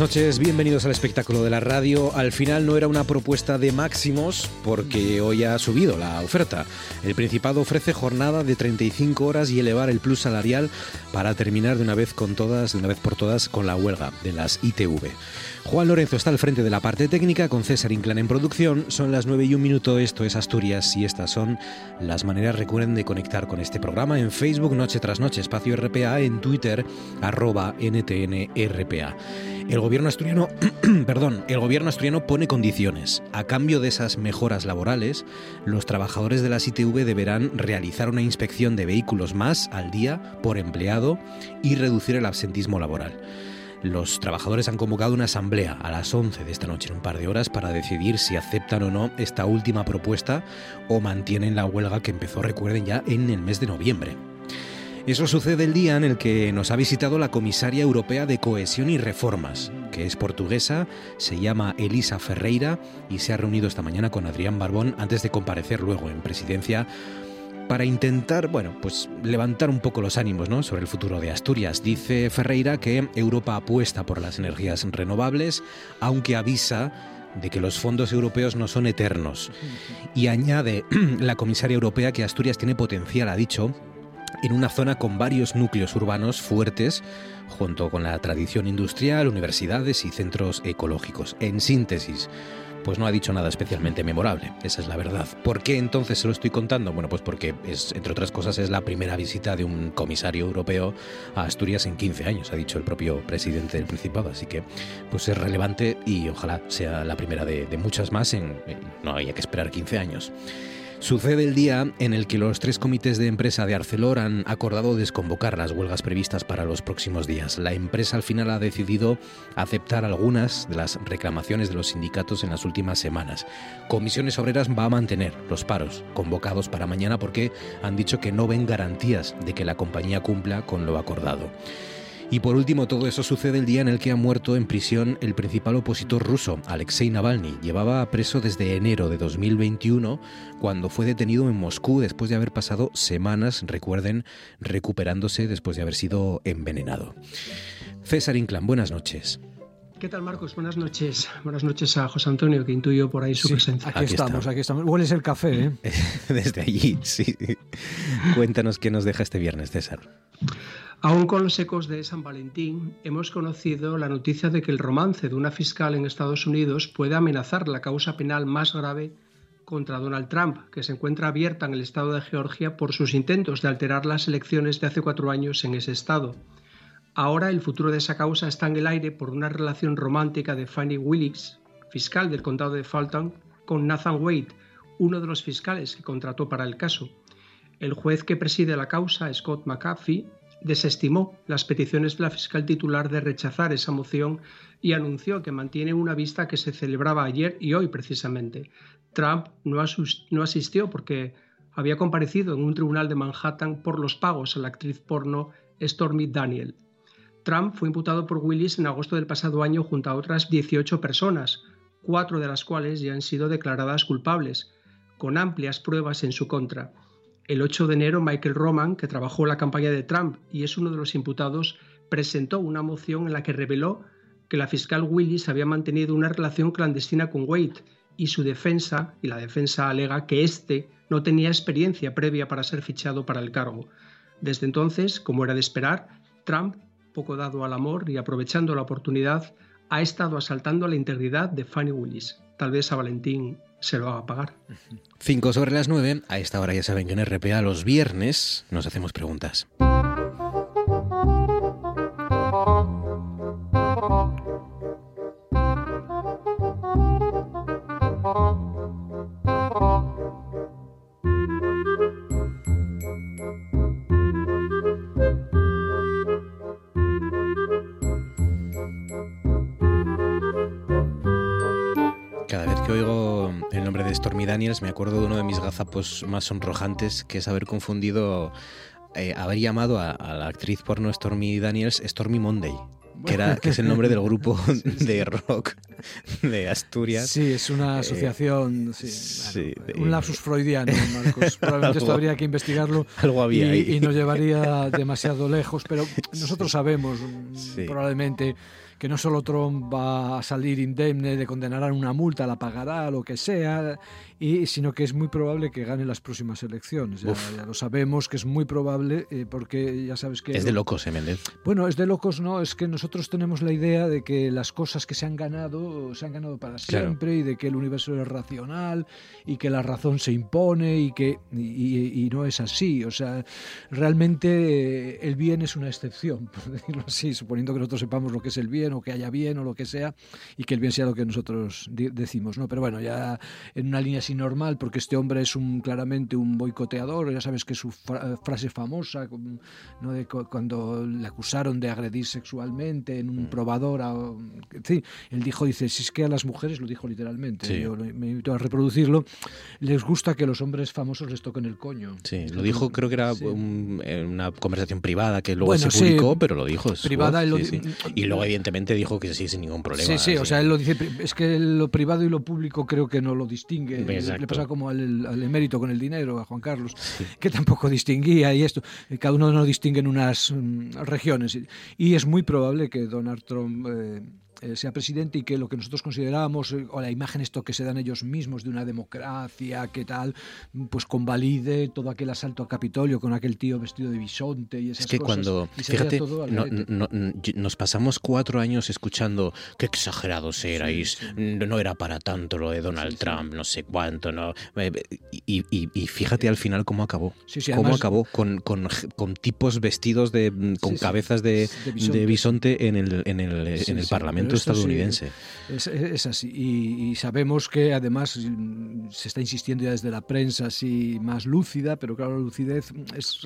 Buenas noches, bienvenidos al espectáculo de la radio. Al final no era una propuesta de máximos porque hoy ha subido la oferta. El Principado ofrece jornada de 35 horas y elevar el plus salarial para terminar de una vez con todas, de una vez por todas con la huelga de las ITV. Juan Lorenzo está al frente de la parte técnica con César Inclán en producción. Son las 9 y un minuto, esto es Asturias y estas son las maneras, recuerden, de conectar con este programa en Facebook Noche tras Noche, espacio RPA, en Twitter, arroba NTNRPA. El gobierno asturiano, perdón, el gobierno asturiano pone condiciones. A cambio de esas mejoras laborales, los trabajadores de las ITV deberán realizar una inspección de vehículos más al día por empleado y reducir el absentismo laboral. Los trabajadores han convocado una asamblea a las 11 de esta noche, en un par de horas, para decidir si aceptan o no esta última propuesta o mantienen la huelga que empezó, recuerden, ya en el mes de noviembre. Eso sucede el día en el que nos ha visitado la comisaria europea de Cohesión y Reformas, que es portuguesa, se llama Elisa Ferreira y se ha reunido esta mañana con Adrián Barbón antes de comparecer luego en presidencia para intentar, bueno, pues levantar un poco los ánimos, ¿no? sobre el futuro de Asturias. Dice Ferreira que Europa apuesta por las energías renovables, aunque avisa de que los fondos europeos no son eternos. Y añade la comisaria europea que Asturias tiene potencial, ha dicho, en una zona con varios núcleos urbanos fuertes, junto con la tradición industrial, universidades y centros ecológicos. En síntesis, pues no ha dicho nada especialmente memorable, esa es la verdad. ¿Por qué entonces se lo estoy contando? Bueno, pues porque es, entre otras cosas, es la primera visita de un comisario europeo a Asturias en 15 años, ha dicho el propio presidente del Principado, así que pues es relevante y ojalá sea la primera de, de muchas más en, no haya que esperar 15 años. Sucede el día en el que los tres comités de empresa de Arcelor han acordado desconvocar las huelgas previstas para los próximos días. La empresa al final ha decidido aceptar algunas de las reclamaciones de los sindicatos en las últimas semanas. Comisiones Obreras va a mantener los paros convocados para mañana porque han dicho que no ven garantías de que la compañía cumpla con lo acordado. Y por último, todo eso sucede el día en el que ha muerto en prisión el principal opositor ruso, Alexei Navalny. Llevaba preso desde enero de 2021, cuando fue detenido en Moscú después de haber pasado semanas, recuerden, recuperándose después de haber sido envenenado. César Inclán, buenas noches. ¿Qué tal, Marcos? Buenas noches. Buenas noches a José Antonio, que intuyo por ahí su Sí, presencia. Aquí, Aquí estamos, está. aquí estamos. Hueles el café, ¿eh? Desde allí, sí. Cuéntanos qué nos deja este viernes, César. Aún con los ecos de San Valentín, hemos conocido la noticia de que el romance de una fiscal en Estados Unidos puede amenazar la causa penal más grave contra Donald Trump, que se encuentra abierta en el estado de Georgia por sus intentos de alterar las elecciones de hace cuatro años en ese estado. Ahora el futuro de esa causa está en el aire por una relación romántica de Fannie Willis, fiscal del condado de Fulton, con Nathan Wade, uno de los fiscales que contrató para el caso. El juez que preside la causa, Scott McAfee, desestimó las peticiones de la fiscal titular de rechazar esa moción y anunció que mantiene una vista que se celebraba ayer y hoy precisamente. Trump no, asistió porque había comparecido en un tribunal de Manhattan por los pagos a la actriz porno Stormy Daniel. Trump fue imputado por Willis en agosto del pasado año junto a otras 18 personas, cuatro de las cuales ya han sido declaradas culpables, con amplias pruebas en su contra. El 8 de enero, Michael Roman, que trabajó la campaña de Trump y es uno de los imputados, presentó una moción en la que reveló que la fiscal Willis había mantenido una relación clandestina con Wade y su defensa, y la defensa alega que éste no tenía experiencia previa para ser fichado para el cargo. Desde entonces, como era de esperar, Trump, poco dado al amor y aprovechando la oportunidad, ha estado asaltando la integridad de Fanny Willis. Tal vez a Valentín se lo haga pagar. 5 sobre las 9, a esta hora ya saben que en RPA los viernes nos hacemos preguntas. Acuerdo de uno de mis gazapos más sonrojantes, que es haber confundido, eh, haber llamado a, la actriz porno Stormy Daniels Stormy Monday. Que, era, que es el nombre del grupo de rock de Asturias. Sí, es una eh, asociación, un lapsus freudiano, Marcos. Probablemente esto habría que investigarlo algo había y, y nos llevaría demasiado lejos, pero nosotros sabemos probablemente que no solo Trump va a salir indemne, de condenarán una multa, la pagará, lo que sea, y, sino que es muy probable que gane las próximas elecciones. Ya, lo sabemos que es muy probable, eh, porque ya sabes que... Es de locos, ¿eh, Méndez? Bueno, es de locos, no, es que nosotros tenemos la idea de que las cosas que se han ganado, se han ganado para siempre, y de que el universo es racional, y que la razón se impone, y que y, no es así. O sea, realmente eh, el bien es una excepción, por decirlo así, suponiendo que nosotros sepamos lo que es el bien, o que haya bien o lo que sea, y que el bien sea lo que nosotros decimos, ¿no? Pero bueno, ya en una línea así normal, porque este hombre es un claramente un boicoteador, ya sabes que su frase famosa, ¿no? De cuando le acusaron de agredir sexualmente en un mm. probador, sí, él dijo, dice, si es que a las mujeres, lo dijo literalmente, yo me invito a reproducirlo, les gusta que los hombres famosos les toquen el coño. Sí, lo dijo, creo que era una conversación privada que luego se publicó, pero lo dijo. Privada, y luego evidentemente dijo que sí, sin ningún problema. Sí, sí, o sea, él lo dice, es que lo privado y lo público creo que no lo distingue. Le pasa como al, al, emérito con el dinero, a Juan Carlos, que tampoco distinguía y esto. Cada uno no distingue en unas mm, regiones. Y es muy probable que Donald Trump... Eh, eh, sea presidente y que lo que nosotros consideramos, eh, o la imagen esto que se dan ellos mismos de una democracia, que tal, pues convalide todo aquel asalto a Capitolio con aquel tío vestido de bisonte y esas Es que cuando, fíjate, nos pasamos cuatro años escuchando qué exagerados erais, no era para tanto lo de Donald Trump, no sé cuánto, no eh, y, y, fíjate al final cómo acabó, cómo acabó con, con, con, tipos vestidos de, con cabezas de, de, bisonte. en el, en el, en el Parlamento estadounidense. es, así. Y, sabemos que además se está insistiendo ya desde la prensa así más lúcida, pero claro, la lucidez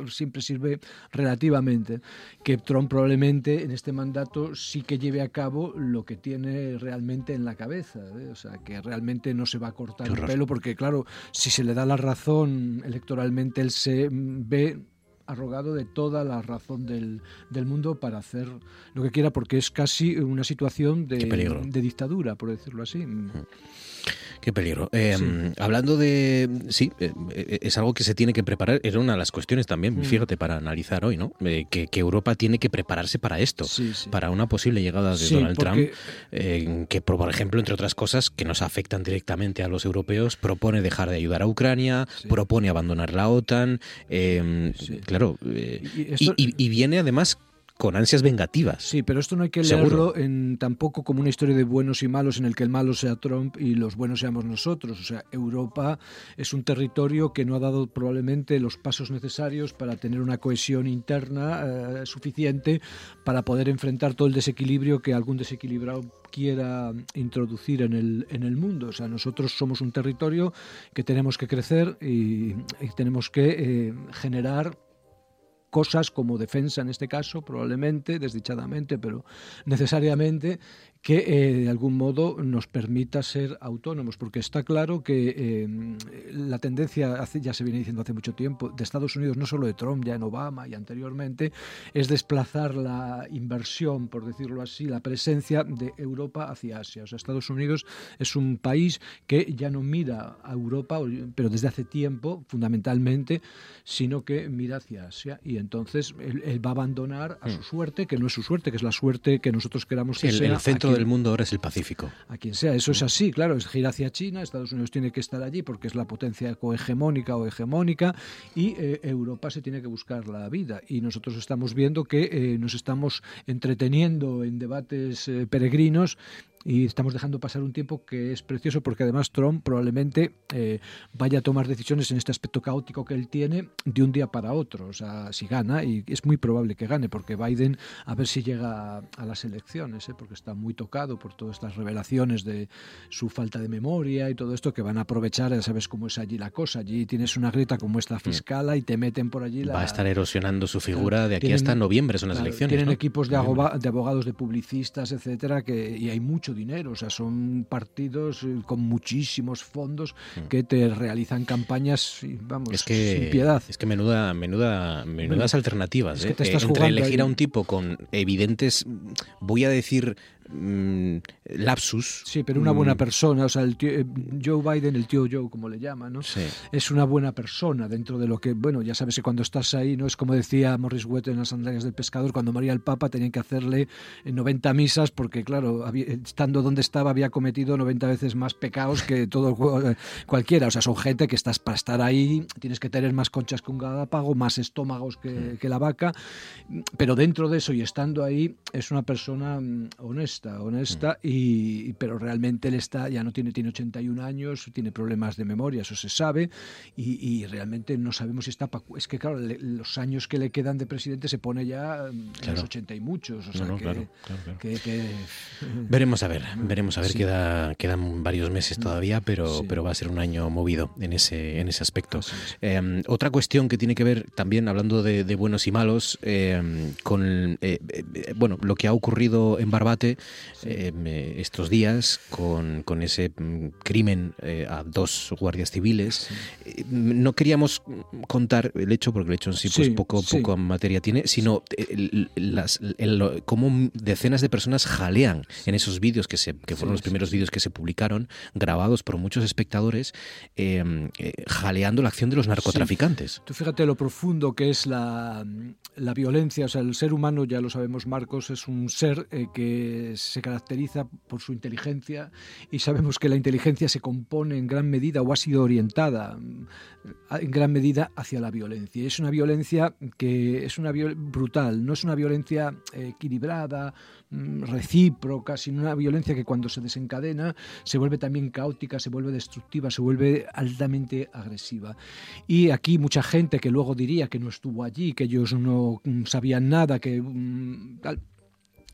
siempre sirve relativamente. Que Trump probablemente en este mandato sí que lleve a cabo lo que tiene realmente en la cabeza. ¿eh? O sea, que realmente no se va a cortar el pelo, porque claro, si se le da la razón electoralmente, él se ve arrogado de toda la razón del, del, mundo para hacer lo que quiera, porque es casi una situación de, de dictadura, por decirlo así. Mm. Qué peligro. Em, hablando de. Sí, eh, eh, es algo que se tiene que preparar. Era una de las cuestiones también, mm. fíjate, para analizar hoy, ¿no? Eh, que, Europa tiene que prepararse para esto, para una posible llegada de Donald Trump, que, por ejemplo, entre otras cosas que nos afectan directamente a los europeos, propone dejar de ayudar a Ucrania, propone abandonar la OTAN. Claro, y viene además con ansias vengativas. Sí, pero esto no hay que leerlo en, tampoco como una historia de buenos y malos en el que el malo sea Trump y los buenos seamos nosotros. O sea, Europa es un territorio que no ha dado probablemente los pasos necesarios para tener una cohesión interna eh, suficiente para poder enfrentar todo el desequilibrio que algún desequilibrado quiera introducir en el, en el mundo. O sea, nosotros somos un territorio que tenemos que crecer y, tenemos que eh, generar cosas como defensa en este caso, probablemente, desdichadamente, pero necesariamente, que eh, de algún modo nos permita ser autónomos, porque está claro que eh, la tendencia, ya se viene diciendo hace mucho tiempo, de Estados Unidos, no solo de Trump, ya en Obama y anteriormente, es desplazar la inversión, por decirlo así, la presencia de Europa hacia Asia. O sea, Estados Unidos es un país que ya no mira a Europa, pero desde hace tiempo, fundamentalmente, sino que mira hacia Asia. Y entonces él, va a abandonar a su mm. suerte, que no es su suerte, que es la suerte que nosotros queramos que el, sea. El centro del mundo ahora es el Pacífico. A quien sea, eso es así, claro, es gira hacia China, Estados Unidos tiene que estar allí porque es la potencia cohegemónica o hegemónica y eh, Europa se tiene que buscar la vida. Y nosotros estamos viendo que eh, nos estamos entreteniendo en debates eh, peregrinos y estamos dejando pasar un tiempo que es precioso porque además Trump probablemente eh, vaya a tomar decisiones en este aspecto caótico que él tiene de un día para otro, o sea, si gana, y es muy probable que gane, porque Biden a ver si llega a las elecciones, ¿eh? porque está muy tocado por todas estas revelaciones de su falta de memoria y todo esto que van a aprovechar, ya sabes cómo es allí la cosa, allí tienes una grieta como esta mm. fiscala y te meten por allí. Va a estar erosionando su figura de aquí hasta noviembre, son las elecciones. Tienen equipos de, de abogados, de publicistas, etcétera, que, y hay mucho dinero, o sea, son partidos eh, con muchísimos fondos mm. que te realizan campañas, vamos, sin piedad. Es que menuda, menuda, menudas alternativas. ¿eh? Entre elegir a un tipo con evidentes, voy a decir, Mm, lapsus. Sí, pero una buena mm. persona, o sea, el eh, Joe Biden, el tío Joe, como le llaman, ¿no? Es una buena persona dentro de lo que, bueno, ya sabes que cuando estás ahí, ¿no? Es como decía Morris Wett en las sandalias del pescador, cuando moría el Papa tenían que hacerle 90 eh, misas porque, claro, estando donde estaba había cometido 90 veces más pecados que todo eh, cualquiera. O sea, son gente que estás para estar ahí, tienes que tener más conchas que un galápago, más estómagos que, que la vaca, pero dentro de eso y estando ahí es una persona mm, honesta honesta, mm. y, pero realmente él está, ya no tiene, tiene 81 años, tiene problemas de memoria, eso se sabe, y, realmente no sabemos si está... Es que claro, los años que le quedan de presidente se pone ya en los 80 y muchos, o sea que, Veremos a ver, veremos a ver, queda, quedan varios meses mm. todavía, pero, pero va a ser un año movido en ese, en ese aspecto. Em, otra cuestión que tiene que ver también, hablando de, buenos y malos, em, con eh, eh, bueno, lo que ha ocurrido en Barbate, Eh, estos días con, con ese mm, crimen eh, a dos guardias civiles. Eh, no queríamos contar el hecho, porque el hecho en sí, pues poco, poco materia tiene, sino las, cómo decenas de personas jalean en esos vídeos que, se, que fueron los primeros vídeos que se publicaron, grabados por muchos espectadores, jaleando la acción de los narcotraficantes. Tú fíjate lo profundo que es la, la violencia, o sea, el ser humano, ya lo sabemos Marcos, es un ser que se caracteriza por su inteligencia y sabemos que la inteligencia se compone en gran medida o ha sido orientada mm, en gran medida hacia la violencia. Es una violencia que es una brutal, no es una violencia equilibrada, mm, recíproca, sino una violencia que cuando se desencadena se vuelve también caótica, se vuelve destructiva, se vuelve altamente agresiva. Y aquí mucha gente que luego diría que no estuvo allí, que ellos no mm, sabían nada, que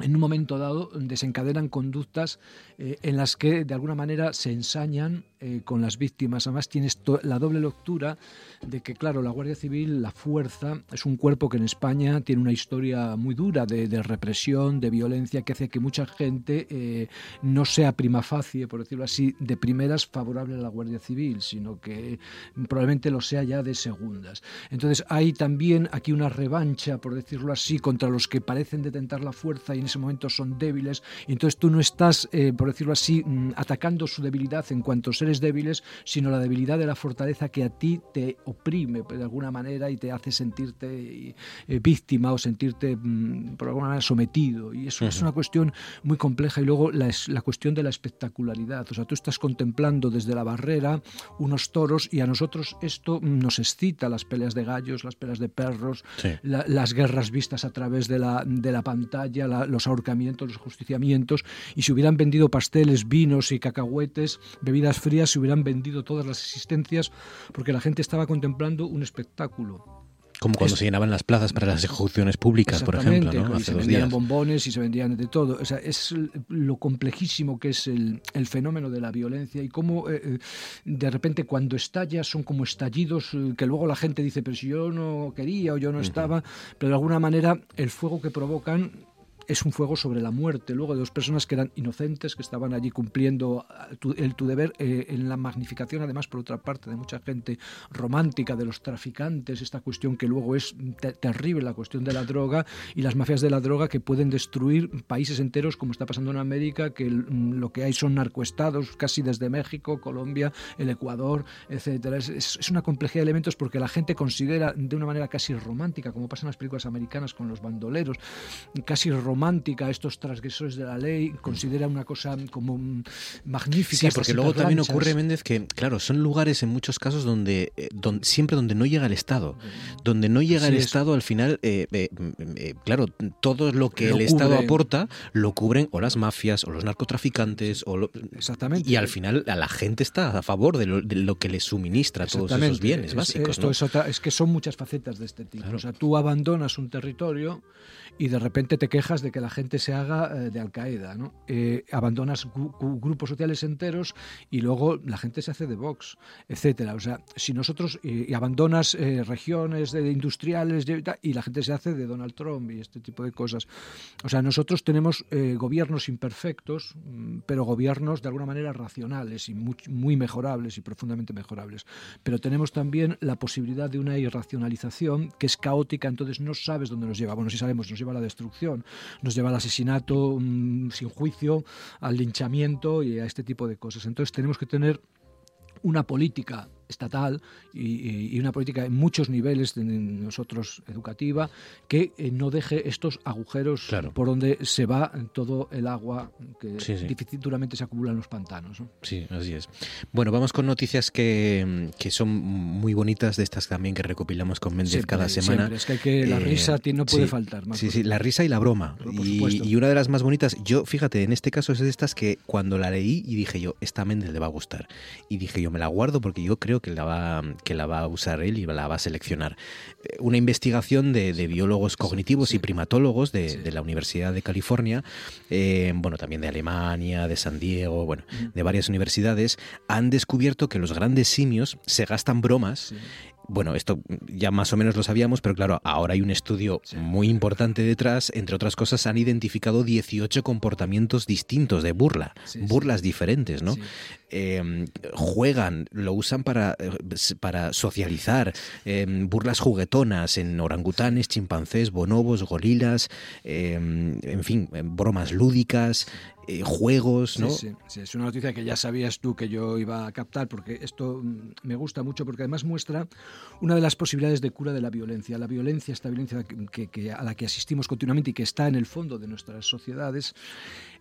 en un momento dado desencadenan conductas eh, en las que de alguna manera se ensañan eh, con las víctimas. Además tienes la doble lectura de que, claro, la Guardia Civil, la fuerza, es un cuerpo que en España tiene una historia muy dura de, represión, de violencia, que hace que mucha gente eh, no sea prima facie, por decirlo así, de primeras favorable a la Guardia Civil, sino que probablemente lo sea ya de segundas. Entonces hay también aquí una revancha, por decirlo así, contra los que parecen detentar la fuerza y ese momento son débiles, y entonces tú no estás, eh, por decirlo así, mm, atacando su debilidad en cuanto a seres débiles, sino la debilidad de la fortaleza que a ti te oprime de alguna manera y te hace sentirte eh, víctima o sentirte mm, por alguna manera sometido. Y eso es una cuestión muy compleja. Y luego la, la cuestión de la espectacularidad. O sea, tú estás contemplando desde la barrera unos toros y a nosotros esto nos excita, las peleas de gallos, las peleas de perros, las guerras vistas a través de la, de la pantalla, los los ahorcamientos, los justiciamientos, y si hubieran vendido pasteles, vinos y cacahuetes, bebidas frías, se hubieran vendido todas las existencias, porque la gente estaba contemplando un espectáculo. Como cuando se llenaban las plazas para las ejecuciones públicas, por ejemplo, ¿no? Hace se vendían bombones y se vendían de todo. O sea, es lo complejísimo que es el, fenómeno de la violencia y cómo eh, eh, de repente cuando estalla son como estallidos eh, que luego la gente dice, pero si yo no quería o yo no estaba, pero de alguna manera el fuego que provocan es un fuego sobre la muerte, luego de dos personas que eran inocentes, que estaban allí cumpliendo tu, el, tu deber, eh, en la magnificación además por otra parte de mucha gente romántica, de los traficantes, esta cuestión que luego es terrible, la cuestión de la droga y las mafias de la droga que pueden destruir países enteros como está pasando en América, que lo que hay son narcoestados casi desde México, Colombia, el Ecuador, etcétera. Es, una complejidad de elementos porque la gente considera de una manera casi romántica, como pasa en las películas americanas con los bandoleros, casi romántica romántica a estos transgresores de la ley, considera una cosa como magnífica. Sí, porque luego también ocurre, Méndez, que, claro, son lugares en muchos casos donde, eh, donde siempre donde no llega el Estado. Donde no llega el Estado, al final, eh, eh, claro, todo lo que el Estado aporta lo cubren o las mafias o los narcotraficantes. o Exactamente. Y al final a la gente está a favor de lo, que le suministra todos esos bienes básicos. Esto es, otra, es que son muchas facetas de este tipo. O sea, tú abandonas un territorio y de repente te quejas de que la gente se haga eh, de Al Qaeda, ¿no? Eh, abandonas grupos sociales enteros y luego la gente se hace de Vox, etcétera. O sea, si nosotros y abandonas eh, regiones de industriales y la gente se hace de Donald Trump y este tipo de cosas. O sea, nosotros tenemos gobiernos imperfectos, mm, pero gobiernos de alguna manera racionales y muy, muy mejorables y profundamente mejorables. Pero tenemos también la posibilidad de una irracionalización que es caótica, entonces no sabes dónde nos lleva. Bueno, si sabemos, nos lleva a la destrucción, nos lleva al asesinato mm, sin juicio, al linchamiento y a este tipo de cosas. Entonces tenemos que tener una política estatal y, una política en muchos niveles de nosotros educativa que eh, no deje estos agujeros por donde se va todo el agua que difícilmente se acumula en los pantanos. Sí, así es. Bueno, vamos con noticias que, que, son muy bonitas, de estas también que recopilamos con Méndez cada semana. Es que, que la eh, risa no puede faltar. Más sí, sí, la risa y la broma. Y, y, una de las más bonitas, yo fíjate, en este caso es de estas que cuando la leí y dije yo, esta Méndez le va a gustar. Y dije yo, me la guardo porque yo creo que la va, que la va a usar él y la va a seleccionar. Eh, una investigación de, biólogos cognitivos y primatólogos de, la Universidad de California, eh, bueno, también de Alemania, de San Diego, bueno, de varias universidades, han descubierto que los grandes simios se gastan bromas bueno, esto ya más o menos lo sabíamos, pero claro, ahora hay un estudio muy importante detrás. Entre otras cosas, han identificado 18 comportamientos distintos de burla, burlas diferentes, ¿no? Em, juegan, lo usan para, eh, para socializar, em, burlas juguetonas en orangutanes, chimpancés, bonobos, gorilas, em, en fin, bromas lúdicas, eh, juegos, ¿no? Sí, sí, es una noticia que ya sabías tú que yo iba a captar, porque esto mm, me gusta mucho, porque además muestra una de las posibilidades de cura de la violencia. La violencia, esta violencia que, a la que asistimos continuamente y que está en el fondo de nuestras sociedades,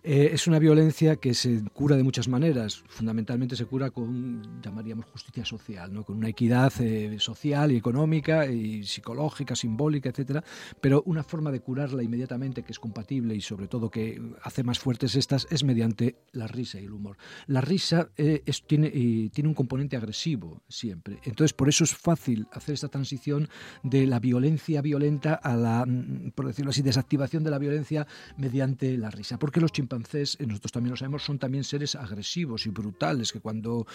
eh, es una violencia que se cura de muchas maneras. Fundamentalmente se cura con, llamaríamos, justicia social, ¿no? con una equidad eh, social y económica y psicológica, simbólica, etcétera. Pero una forma de curarla inmediatamente que es compatible y sobre todo que hace más fuertes estas es mediante la risa y el humor. La risa eh, tiene, tiene un componente agresivo siempre. Entonces por eso es fácil hacer esta transición de la violencia violenta a la, mm, por decirlo así, desactivación de la violencia mediante la risa. Porque los eh, nosotros también lo sabemos, son también seres agresivos y brutales, que cuando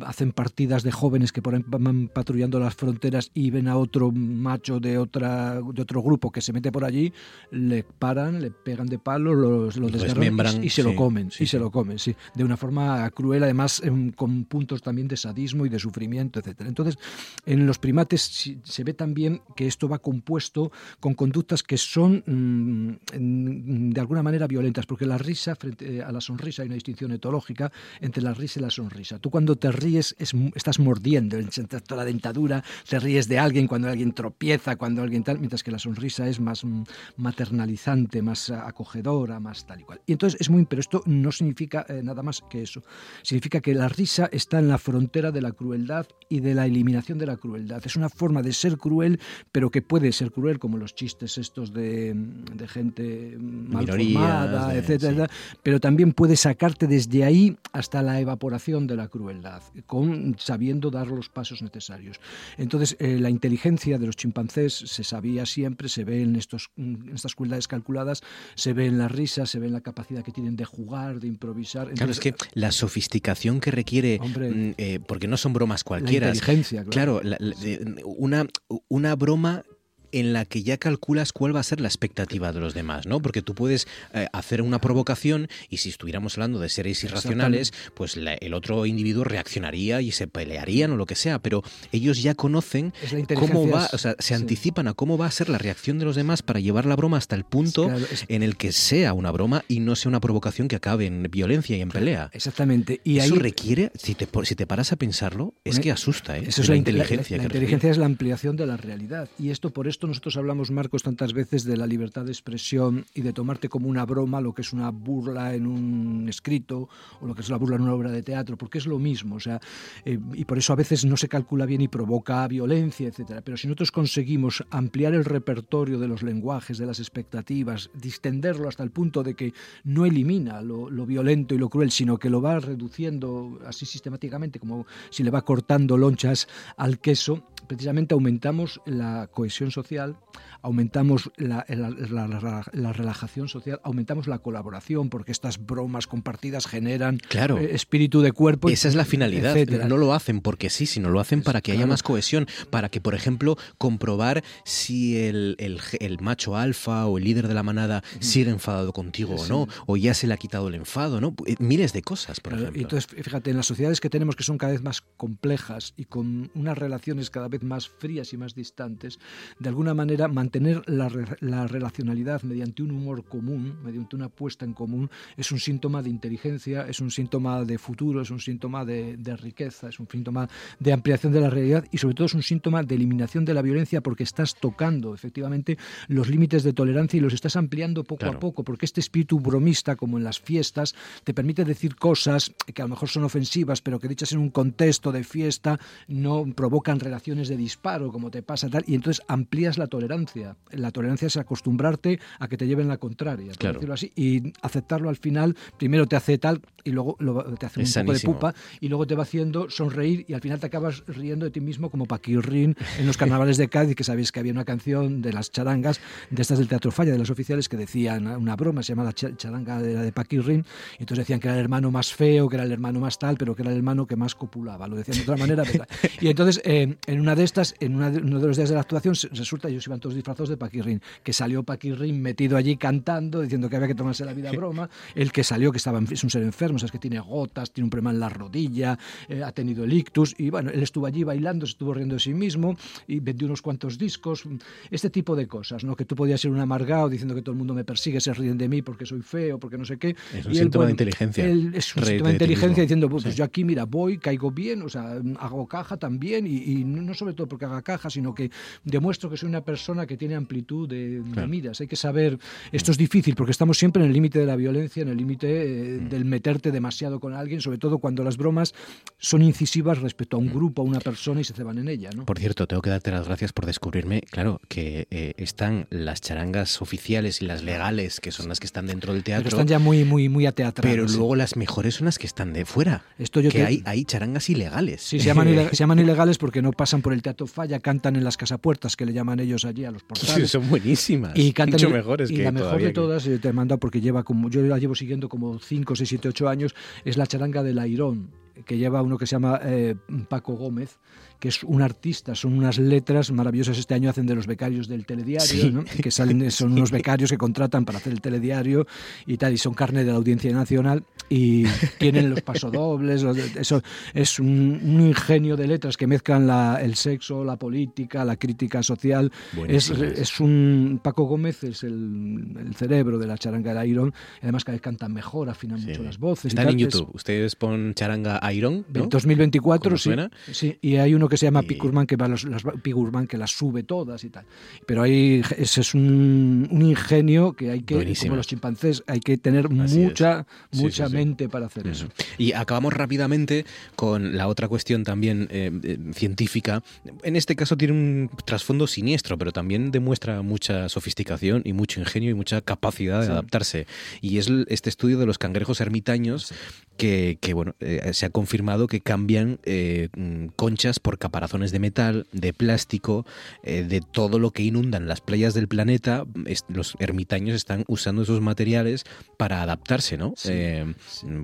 hacen partidas de jóvenes que por ahí van patrullando las fronteras y ven a otro macho de, otra, de otro grupo que se mete por allí, le paran, le pegan de palo, lo, lo desgarran y, se lo comen, y se lo comen, sí, de una forma cruel, además con puntos también de sadismo y de sufrimiento, etcétera. Entonces, en los primates se ve también que esto va compuesto con conductas que son mm, de alguna manera violentas, porque la risa frente eh, a la sonrisa hay una distinción etológica entre la risa y la sonrisa. Tú cuando te ríes estás mordiendo, toda la dentadura, te ríes de alguien cuando alguien tropieza, cuando alguien tal, mientras que la sonrisa es más maternalizante, más acogedora, más tal y cual. Y entonces es muy, pero esto no significa eh, nada más que eso. Significa que la risa está en la frontera de la crueldad y de la eliminación de la crueldad. Es una forma de ser cruel, pero que puede ser cruel, como los chistes estos de, gente mal formada, etcétera, pero también puede sacarte desde ahí hasta la evaporación de la crueldad, con, sabiendo dar los pasos necesarios. Entonces, eh, la inteligencia de los chimpancés se sabía siempre, se ve en, estos, en estas crueldades calculadas, se ve en la risa, se ve en la capacidad que tienen de jugar, de improvisar. claro, es que la sofisticación que requiere, mm, eh, porque no son bromas cualquiera. La inteligencia, claro. una, una broma en la que ya calculas cuál va a ser la expectativa de los demás, ¿no? Porque tú puedes eh, hacer una provocación y si estuviéramos hablando de seres irracionales, pues el otro individuo reaccionaría y se pelearían o lo que sea, pero ellos ya conocen cómo va, o sea, se anticipan a cómo va a ser la reacción de los demás para llevar la broma hasta el punto en el que sea una broma y no sea una provocación que acabe en violencia y en pelea. Exactamente. Y eso requiere, si te, si te paras a pensarlo, es que asusta, ¿eh? Eso es la, inteligencia. La, inteligencia es la ampliación de la realidad y esto por eso esto nosotros hablamos, Marcos, tantas veces de la libertad de expresión y de tomarte como una broma lo que es una burla en un escrito o lo que es la burla en una obra de teatro, porque es lo mismo, o sea, eh, y por eso a veces no se calcula bien y provoca violencia, etcétera. Pero si nosotros conseguimos ampliar el repertorio de los lenguajes, de las expectativas, distenderlo hasta el punto de que no elimina lo, lo violento y lo cruel, sino que lo va reduciendo así sistemáticamente, como si le va cortando lonchas al queso, precisamente aumentamos la cohesión social, social aumentamos la, relajación social, aumentamos la colaboración, porque estas bromas compartidas generan claro. Eh, espíritu de cuerpo. Esa es la finalidad. No lo hacen porque sí, sino lo hacen para que haya más cohesión, para que, por ejemplo, comprobar si el, macho alfa o el líder de la manada sigue enfadado contigo o no, o ya se le ha quitado el enfado, ¿no? Eh, miles de cosas, por ejemplo. Entonces, fíjate, en las sociedades que tenemos que son cada vez más complejas y con unas relaciones cada vez más frías y más distantes, de alguna manera mantener la, relacionalidad mediante un humor común, mediante una puesta en común, es un síntoma de inteligencia, es un síntoma de futuro, es un síntoma de, riqueza, es un síntoma de ampliación de la realidad y sobre todo es un síntoma de eliminación de la violencia porque estás tocando efectivamente los límites de tolerancia y los estás ampliando poco a poco, porque este espíritu bromista, como en las fiestas, te permite decir cosas que a lo mejor son ofensivas, pero que dichas en un contexto de fiesta no provocan relaciones de disparo, como te pasa tal, y entonces amplías la tolerancia. La tolerancia es acostumbrarte a que te lleven la contraria, por decirlo así, y aceptarlo al final, primero te hace tal y luego te hace un poco de pupa y luego te va haciendo sonreír y al final te acabas riendo de ti mismo como Paquirrin en los carnavales de Cádiz, que sabéis que había una canción de las charangas, de estas del Teatro Falla, de las oficiales, que decían una broma, se llama la charanga de la de Paquirrin, y entonces decían que era el hermano más feo, que era el hermano más tal, pero que era el hermano que más copulaba, lo decían de otra manera. y entonces, eh, en una de estas, en uno de los días de la actuación, resulta, ellos iban todos disfrazados de Paquirrin, que salió Paquirrin metido allí cantando, diciendo que había que tomarse la vida a broma, el que salió, que estaba, es un ser enfermo, es que tiene gotas, tiene un problema en la rodilla, eh, ha tenido el ictus, y bueno, él estuvo allí bailando, se estuvo riendo de sí mismo, y vendió unos cuantos discos, este tipo de cosas, ¿no? Que tú podías ser un amargado diciendo que todo el mundo me persigue, se ríen de mí porque soy feo, porque no sé qué. Es un síntoma de inteligencia. es un síntoma de inteligencia diciendo, pues yo aquí, mira, voy, caigo bien, o sea, hago caja también, y, no sobre todo porque haga caja, sino que demuestro que soy una persona que tiene amplitud de, miras. Hay que saber, esto es difícil porque estamos siempre en el límite de la violencia, en el límite eh, mm. del meterte demasiado con alguien, sobre todo cuando las bromas son incisivas respecto a un mm. grupo, a una persona y se ceban en ella. ¿no? Por cierto, tengo que darte las gracias por descubrirme, claro, que eh, están las charangas oficiales y las legales, que son las que están dentro del teatro. Pero están ya muy, muy, muy ateatradas. Pero luego las mejores son las que están de fuera. Esto yo que hay, hay charangas ilegales. Sí, se llaman, se llaman ilegales porque no pasan por el teatro falla, cantan en las casapuertas que le llaman ellos allí a los portales. son buenísimas. Y cantan mucho mejores y que la mejor de todas, eh, te manda porque lleva como, yo la llevo siguiendo como 5, 6, 7, 8 años, es la charanga del Airón, que lleva uno que se llama eh, Paco Gómez que es un artista, son unas letras maravillosas. Este año hacen de los becarios del telediario, que salen, son unos becarios que contratan para hacer el telediario y tal, y son carne de la audiencia nacional y tienen los pasodobles. Eso es un, ingenio de letras que mezclan el sexo, la política, la crítica social. Es, es, un Paco Gómez es el, cerebro de la charanga de Iron. Además, cada vez cantan mejor, afinan mucho las voces. Está en YouTube. Ustedes ponen charanga Iron. ¿no? 2024, sí. Sí, y hay uno que se llama Pigurman que va las, Pigurman que las sube todas y tal. Pero hay ese es un, ingenio que hay que, como los chimpancés, hay que tener mucha, mucha mente para hacer eso. Y acabamos rápidamente con la otra cuestión también eh, eh, científica. En este caso tiene un trasfondo siniestro, pero también demuestra mucha sofisticación y mucho ingenio y mucha capacidad de adaptarse. Y es este estudio de los cangrejos ermitaños que, bueno, eh, se ha confirmado que cambian mm, conchas por caparazones de metal, de plástico, eh, de todo lo que inundan las playas del planeta. los ermitaños están usando esos materiales para adaptarse, ¿no? Eh,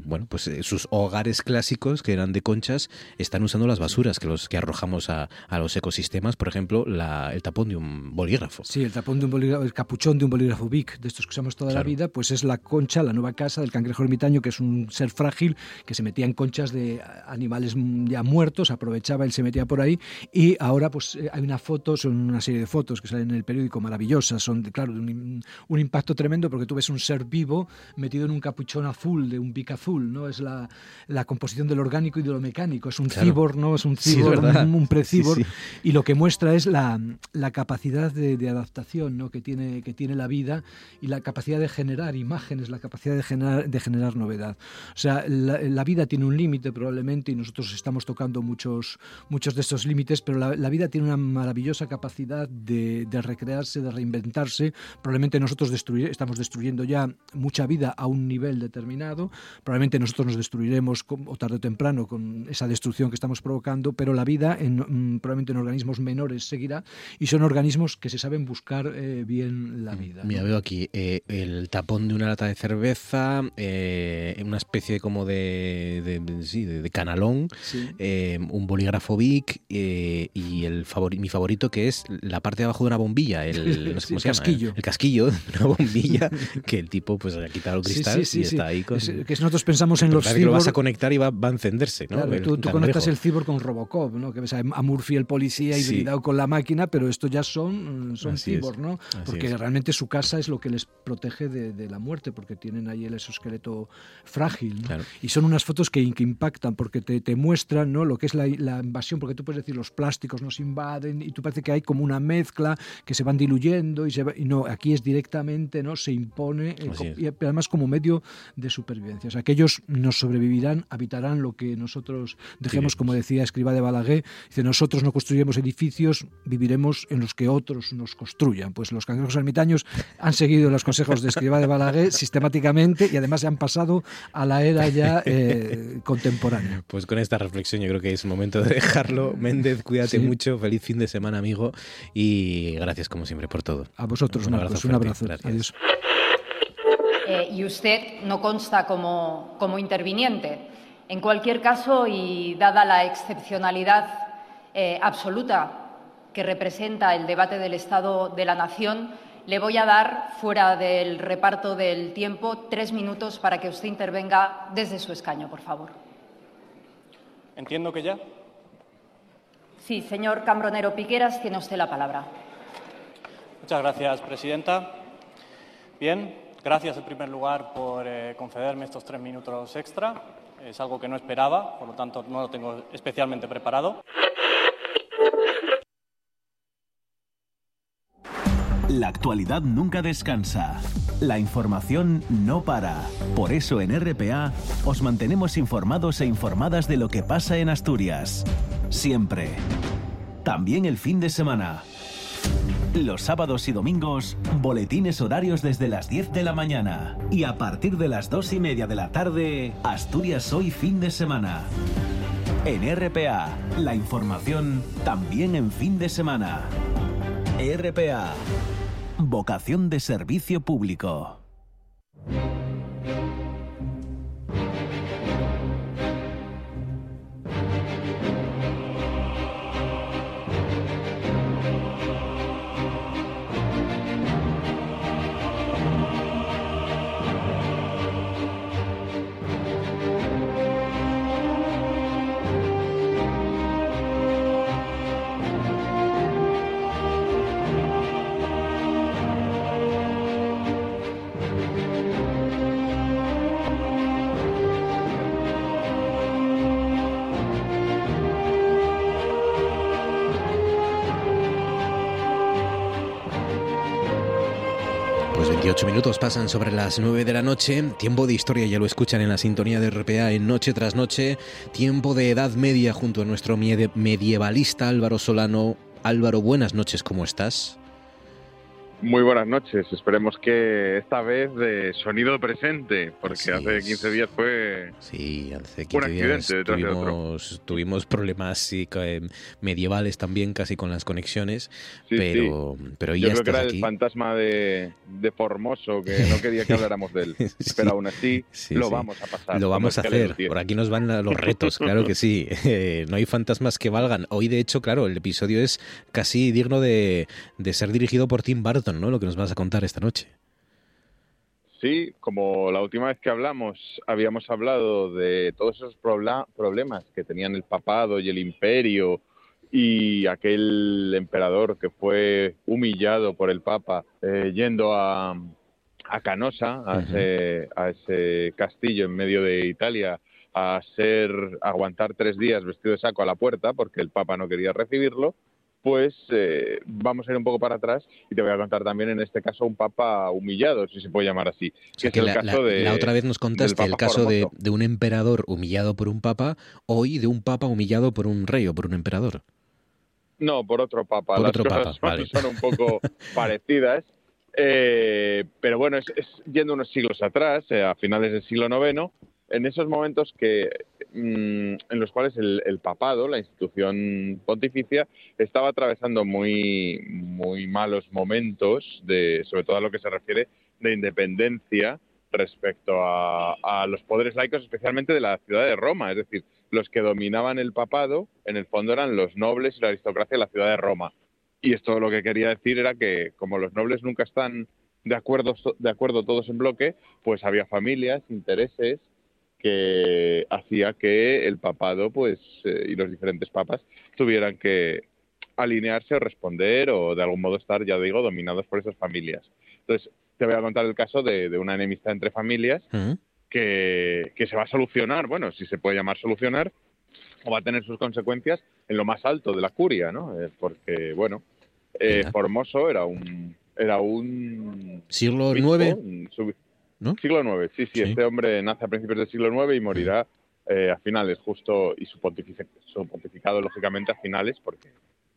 bueno, pues sus hogares clásicos, que eran de conchas, están usando las basuras que, los, que arrojamos a, los ecosistemas, por ejemplo, el tapón de un bolígrafo. Sí, el tapón de un bolígrafo, el capuchón de un bolígrafo Bic, de estos que usamos toda la vida, pues es la concha, la nueva casa del cangrejo ermitaño, que es un ser frágil que se metía en conchas de animales ya muertos, aprovechaba, él se metía por ahí, y ahora pues hay una foto, son una serie de fotos que salen en el periódico maravillosas, son, de, claro, de un, un, impacto tremendo porque tú ves un ser vivo metido en un capuchón azul, de un bic azul, ¿no? Es la, la composición del orgánico y de lo mecánico, es un cibor, ¿no? Es un cibor, un, un precibor, y lo que muestra es la, la capacidad de, de, adaptación ¿no? que, tiene, que tiene la vida y la capacidad de generar imágenes, la capacidad de generar, de generar novedad. O sea, la, la vida tiene un límite probablemente y nosotros estamos tocando muchos, muchos de estos límites, pero la, la, vida tiene una maravillosa capacidad de, de, recrearse, de reinventarse. Probablemente nosotros destruir, estamos destruyendo ya mucha vida a un nivel determinado, probablemente nosotros nos destruiremos o tarde o temprano con esa destrucción que estamos provocando, pero la vida en, mm, probablemente en organismos menores seguirá y son organismos que se saben buscar eh, bien la vida. Mira, ¿no? veo aquí eh, el tapón de una lata de cerveza, eh, una especie como de, de, de, sí, de canalón, sí. Eh, un bolígrafo Bic y el favori, mi favorito que es la parte de abajo de una bombilla, el, no sé sí, cómo se casquillo. Llama, el casquillo de una bombilla que el tipo pues ha quitado el cristal y está ahí con... Es, que nosotros pensamos en los que lo vas a conectar y va, va a encenderse, ¿no? Claro, tú, tú conectas el cyborg con Robocop, ¿no? Que ves a Murphy el policía hibridado con la máquina, pero esto ya son, son cyborg, ¿no? Porque es. realmente su casa es lo que les protege de, de, la muerte, porque tienen ahí el exoesqueleto frágil, ¿no? Claro. Y son unas fotos que, que impactan, porque te, te, muestran ¿no? lo que es la, la, invasión, porque tú puedes decir los plásticos nos invaden, y tú parece que hay como una mezcla que se van diluyendo, y, se va, y no, aquí es directamente, ¿no? Se impone, eh, y además como medio de supervivencia. O sea, que ellos nos sobrevivirán, habitarán lo que nosotros dejemos, sí, como decía Escriba de Balaguer, dice, nosotros no construiremos edificios, viviremos en los que otros nos construyan. Pues los cangrejos ermitaños han seguido los consejos de Escriba de Balaguer sistemáticamente y además se han pasado a la era ya eh, contemporánea. Pues con esta reflexión yo creo que es momento de dejarlo. Méndez, cuídate sí. mucho, feliz fin de semana, amigo, y gracias como siempre por todo. A vosotros, un abrazo. Un abrazo. Adiós. Eh, y usted no consta como, como interviniente. En cualquier caso, y dada la excepcionalidad eh, absoluta que representa el debate del Estado de la Nación, le voy a dar, fuera del reparto del tiempo, tres minutos para que usted intervenga desde su escaño, por favor. Entiendo que ya. Sí, señor Cambronero Piqueras, tiene usted la palabra. Muchas gracias, presidenta. Bien, gracias en primer lugar por eh, concederme estos tres minutos extra. Es algo que no esperaba, por lo tanto no lo tengo especialmente preparado. La actualidad nunca descansa. La información no para. Por eso en RPA os mantenemos informados e informadas de lo que pasa en Asturias. Siempre. También el fin de semana. Los sábados y domingos, boletines horarios desde las 10 de la mañana. Y a partir de las 2 y media de la tarde, Asturias hoy fin de semana. En RPA, la información también en fin de semana. RPA. Vocación de servicio público. Pasan sobre las 9 de la noche. Tiempo de historia, ya lo escuchan en la sintonía de RPA en Noche tras Noche. Tiempo de Edad Media junto a nuestro medievalista Álvaro Solano. Álvaro, buenas noches, ¿cómo estás? Muy buenas noches. Esperemos que esta vez de sonido presente, porque sí, hace 15 días fue sí, hace 15 un accidente detrás tuvimos, de otro. Tuvimos problemas sí, medievales también, casi con las conexiones, sí, pero, pero ya Yo creo que era aquí. el fantasma de, de, Formoso, que no quería que habláramos de él. pero aún así lo vamos a pasar. Lo vamos a hacer. Por aquí nos van los retos, claro que sí. Eh, no hay fantasmas que valgan. Hoy, de hecho, claro, el episodio es casi digno de, de ser dirigido por Tim Burton. ¿No? Lo que nos vas a contar esta noche. Sí, como la última vez que hablamos, habíamos hablado de todos esos problemas que tenían el papado y el imperio y aquel emperador que fue humillado por el Papa eh, yendo a, a Canosa, a, ese, a ese castillo en medio de Italia, a ser aguantar tres días vestido de saco a la puerta porque el Papa no quería recibirlo, pues eh, vamos a ir un poco para atrás y te voy a contar también en este caso un papa humillado, si se puede llamar así. que la, la, otra vez nos contaste el caso de, de, un emperador humillado por un papa, hoy de un papa humillado por un rey o por un emperador. No, por otro papa. Las cosas son, un poco parecidas. Eh, pero bueno, es, yendo unos siglos atrás, eh, a finales del siglo IX, en esos momentos que, mm, en los cuales el, papado, la institución pontificia, estaba atravesando muy, muy malos momentos, de, sobre todo a lo que se refiere de independencia respecto a, a los poderes laicos, especialmente de la ciudad de Roma. Es decir, los que dominaban el papado, en el fondo eran los nobles y la aristocracia de la ciudad de Roma. Y esto lo que quería decir era que como los nobles nunca están de acuerdo, de acuerdo todos en bloque, pues había familias, intereses que hacía que el papado pues eh, y los diferentes papas tuvieran que alinearse o responder o de algún modo estar, ya digo, dominados por esas familias. Entonces, te voy a contar el caso de, una enemistad entre familias que, se va a solucionar, bueno, si se puede llamar solucionar, o va a tener sus consecuencias en lo más alto de la curia, ¿no? Eh, porque, bueno, eh, Formoso era un... Era un siglo IX, Siglo IX, sí, sí, Este hombre nace a principios del siglo IX y morirá eh, a finales, justo, y su, su pontificado, lógicamente, a finales, porque,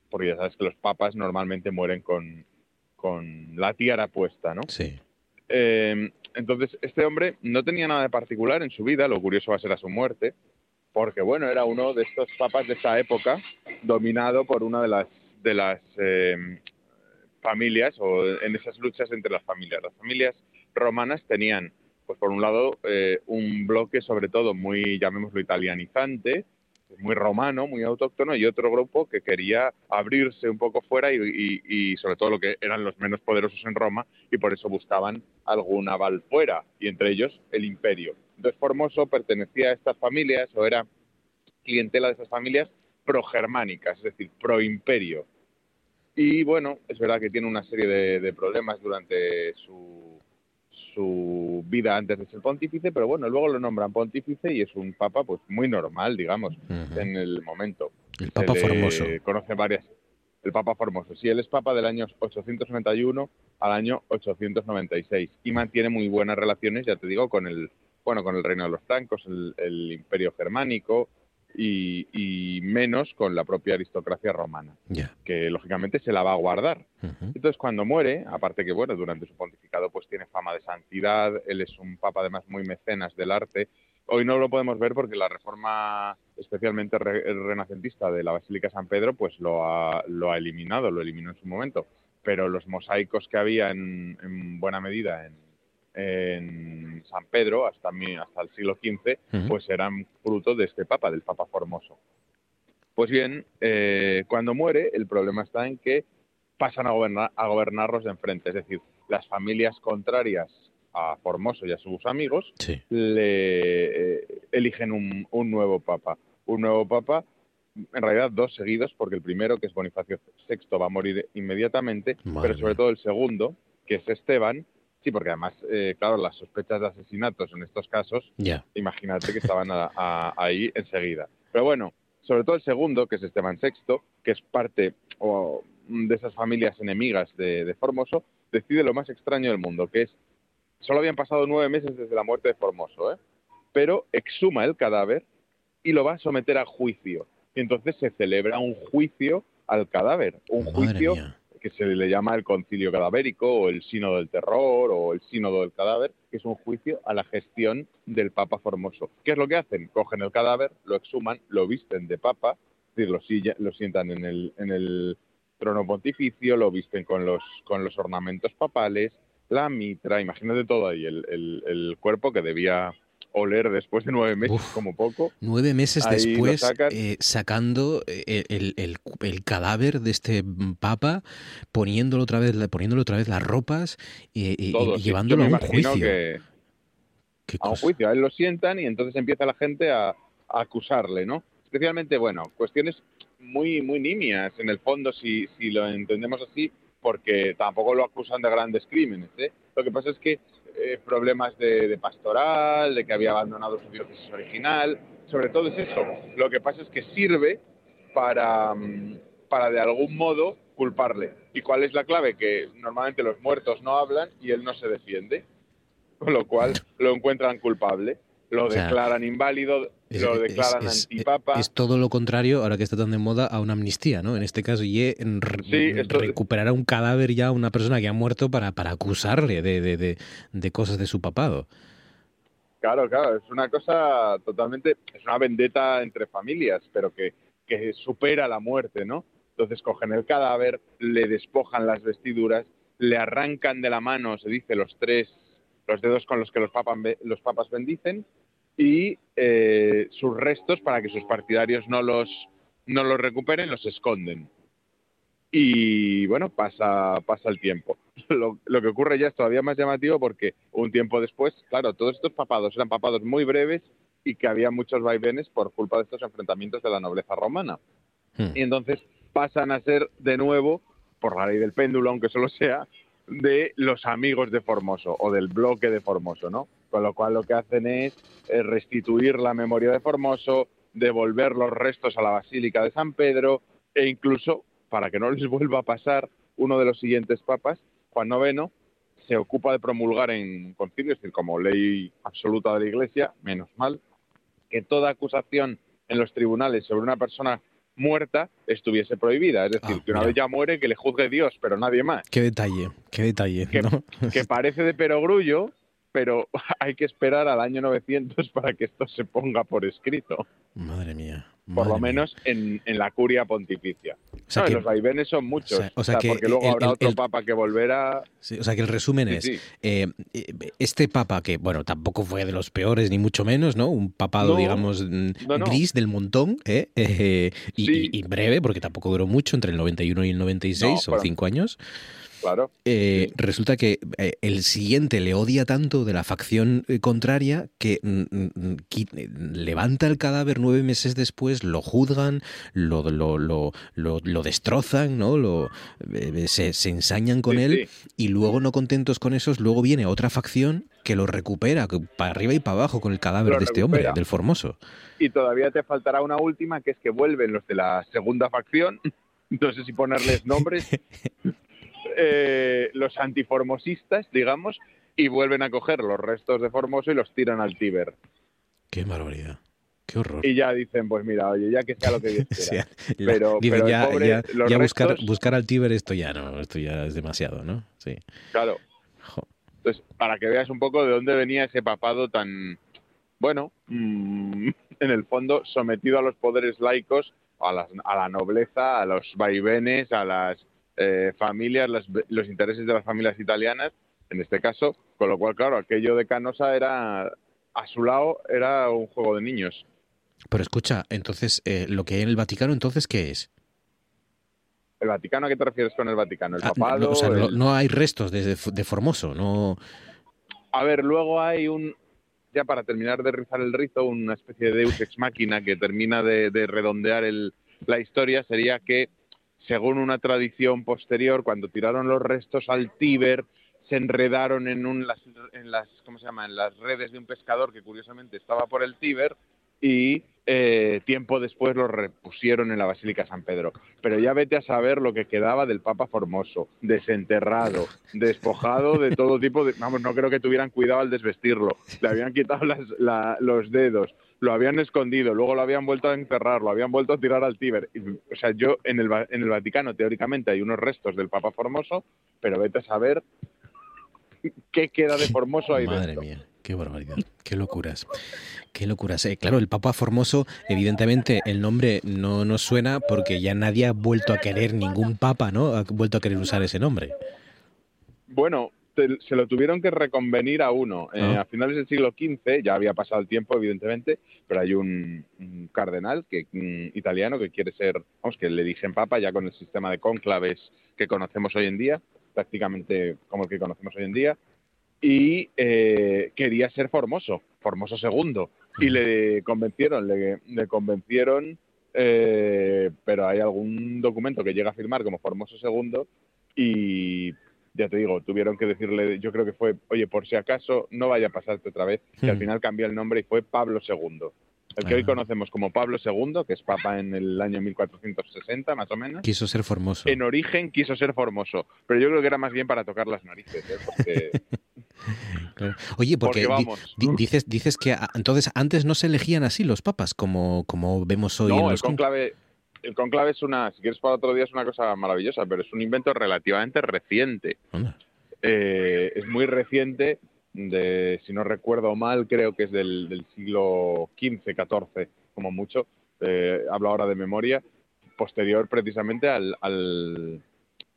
porque ya sabes que los papas normalmente mueren con, con la tiara puesta, ¿no? Sí. Eh, entonces, este hombre no tenía nada de particular en su vida, lo curioso va a ser a su muerte, porque bueno, era uno de estos papas de esa época, dominado por una de las, de las em, familias, o en esas luchas entre las familias. Las familias romanas tenían, pues por un lado, eh, un bloque sobre todo muy, llamémoslo, italianizante, muy romano, muy autóctono, y otro grupo que quería abrirse un poco fuera y, sobre todo lo que eran los menos poderosos en Roma, y por eso buscaban algún aval fuera, y entre ellos el imperio. Entonces Formoso pertenecía a estas familias, o era clientela de esas familias progermánicas, es decir, pro-imperio. Y bueno, es verdad que tiene una serie de problemas durante su su vida antes de ser pontífice, pero bueno, luego lo nombran pontífice y es un papa pues muy normal, digamos, en el momento. El papa formoso. Conoce varias. El papa formoso. Sí, él es papa del año 891 al año 896 y mantiene muy buenas relaciones, ya te digo, con el bueno, con el reino de los francos, el imperio germánico, y, menos con la propia aristocracia romana, que lógicamente se la va a guardar. Entonces, cuando muere, aparte que, bueno, durante su pontificado pues tiene fama de santidad, él es un papa además muy mecenas del arte, Hoy no lo podemos ver porque la reforma especialmente renacentista de la Basílica San Pedro pues lo ha, lo ha eliminado, lo eliminó en su momento. Pero los mosaicos que había en, en buena medida en, en San Pedro hasta, hasta el siglo XV, pues eran fruto de este papa, del papa Formoso. Pues bien, eh, cuando muere, el problema está en que pasan a, gobernar, a gobernarlos de enfrente, es decir, las familias contrarias a Formoso y a sus amigos le eh, eligen un, un, nuevo papa. Un nuevo papa, en realidad dos seguidos, porque el primero, que es Bonifacio VI, va a morir inmediatamente, pero sobre todo el segundo, que es Esteban, Sí, porque además, eh, claro, las sospechas de asesinatos en estos casos, imagínate que estaban ahí enseguida. Pero bueno, sobre todo el segundo, que es Esteban VI, que es parte de esas familias enemigas de, Formoso, decide lo más extraño del mundo, que es, solo habían pasado nueve meses desde la muerte de Formoso, ¿eh? pero exhuma el cadáver y lo va a someter a juicio. Y entonces se celebra un juicio al cadáver, un juicio que se le llama el concilio cadavérico o el sínodo del terror o el sínodo del cadáver, que es un juicio a la gestión del Papa Formoso. ¿Qué es lo que hacen? Cogen el cadáver, lo exhuman, lo visten de Papa, es decir, lo, sientan en el, en el trono pontificio, lo visten con los, con los ornamentos papales, la mitra, imagínate todo ahí, el, el cuerpo que debía oler después de nueve meses como poco. Nueve meses después eh, sacando eh, el, el, cadáver de este papa, poniéndolo otra vez, poniéndolo otra vez las ropas y, llevándolo a un juicio. a un juicio, a él lo sientan y entonces empieza la gente a, acusarle, ¿no? Especialmente, bueno, cuestiones muy, muy nimias, en el fondo, si, si lo entendemos así, porque tampoco lo acusan de grandes crímenes. ¿eh? Lo que pasa es que eh, problemas de, pastoral, de que había abandonado su diócesis original, sobre todo es eso. Lo que pasa es que sirve para, mm, para de algún modo culparle. ¿Y cuál es la clave? Que normalmente los muertos no hablan y él no se defiende, con lo cual lo encuentran culpable lo declaran inválido, lo declaran antipapa. Es todo lo contrario, ahora que está tan de moda, a una amnistía, ¿no? En este caso, y recuperar a un cadáver ya a una persona que ha muerto para, para acusarle de, de, de, cosas de su papado. Claro, claro, es una cosa totalmente, es una vendetta entre familias, pero que, que supera la muerte, ¿no? Entonces cogen el cadáver, le despojan las vestiduras, le arrancan de la mano, se dice, los tres los dedos con los que los papas, los papas bendicen y eh, sus restos para que sus partidarios no los, no los recuperen, los esconden. Y bueno, pasa, pasa el tiempo. Lo, lo, que ocurre ya es todavía más llamativo porque un tiempo después, claro, todos estos papados eran papados muy breves y que había muchos vaivenes por culpa de estos enfrentamientos de la nobleza romana. Hmm. Y entonces pasan a ser de nuevo, por la ley del péndulo, aunque solo sea, de los amigos de Formoso o del bloque de Formoso, ¿no? Con lo cual lo que hacen es eh, restituir la memoria de Formoso, devolver los restos a la Basílica de San Pedro e incluso, para que no les vuelva a pasar, uno de los siguientes papas, Juan IX, se ocupa de promulgar en concilio, es decir, como ley absoluta de la Iglesia, menos mal, que toda acusación en los tribunales sobre una persona muerta estuviese prohibida. Es decir, ah, que una vez ya muere, que le juzgue Dios, pero nadie más. Qué detalle, qué detalle. Que, que parece de perogrullo, pero hay que esperar al año 900 para que esto se ponga por escrito. Madre mía. por lo menos en, la curia pontificia. los vaivenes son muchos. O sea, que porque luego habrá otro papa que volverá. o sea que el resumen es: eh, este papa, que bueno, tampoco fue de los peores, ni mucho menos, ¿no? Un papado, digamos, mm, gris del montón, ¿eh? eh y, breve, porque tampoco duró mucho, entre el 91 y el 96, o cinco años. Claro. Eh, resulta que eh, el siguiente le odia tanto de la facción eh, contraria que mm, mm, mm, levanta el cadáver nueve meses después, lo juzgan, lo, lo, lo, lo destrozan, ¿no? Lo, se, se, ensañan con él y luego no contentos con esos, luego viene otra facción que lo recupera para arriba y para abajo con el cadáver de este hombre, del Formoso. Y todavía te faltará una última, que es que vuelven los de la segunda facción, entonces si ponerles nombres, eh, los antiformosistas, digamos, y vuelven a coger los restos de Formoso y los tiran al Tíber. Qué barbaridad. Qué horror. Y ya dicen, pues mira, oye, ya que sea lo que Dios quiera. pero, ya, buscar, buscar al Tíber esto ya no, esto ya es demasiado, ¿no? Sí. Claro. Entonces, para que veas un poco de dónde venía ese papado tan, bueno, mm, en el fondo sometido a los poderes laicos, a, a la nobleza, a los vaivenes, a las eh, familias, los intereses de las familias italianas, en este caso, con lo cual, claro, aquello de Canosa era, a su lado, era un juego de niños. Pero escucha, entonces, eh, lo que hay en el Vaticano, entonces, ¿qué es? ¿El Vaticano a qué te refieres con el Vaticano? ¿El ah, papado? No, o sea, no, hay restos de, de, Formoso, no... A ver, luego hay un, ya para terminar de rizar el rizo, una especie de Deus ex machina que termina de, de redondear el, la historia, sería que según una tradición posterior, cuando tiraron los restos al Tíber, se enredaron en, un, en las, ¿cómo se llama? en las redes de un pescador que curiosamente estaba por el Tíber y eh, tiempo después los repusieron en la Basílica San Pedro. Pero ya vete a saber lo que quedaba del Papa Formoso, desenterrado, despojado de todo tipo de... Vamos, no creo que tuvieran cuidado al desvestirlo. Le habían quitado los dedos, lo habían escondido, luego lo habían vuelto a enterrar, lo habían vuelto a tirar al Tíber. o sea, yo en el, en el Vaticano teóricamente hay unos restos del Papa Formoso, pero vete a saber qué queda de Formoso ahí Madre mía, qué barbaridad, qué locuras. Qué locuras. Eh, claro, el Papa Formoso, evidentemente el nombre no nos suena porque ya nadie ha vuelto a querer, ningún papa, ¿no? Ha vuelto a querer usar ese nombre. Bueno, se lo tuvieron que reconvenir a uno. Eh, ah. a finales del siglo XV, ya había pasado el tiempo, evidentemente, pero hay un, cardenal que, italiano que quiere ser, vamos, que le dicen papa ya con el sistema de cónclaves que conocemos hoy en día, prácticamente como el que conocemos hoy en día, y eh, quería ser Formoso, Formoso segundo, y le convencieron, le, convencieron eh, pero hay algún documento que llega a firmar como Formoso segundo y ya te digo, tuvieron que decirle, yo creo que fue, oye, por si acaso no vaya a pasarte otra vez, y al hmm. final cambió el nombre y fue Pablo II. El que hoy conocemos como Pablo II, que es papa en el año 1460 más o menos. Quiso ser formoso. En origen quiso ser formoso, pero yo creo que era más bien para tocar las narices, ¿eh? Oye, porque, dices, dices que entonces antes no se elegían así los papas, como, como vemos hoy en los el conclave, el conclave es una, si quieres para otro día, es una cosa maravillosa, pero es un invento relativamente reciente. Eh, es muy reciente, de, si no recuerdo mal, creo que es del, siglo XV, XIV, como mucho. Eh, hablo ahora de memoria, posterior precisamente al, al,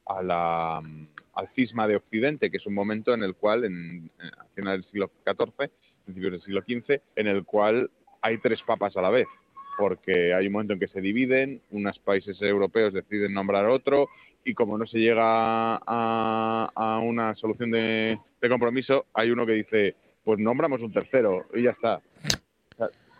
a la, al cisma de Occidente, que es un momento en el cual, en, a finales del siglo XIV, principios del siglo XV, en el cual hay tres papas a la vez porque hay un momento en que se dividen, unos países europeos deciden nombrar otro y como no se llega a, una solución de, compromiso, hay uno que dice, pues nombramos un tercero y ya está.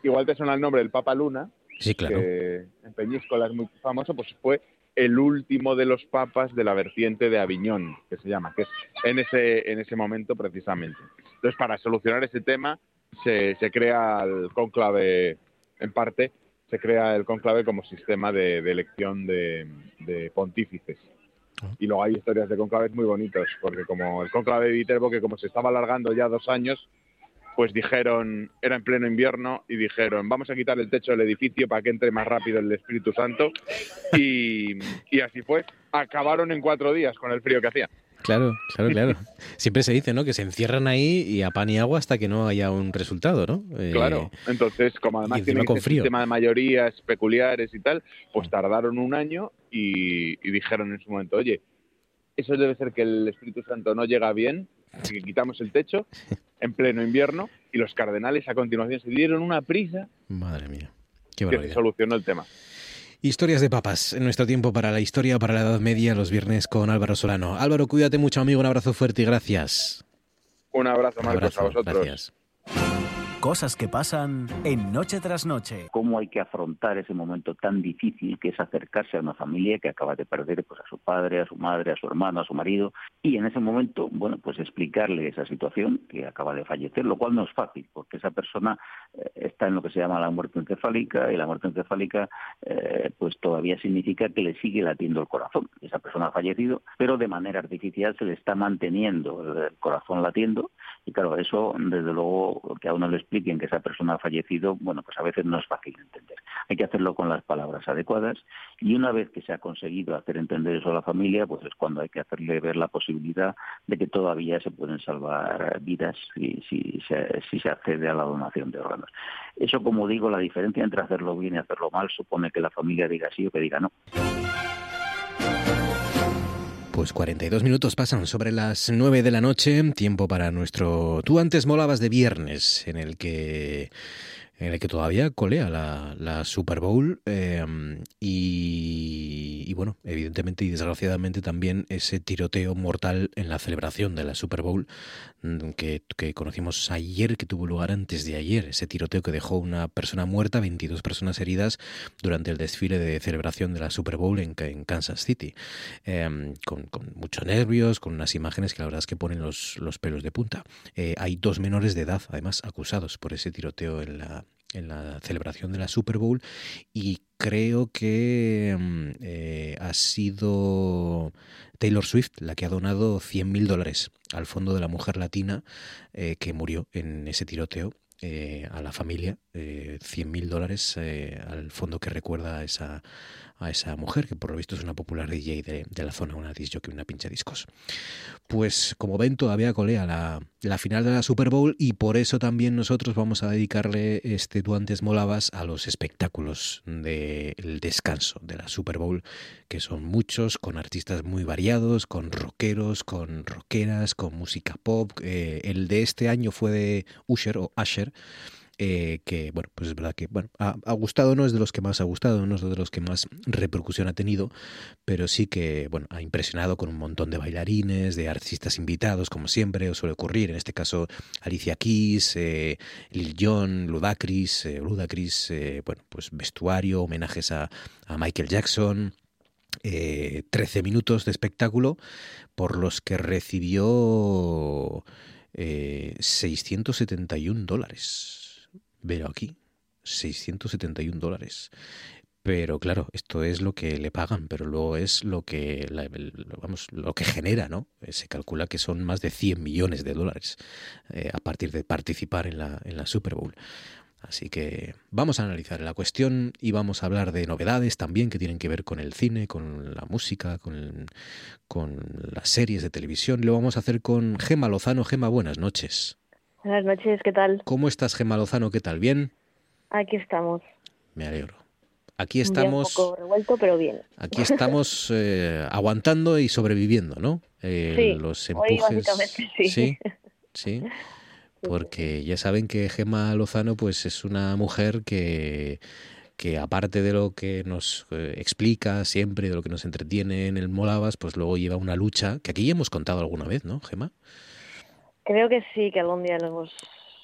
igual te suena el nombre del Papa Luna, sí, claro. que en Peñíscola es muy famoso, pues fue el último de los papas de la vertiente de Aviñón, que se llama, que es en ese, en ese momento precisamente. Entonces, para solucionar ese tema, se, se crea el conclave, en parte, se crea el conclave como sistema de, elección de, pontífices. Ah. Y luego hay historias de conclaves muy bonitos, porque como el conclave de Viterbo, que como se estaba alargando ya dos años, pues dijeron, era en pleno invierno, y dijeron, vamos a quitar el techo del edificio para que entre más rápido el Espíritu Santo. Y, y así fue. Acabaron en cuatro días con el frío que hacía. Claro, claro, claro. Siempre se dice, ¿no? Que se encierran ahí y a pan y agua hasta que no haya un resultado, ¿no? Eh, claro. Entonces, como además tiene un sistema de mayorías peculiares y tal, pues mm. tardaron un año y, dijeron en su momento, oye, eso debe ser que el Espíritu Santo no llega bien, así que quitamos el techo en pleno invierno y los cardenales a continuación se dieron una prisa. Madre mía. Qué que se solucionó el tema. Historias de papas, en nuestro tiempo para la historia, para la Edad Media, los viernes con Álvaro Solano. Álvaro, cuídate mucho, amigo, un abrazo fuerte y gracias. Un abrazo, Marcos, a vosotros. Gracias. Cosas que pasan en noche tras noche. Cómo hay que afrontar ese momento tan difícil que es acercarse a una familia que acaba de perder pues, a su padre, a su madre, a su hermano, a su marido, y en ese momento, bueno, pues explicarle esa situación que acaba de fallecer, lo cual no es fácil, porque esa persona eh, está en lo que se llama la muerte encefálica, y la muerte encefálica, eh, pues todavía significa que le sigue latiendo el corazón. Esa persona ha fallecido, pero de manera artificial se le está manteniendo el corazón latiendo, y claro, eso, desde luego, que a uno le expliquen que esa persona ha fallecido, bueno, pues a veces no es fácil entender. Hay que hacerlo con las palabras adecuadas y una vez que se ha conseguido hacer entender eso a la familia, pues es cuando hay que hacerle ver la posibilidad de que todavía se pueden salvar vidas si, si, se, si se accede a la donación de órganos. Eso, como digo, la diferencia entre hacerlo bien y hacerlo mal supone que la familia diga sí o que diga no. Pues 42 minutos pasan sobre las 9 de la noche, tiempo para nuestro... Tú antes molabas de viernes, en el que en el que todavía colea la, Super Bowl em, y, bueno, evidentemente y desgraciadamente también ese tiroteo mortal en la celebración de la Super Bowl mm, que, conocimos ayer, que tuvo lugar antes de ayer, ese tiroteo que dejó una persona muerta, 22 personas heridas durante el desfile de celebración de la Super Bowl en, Kansas City, em, con, muchos nervios, con unas imágenes que la verdad es que ponen los, los pelos de punta. Eh, hay dos menores de edad, además, acusados por ese tiroteo en la, en la celebración de la Super Bowl y creo que mm, eh, ha sido Taylor Swift la que ha donado 100.000 dólares al Fondo de la Mujer Latina eh, que murió en ese tiroteo eh, a la familia, eh, 100.000 dólares al fondo que recuerda a esa, a esa mujer, que por lo visto es una popular DJ de, de la zona, una disc que una pincha discos. Pues como ven, todavía colea la, final de la Super Bowl y por eso también nosotros vamos a dedicarle este Tú antes molabas a los espectáculos del descanso de la Super Bowl, que son muchos, con artistas muy variados, con rockeros, con rockeras, con música pop. Eh, el de este año fue de Usher o Usher eh, que, bueno, pues es verdad que, bueno, ha, gustado, no es de los que más ha gustado, no es de los que más repercusión ha tenido, pero sí que, bueno, ha impresionado con un montón de bailarines, de artistas invitados, como siempre, o suele ocurrir, en este caso Alicia Keys, eh, Lil Jon, Ludacris, eh, Ludacris, eh, bueno, pues vestuario, homenajes a, a Michael Jackson, 13 minutos de espectáculo por los que recibió 671 dólares. Veo aquí, 671 dólares. Pero claro, esto es lo que le pagan, pero luego es lo que, vamos, lo que genera, ¿no? Eh, se calcula que son más de 100 millones de dólares eh, a partir de participar en la, en la Super Bowl. Así que vamos a analizar la cuestión y vamos a hablar de novedades también que tienen que ver con el cine, con la música, con, con las series de televisión. Lo vamos a hacer con Gema Lozano. Gema, buenas noches. Buenas noches, ¿qué tal? ¿Cómo estás, Gemma Lozano? ¿Qué tal? ¿Bien? Aquí estamos. Me alegro. Aquí estamos. un poco revuelto, pero bien. Aquí estamos eh, aguantando y sobreviviendo, ¿no? Eh, sí, los empujes. sí. sí. Sí. Porque ya saben que Gemma Lozano, pues es una mujer que que aparte de lo que nos eh, explica siempre, de lo que nos entretiene en el Molavas, pues luego lleva una lucha, que aquí ya hemos contado alguna vez, ¿no, Gema? Creo que sí, que algún día lo hemos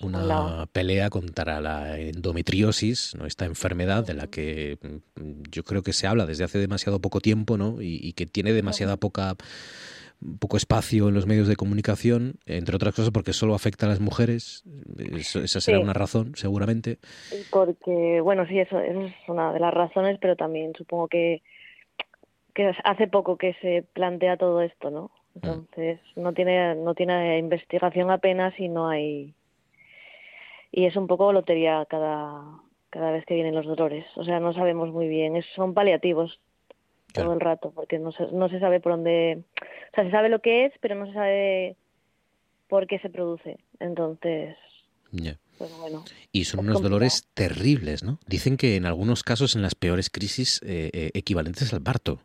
una pelea contra la endometriosis, ¿no? esta enfermedad de la que mm, yo creo que se habla desde hace demasiado poco tiempo ¿no? y, que tiene demasiada poca poco espacio en los medios de comunicación, entre otras cosas porque solo afecta a las mujeres. esa será una razón, seguramente. Porque, bueno, sí, eso, eso, es una de las razones, pero también supongo que, que hace poco que se plantea todo esto, ¿no? Entonces no tiene no tiene investigación apenas y no hay y es un poco lotería cada cada vez que vienen los dolores. O sea, no sabemos muy bien. son paliativos todo el rato porque no se, no se sabe por dónde. O sea, se sabe lo que es, pero no se sabe por qué se produce. Entonces. Pues bueno, y son unos dolores terribles, ¿no? Dicen que en algunos casos, en las peores crisis, eh, eh, equivalentes al parto.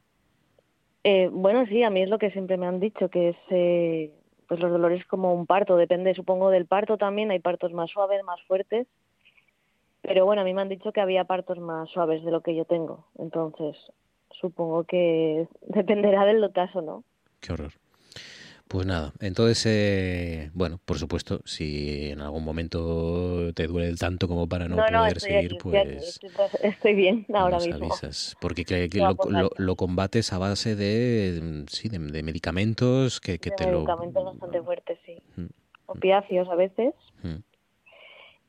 Eh, bueno, sí, a mí es lo que siempre me han dicho, que es eh, pues los dolores como un parto, depende supongo del parto también, hay partos más suaves, más fuertes, pero bueno, a mí me han dicho que había partos más suaves de lo que yo tengo, entonces supongo que dependerá del caso, ¿no? Qué horror. Pues nada, entonces, eh, bueno, por supuesto, si en algún momento te duele tanto como para no, poder seguir, pues... Estoy, bien ahora mismo. porque lo, combates a base de, sí, de, medicamentos que, que te lo... Medicamentos bastante fuertes, sí. Mm. Opiáceos a veces. Mm.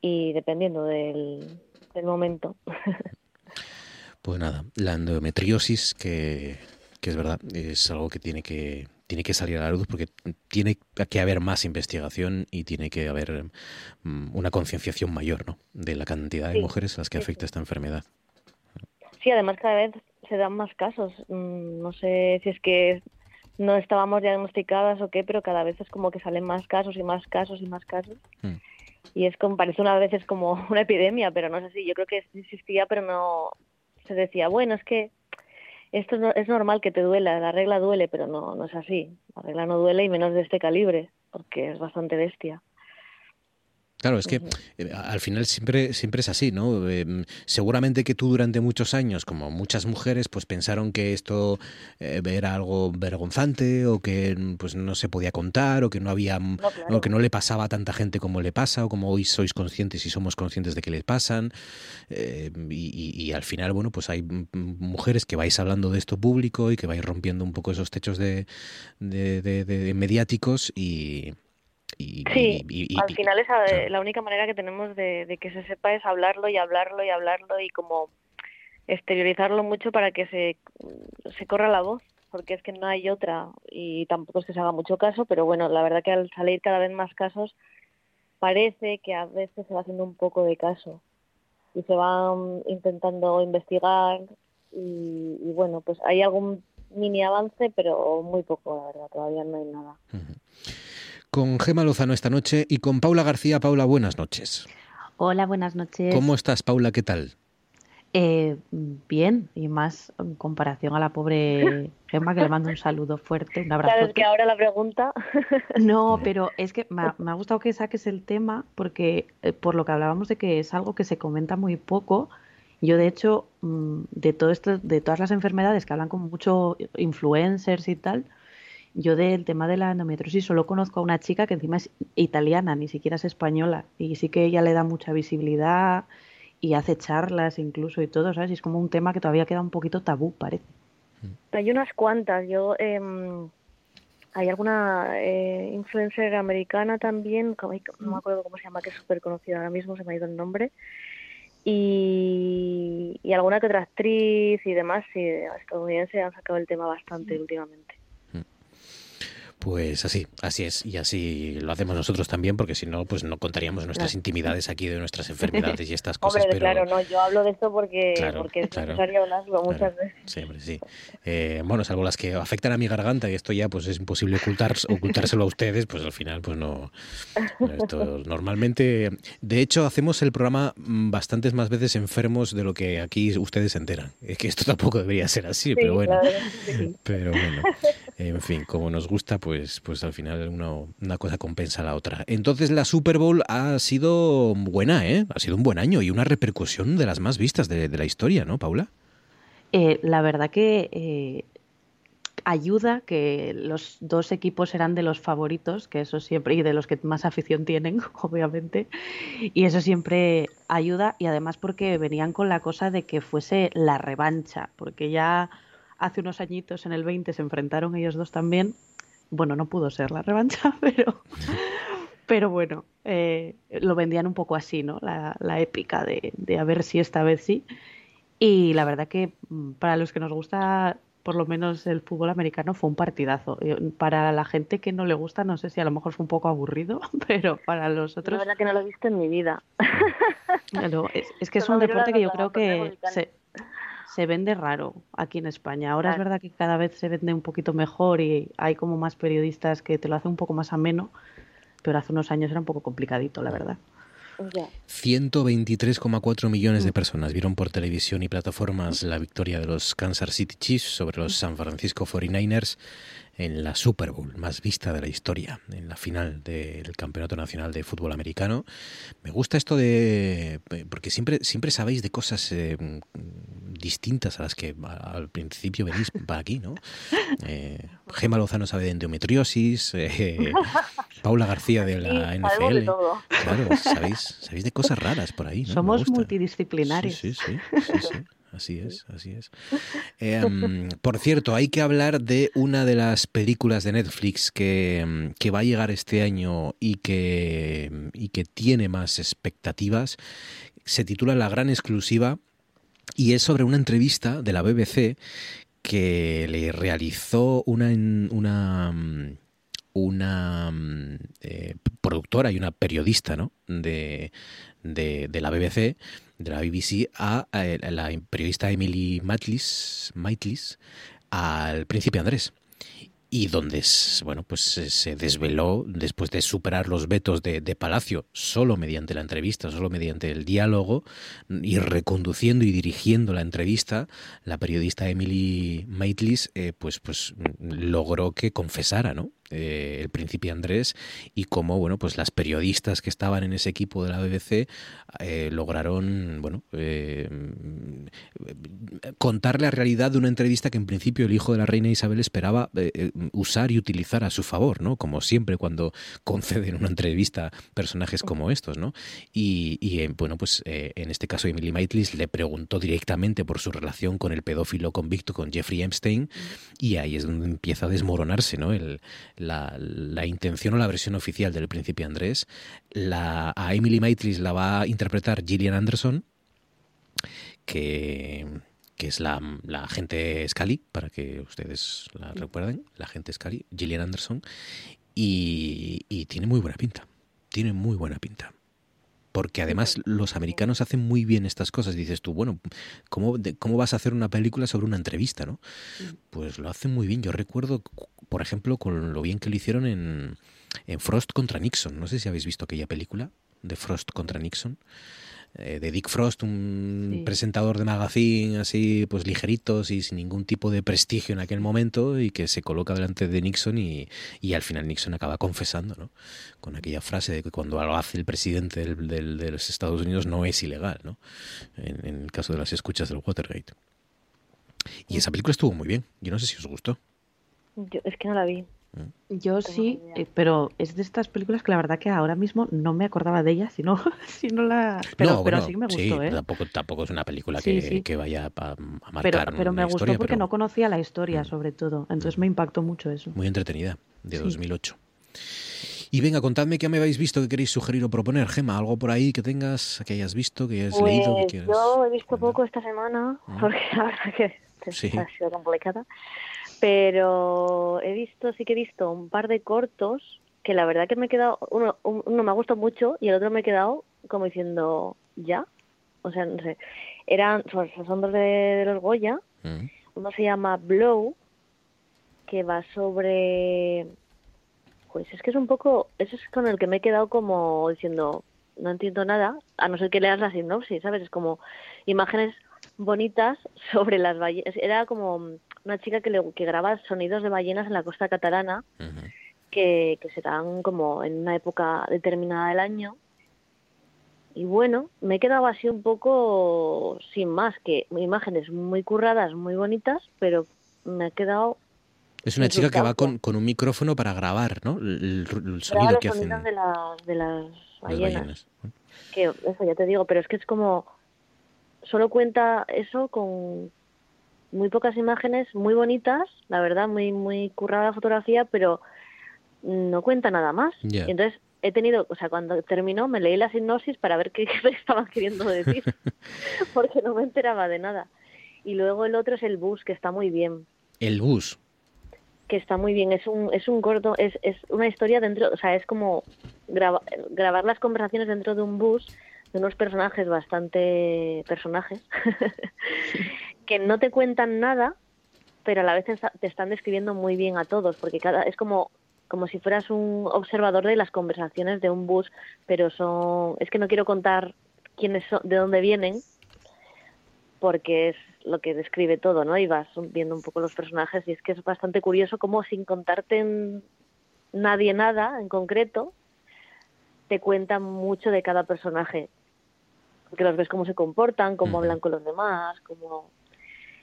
Y dependiendo del, del momento. pues nada, la endometriosis, que, que es verdad, es algo que tiene que tiene que salir a la luz porque tiene que haber más investigación y tiene que haber mm, una concienciación mayor ¿no? de la cantidad de mujeres a las que afecta esta enfermedad. Sí, además cada vez se dan más casos. Mm, no sé si es que no estábamos diagnosticadas o qué, pero cada vez es como que salen más casos y más casos y más casos. Mm. Y es como, parece una vez como una epidemia, pero no sé si, yo creo que existía, pero no se decía, bueno, es que esto es normal que te duela, la regla duele, pero no, no es así. La regla no duele y menos de este calibre, porque es bastante bestia. Claro, es que eh, al final siempre, siempre es así, ¿no? Em, seguramente que tú durante muchos años, como muchas mujeres, pues pensaron que esto eh, era algo vergonzante o que mm, pues no se podía contar o que no había mm, o que no le pasaba a tanta gente como le pasa o como hoy sois conscientes y somos conscientes de que les pasan. Em, y, al final, bueno, pues hay mm, mujeres que vais hablando de esto público y que vais rompiendo un poco esos techos de, de mediáticos y sí, al final es eh, la única manera que tenemos de, que se sepa es hablarlo y hablarlo y hablarlo y como exteriorizarlo mucho para que se, se corra la voz, porque es que no hay otra y tampoco es que se haga mucho caso, pero bueno, la verdad que al salir cada vez más casos parece que a veces se va haciendo un poco de caso y se van intentando investigar y, bueno, pues hay algún mini avance, pero muy poco, la verdad, todavía no hay nada con Gema Lozano esta noche y con Paula García. Paula, buenas noches. Hola, buenas noches. ¿Cómo estás, Paula? ¿Qué tal? Eh, bien, y más en comparación a la pobre Gemma, que le mando un saludo fuerte, un abrazo. Claro, es que ahora la pregunta. No, pero es que me ha, gustado que saques el tema porque, eh, por lo que hablábamos de que es algo que se comenta muy poco, yo de hecho, mm, de todo esto, de todas las enfermedades que hablan con muchos influencers y tal, yo del tema de la endometriosis solo conozco a una chica que encima es italiana, ni siquiera es española, y sí que ella le da mucha visibilidad y hace charlas incluso y todo, ¿sabes? Y es como un tema que todavía queda un poquito tabú, parece. Hay unas cuantas, yo... Eh, hay alguna eh, influencer americana también, no me acuerdo cómo se llama, que es súper conocida ahora mismo, se me ha ido el nombre, y, y alguna que otra actriz y demás, sí, estadounidense han sacado el tema bastante últimamente. Pues así, así es, y así lo hacemos nosotros también, porque si no, pues no contaríamos nuestras intimidades aquí de nuestras enfermedades y estas cosas. Hombre, claro, no, yo hablo de esto porque, porque es necesario hablarlo muchas veces. Siempre, sí. Eh, bueno, salvo las que afectan a mi garganta y esto ya pues es imposible ocultar, ocultárselo a ustedes, pues al final pues no. Esto, normalmente, de hecho, hacemos el programa bastantes más veces enfermos de lo que aquí ustedes se enteran. Es que esto tampoco debería ser así, pero bueno. Pero bueno, en fin, como nos gusta, pues pues, al final una cosa compensa a la otra. Entonces la Super Bowl ha sido buena, ¿eh? Ha sido un buen año y una repercusión de las más vistas de, la historia, ¿no, Paula? Eh, la verdad que eh, ayuda que los dos equipos eran de los favoritos, que eso siempre, y de los que más afición tienen, obviamente, y eso siempre ayuda, y además porque venían con la cosa de que fuese la revancha, porque ya hace unos añitos en el 20 se enfrentaron ellos dos también bueno, no pudo ser la revancha, pero, pero bueno, eh, lo vendían un poco así, ¿no? La, épica de, de, a ver si esta vez sí. Y la verdad que mm, para los que nos gusta por lo menos el fútbol americano fue un partidazo. Para la gente que no le gusta, no sé si a lo mejor fue un poco aburrido, pero para los otros... La verdad que no lo he visto en mi vida. es, que es un deporte que yo creo que se vende raro aquí en España. Ahora es verdad que cada vez se vende un poquito mejor y hay como más periodistas que te lo hacen un poco más ameno, pero hace unos años era un poco complicadito, la verdad. 123,4 millones de mm. personas vieron por televisión y plataformas la victoria de los Kansas City Chiefs sobre los San Francisco 49ers en la Super Bowl más vista de la historia, en la final del Campeonato Nacional de Fútbol Americano. Me gusta esto de... porque siempre, siempre sabéis de cosas eh, distintas a las que al principio venís para aquí, ¿no? Eh, Gema Lozano sabe de endometriosis, eh, Paula García de la NFL. Claro, sabéis, sabéis de cosas raras por ahí. ¿no? Somos multidisciplinarios. sí, sí, sí, sí. Así es, así es. Em, por cierto, hay que hablar de una de las películas de Netflix que, em, que, va a llegar este año y que, y que tiene más expectativas. Se titula La Gran Exclusiva y es sobre una entrevista de la BBC que le realizó una, una, una eh, productora y una periodista ¿no? de, de, de la BBC de la BBC a, la periodista Emily Maitlis al príncipe Andrés. Y donde bueno pues se desveló después de superar los vetos de, Palacio solo mediante la entrevista solo mediante el diálogo y reconduciendo y dirigiendo la entrevista la periodista Emily Maitlis eh, pues pues logró que confesara no eh, el príncipe Andrés y cómo bueno pues las periodistas que estaban en ese equipo de la BBC eh, lograron bueno eh, contar la realidad de una entrevista que en principio el hijo de la reina Isabel esperaba usar y utilizar a su favor no como siempre cuando conceden una entrevista personajes como estos no y, y bueno pues en este caso Emily Maitlis le preguntó directamente por su relación con el pedófilo convicto con Jeffrey Epstein y ahí es donde empieza a desmoronarse no el la, intención o la versión oficial del Príncipe Andrés. La, a Emily Maitlis la va a interpretar Gillian Anderson, que, que es la, la agente Scully, para que ustedes la recuerden, la agente Scully, Gillian Anderson, y, y tiene muy buena pinta. Tiene muy buena pinta porque además los americanos hacen muy bien estas cosas. Dices tú, bueno, ¿cómo, ¿cómo vas a hacer una película sobre una entrevista? ¿no? Pues lo hacen muy bien. Yo recuerdo, por ejemplo, con lo bien que lo hicieron en, en Frost contra Nixon. No sé si habéis visto aquella película. de Frost contra Nixon. Eh, de Dick Frost, un presentador de magazine así, pues ligeritos y sin ningún tipo de prestigio en aquel momento, y que se coloca delante de Nixon y, y al final Nixon acaba confesando, ¿no? Con aquella frase de que cuando lo hace el presidente del, del, de los Estados Unidos no es ilegal, ¿no? En, en el caso de las escuchas del Watergate. Y esa película estuvo muy bien. Yo no sé si os gustó. Yo, es que no la vi. Yo sí, eh, pero es de estas películas que la verdad que ahora mismo no me acordaba de ella, si no, si no la... Pero, no, pero bueno, sí que me gustó, sí, ¿eh? Tampoco, tampoco es una película Sí, que, sí. que vaya a, a marcar Pero, pero me gustó historia, porque pero no conocía la historia, sobre todo. Entonces me impactó mucho eso. muy entretenida, de Sí. 2008. Y venga, contadme qué me habéis visto, que queréis sugerir o proponer. Gema, algo por ahí que tengas, que hayas visto, que hayas leído, que Pues quieras. yo he visto poco esta semana, Mm. porque la verdad que Sí. ha sido complicada. Pero he visto, sí que he visto un par de cortos que la verdad que me he quedado, uno, un- uno me ha gustado mucho y el otro me he quedado como diciendo, ¿ya? O sea, no sé. Eran, son, son dos de, de los Goya. Mm. Uno se llama Blow, que va sobre... Pues es que es un poco... Eso es con el que me he quedado como diciendo, no entiendo nada, a no ser que leas la sinopsis, ¿sabes? Es como imágenes bonitas sobre las ballenas. Era como una chica que, le, que graba sonidos de ballenas en la costa catalana, que, que serán como en una época determinada del año. Y bueno, me he quedado así un poco sin más, que imágenes muy curradas, muy bonitas, pero me he quedado Es una chica que va con, con un micrófono para grabar, ¿no? El, el sonido los que hacen de las, de las las ballenas. ballenas. Que eso ya te digo, pero es que es como solo cuenta eso con muy pocas imágenes muy bonitas, la verdad, muy muy currada la fotografía, pero no cuenta nada más. Y entonces he tenido, o sea, cuando terminó me leí la sinopsis para ver qué, qué estaban queriendo decir, porque no me enteraba de nada. Y luego el otro es el bus, que está muy bien El bus. que está muy bien. Es un, es un corto, es, es una historia dentro, o sea, es como graba- grabar las conversaciones dentro de un bus de unos personajes bastante personajes que no te cuentan nada, pero a la vez te, está- te están describiendo muy bien a todos, porque cada es como como si fueras un observador de las conversaciones de un bus, pero son es que no quiero contar quiénes son, de dónde vienen, porque es lo que describe todo, ¿no? Y vas viendo un poco los personajes y es que es bastante curioso cómo sin contarte en- nadie nada en concreto, te cuentan mucho de cada personaje. Porque los ves cómo se comportan, cómo hablan con los demás, cómo...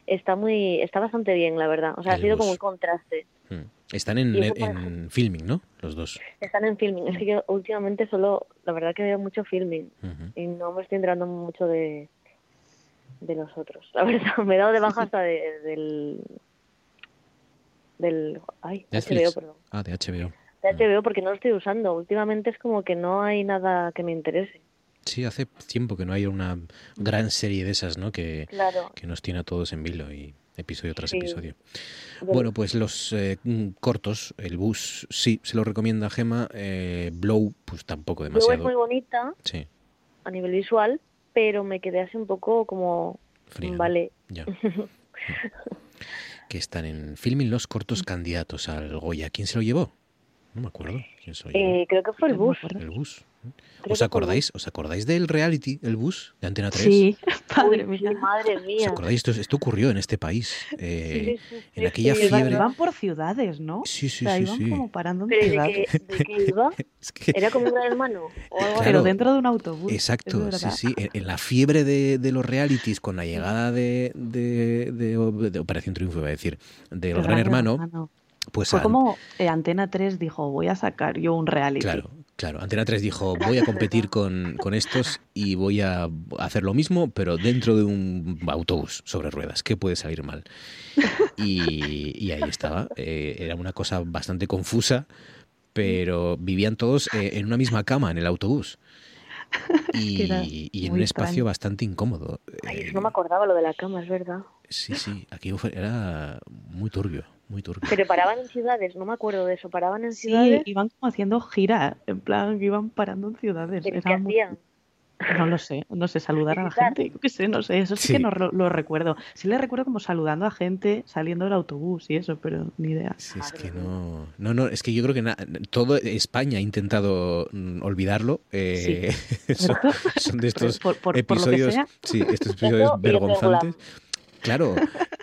Está muy, está bastante bien, la verdad. O sea, ha sido como un contraste. Mm. Están en, filming, ¿no? Los dos. Están en filming. Es que yo últimamente solo, la verdad que veo mucho filming y no me estoy enterando mucho de, de los otros. La verdad, me he dado de baja hasta de- del... del... Ay, Netflix. HBO, perdón. Ah, de HBO. De HBO porque no lo estoy usando. Últimamente es como que no hay nada que me interese. Sí, hace tiempo que no hay una gran serie de esas, ¿no? Que, Claro. que nos tiene a todos en vilo y episodio tras Sí. episodio. Bueno. Bueno, pues los eh, cortos, el bus sí, se lo recomienda Gema, eh, Blow, pues tampoco Luego es demasiado. muy bonita Sí, a nivel visual, pero me quedé así un poco como... Vale. Ya. que están en filming los cortos candidatos al Goya. ¿Quién se lo llevó? No me acuerdo. ¿Quién se lo llevó? Eh, creo que fue el bus. El bus. Creo ¿Os que acordáis? ¿Os acordáis del reality, el bus, de Antena 3? Sí, padre Uy, mía. sí, madre ¿Os mía. acordáis? Esto, esto ocurrió en este país. eh, Sí, sí, en aquella sí, fiebre. Iban por ciudades, ¿no? Sí, sí, o sea, sí, iban sí. como parando en ¿Pero de ciudades. qué, de qué iba? ¿Era como un gran hermano? O algo así? Pero dentro de un autobús. es Exacto, sí, sí. En, en la fiebre de, de los realities, con la llegada de, de, de- de Operación Triunfo, iba a decir, de los Gran Gran Hermano, Hermano. pues Fue han- como eh, Antena 3 dijo, voy a sacar yo un reality. Claro, claro. Antena 3 dijo, voy a competir con, con estos y voy a hacer lo mismo, pero dentro de un autobús sobre ruedas. ¿Qué puede salir mal? Y, y ahí estaba. Eh, era una cosa bastante confusa, pero vivían todos eh, en una misma cama en el autobús. Y, y en un espacio extraño. bastante incómodo. Ay, no me acordaba lo de la cama, es verdad. Sí, sí, aquí era muy turbio, muy turbio. Pero paraban en ciudades, no me acuerdo de eso. Paraban en Sí, ciudades. iban como haciendo gira, en plan, que iban parando en ciudades. ¿Pero Era qué muy- hacían? No lo sé, no sé, saludar a la gente, qué sé, no sé, eso sí, que no lo, recuerdo. Sí le recuerdo como saludando a gente saliendo del autobús y eso, pero ni idea. Sí, es que no, no, no, es que yo creo que todo España ha intentado mm, olvidarlo. Eh, son, de estos episodios, sí, estos episodios vergonzantes. Claro.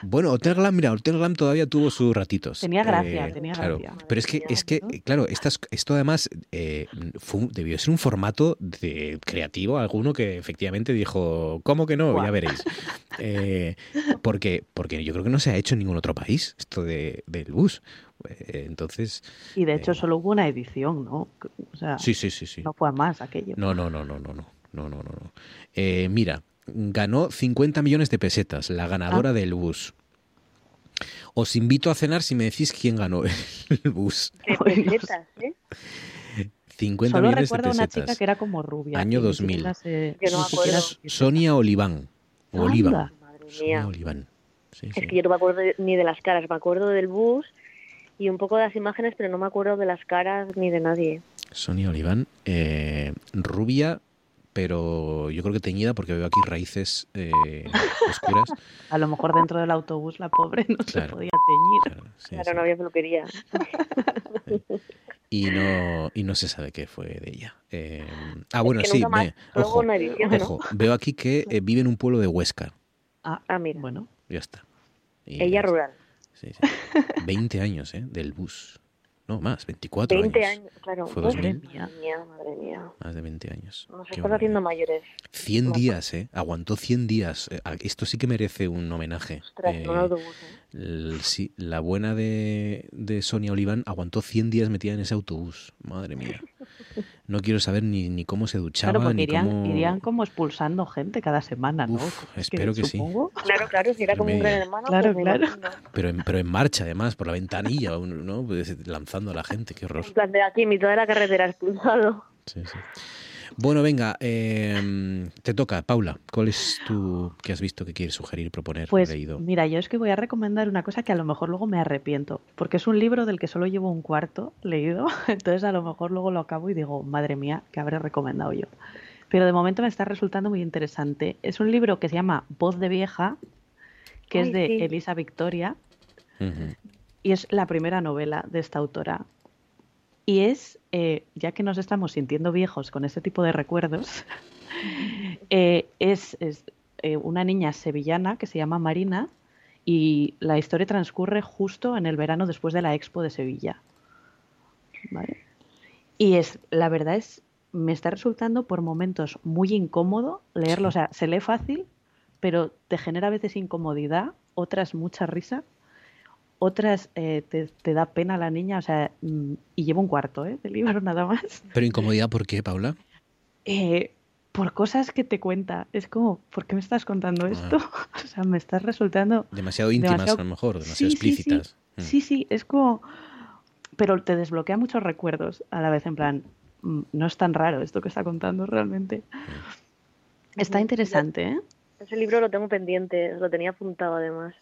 Bueno, Hotel Glam, mira, Hotel Glam todavía tuvo sus ratitos. Tenía gracia, eh, tenía gracia. Pero es que, es que claro, esto además eh, debió ser un formato de creativo, alguno que efectivamente dijo, ¿cómo que no? Ya veréis. Eh, porque, porque yo creo que no se ha hecho en ningún otro país esto de, del bus. entonces. Y de hecho solo hubo una edición, ¿no? O sea, sí, sí, sí, sí. No fue más aquello. No, no, no, no, no, no, no, no, no. mira, ganó 50 millones de pesetas, la ganadora ah. del bus. Os invito a cenar si me decís quién ganó el bus. ¿Qué pesetas, ¿eh? 50 Solo millones de pesetas. una chica que era como rubia. Año 2000. no me Sonia Oliván. Oliva. Sonia Oliván. es que yo no me acuerdo ni de las caras, me acuerdo del bus y un poco de las imágenes, pero no me acuerdo de las caras ni de nadie. Sonia Oliván, eh, rubia, pero yo creo que teñida porque veo aquí raíces eh, oscuras. A lo mejor dentro del autobús la pobre no se podía teñir. Claro, no había peluquería. y no y no se sabe qué fue de ella. Eh, ah, bueno, sí, ojo, veo aquí que eh, vive en un pueblo de Huesca. Ah, ah mira. Bueno. Ya está. Ella rural. Sí, sí. 20 años, ¿eh? Del bus. No, más, 24 20 años. claro. Fue madre mía, madre mía. Más de 20 años. Nos estamos haciendo mayores. 100 días, ¿eh? Aguantó 100 días. Eh, esto sí que merece un homenaje. Ostras, eh, autobús, ¿eh? Sí, la buena de, de Sonia Oliván aguantó 100 días metida en ese autobús. Madre mía. no quiero saber ni, ni cómo se duchaba, ni irían, cómo... irían como expulsando gente cada semana, ¿no? espero que, sí. Claro, claro, si era como un gran hermano. Claro, pues claro. Pero en, pero en marcha, además, por la ventanilla, ¿no? Pues, lanzando a la gente, qué horror. En plan de aquí, mitad de la carretera expulsado. Sí, sí. Bueno, venga, eh, te toca, Paula. ¿Cuál es tu que has visto que quieres sugerir, proponer, pues, leído? Mira, yo es que voy a recomendar una cosa que a lo mejor luego me arrepiento, porque es un libro del que solo llevo un cuarto leído, entonces a lo mejor luego lo acabo y digo, madre mía, ¿qué habré recomendado yo? Pero de momento me está resultando muy interesante. Es un libro que se llama Voz de vieja, que es de Elisa Victoria, y es la primera novela de esta autora. Y es, eh, ya que nos estamos sintiendo viejos con este tipo de recuerdos, eh, es, eh, una niña sevillana que se llama Marina y la historia transcurre justo en el verano después de la Expo de Sevilla. Y es, la verdad es, me está resultando por momentos muy incómodo leerlo. O sea, se lee fácil, pero te genera a veces incomodidad, otras mucha risa otras eh, te, da pena la niña, o sea, mm, y llevo un cuarto ¿eh? de libro nada más. ¿Pero incomodidad por qué, Paula? Eh, por cosas que te cuenta. Es como, ¿por qué me estás contando ah. esto? o sea, me estás resultando... Demasiado íntimas a lo mejor, demasiado explícitas. Mm. Sí sí. es como... Pero te desbloquea muchos recuerdos a la vez, en plan, mm, no es tan raro esto que está contando realmente. Está interesante, ¿eh? Ese libro lo tengo pendiente, lo tenía apuntado además.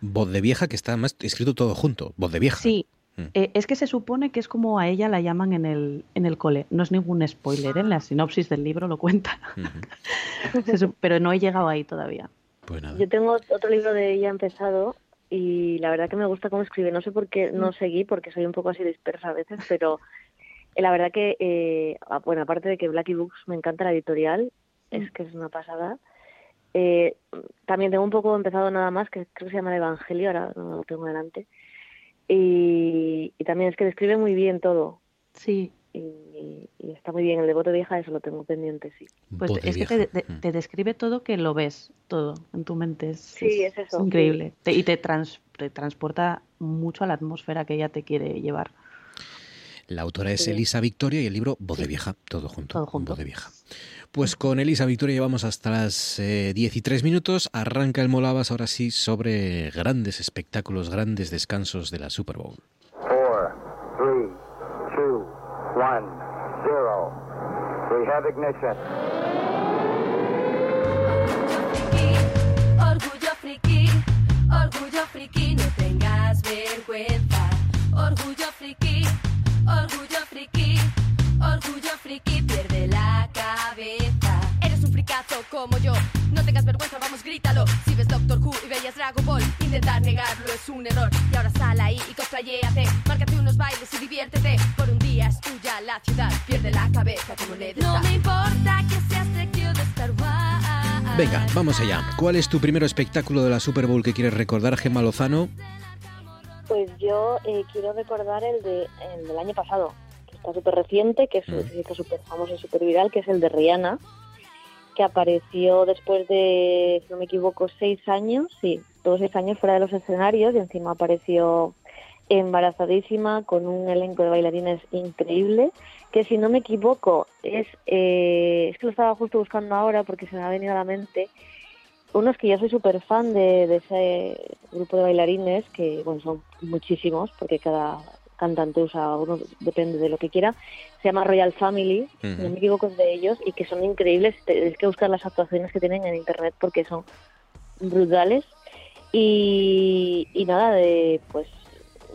Voz de vieja, que está además escrito todo junto. Voz de vieja. Sí. Mm. Eh, es que se supone que es como a ella la llaman en el, en el cole. No es ningún spoiler, en la sinopsis del libro lo cuenta. Pero no he llegado ahí todavía. Pues Yo tengo otro libro de ella empezado y la verdad que me gusta cómo escribe. No sé por qué no mm. seguí, porque soy un poco así dispersa a veces, pero eh, la verdad que, eh, bueno, aparte de que Blacky Books me encanta la editorial, es mm. que es una pasada. Eh, también tengo un poco empezado nada más, que creo que se llama el Evangelio, ahora no lo tengo delante. Y, también es que describe muy bien todo. Sí. Y, está muy bien. El devoto vieja, eso lo tengo pendiente, sí. Pues es que mm. te, describe todo que lo ves, todo en tu mente. Es, sí, es, eso. increíble. y te, te transporta mucho a la atmósfera que ella te quiere llevar. La autora es Elisa Victoria y el libro Voz de Vieja, todo junto. Todo junto. Voz de Vieja. Pues con Elisa Victoria llevamos hasta las eh, 10 y 3 minutos. Arranca el Molabas ahora sí sobre grandes espectáculos, grandes descansos de la Super Bowl. 4, 3, 2, 1, 0. We have ignition. Orgullo friki, orgullo friki, no tengas vergüenza. Orgullo friki. Orgullo friki, orgullo friki, pierde la cabeza. Eres un fricazo como yo, no tengas vergüenza, vamos, grítalo. Si ves Doctor Who y veías Dragon Ball, intentar negarlo es un error. Y ahora sal ahí y cosplayéate, márcate unos bailes y diviértete. Por un día es tuya la ciudad, pierde la cabeza como le No me importa que seas trekio de Star Wars. Venga, vamos allá. ¿Cuál es tu primer espectáculo de la Super Bowl que quieres recordar, Gemma Lozano? Pues yo eh, quiero recordar el, de, el del año pasado, que está súper reciente, que es mm. súper famoso y súper viral, que es el de Rihanna, que apareció después de, si no me equivoco, seis años, sí, todos seis años fuera de los escenarios y encima apareció embarazadísima con un elenco de bailarines increíble que si no me equivoco es eh, es que lo estaba justo buscando ahora porque se me ha venido a la mente unos que yo soy súper fan de, ese grupo de bailarines, que bueno, son muchísimos, porque cada cantante usa uno, depende de lo que quiera, se llama Royal Family, no me equivoco de ellos, y que son increíbles, tienes que buscar las actuaciones que tienen en internet porque son brutales. Y, y nada, de pues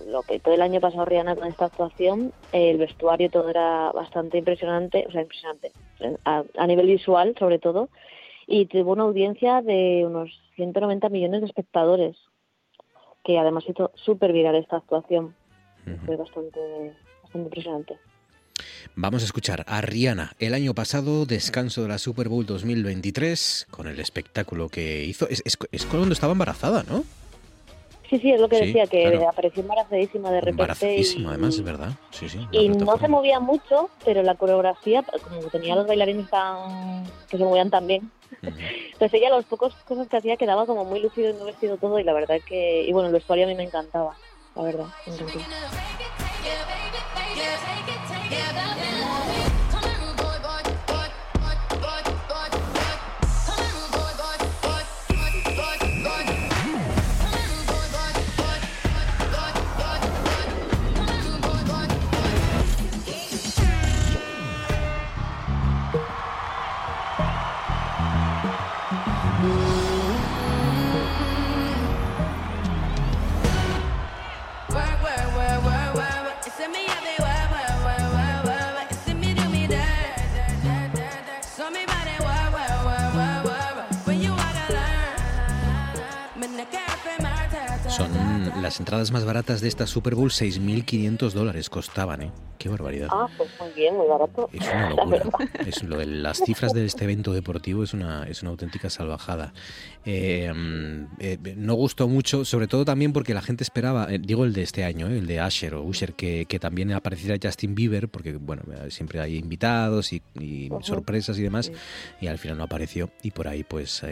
lo que todo el año pasado Rihanna con esta actuación, el vestuario todo era bastante impresionante, o sea, impresionante, a nivel visual sobre todo, y tuvo una audiencia de unos 190 millones de espectadores, que además hizo súper viral esta actuación. Fue bastante, bastante impresionante. Vamos a escuchar a Rihanna el año pasado, descanso de la Super Bowl 2023, con el espectáculo que hizo. Es, es cuando estaba embarazada, ¿no? Sí, sí, es lo que decía, que apareció embarazadísima de repente. Embarazadísima, además, es verdad. Sí, sí, y no se movía mucho, pero la coreografía, como tenía los bailarines tan que se movían tan bien, pues ella las pocas cosas que hacía quedaba como muy lucido y muy vestido todo, y la verdad que. Y bueno, el vestuario a mí me encantaba, la verdad. Las entradas más baratas de esta Super Bowl, 6.500 dólares costaban, ¿eh? Qué barbaridad. Ah, pues muy bien, muy barato. Es una locura. es lo de las cifras de este evento deportivo es una, es una auténtica salvajada. Eh, eh, no gustó mucho, sobre todo también porque la gente esperaba, eh, digo el de este año, el de Usher o Usher, que, que, también apareciera Justin Bieber, porque bueno, siempre hay invitados y, sorpresas y demás, y al final no apareció y por ahí pues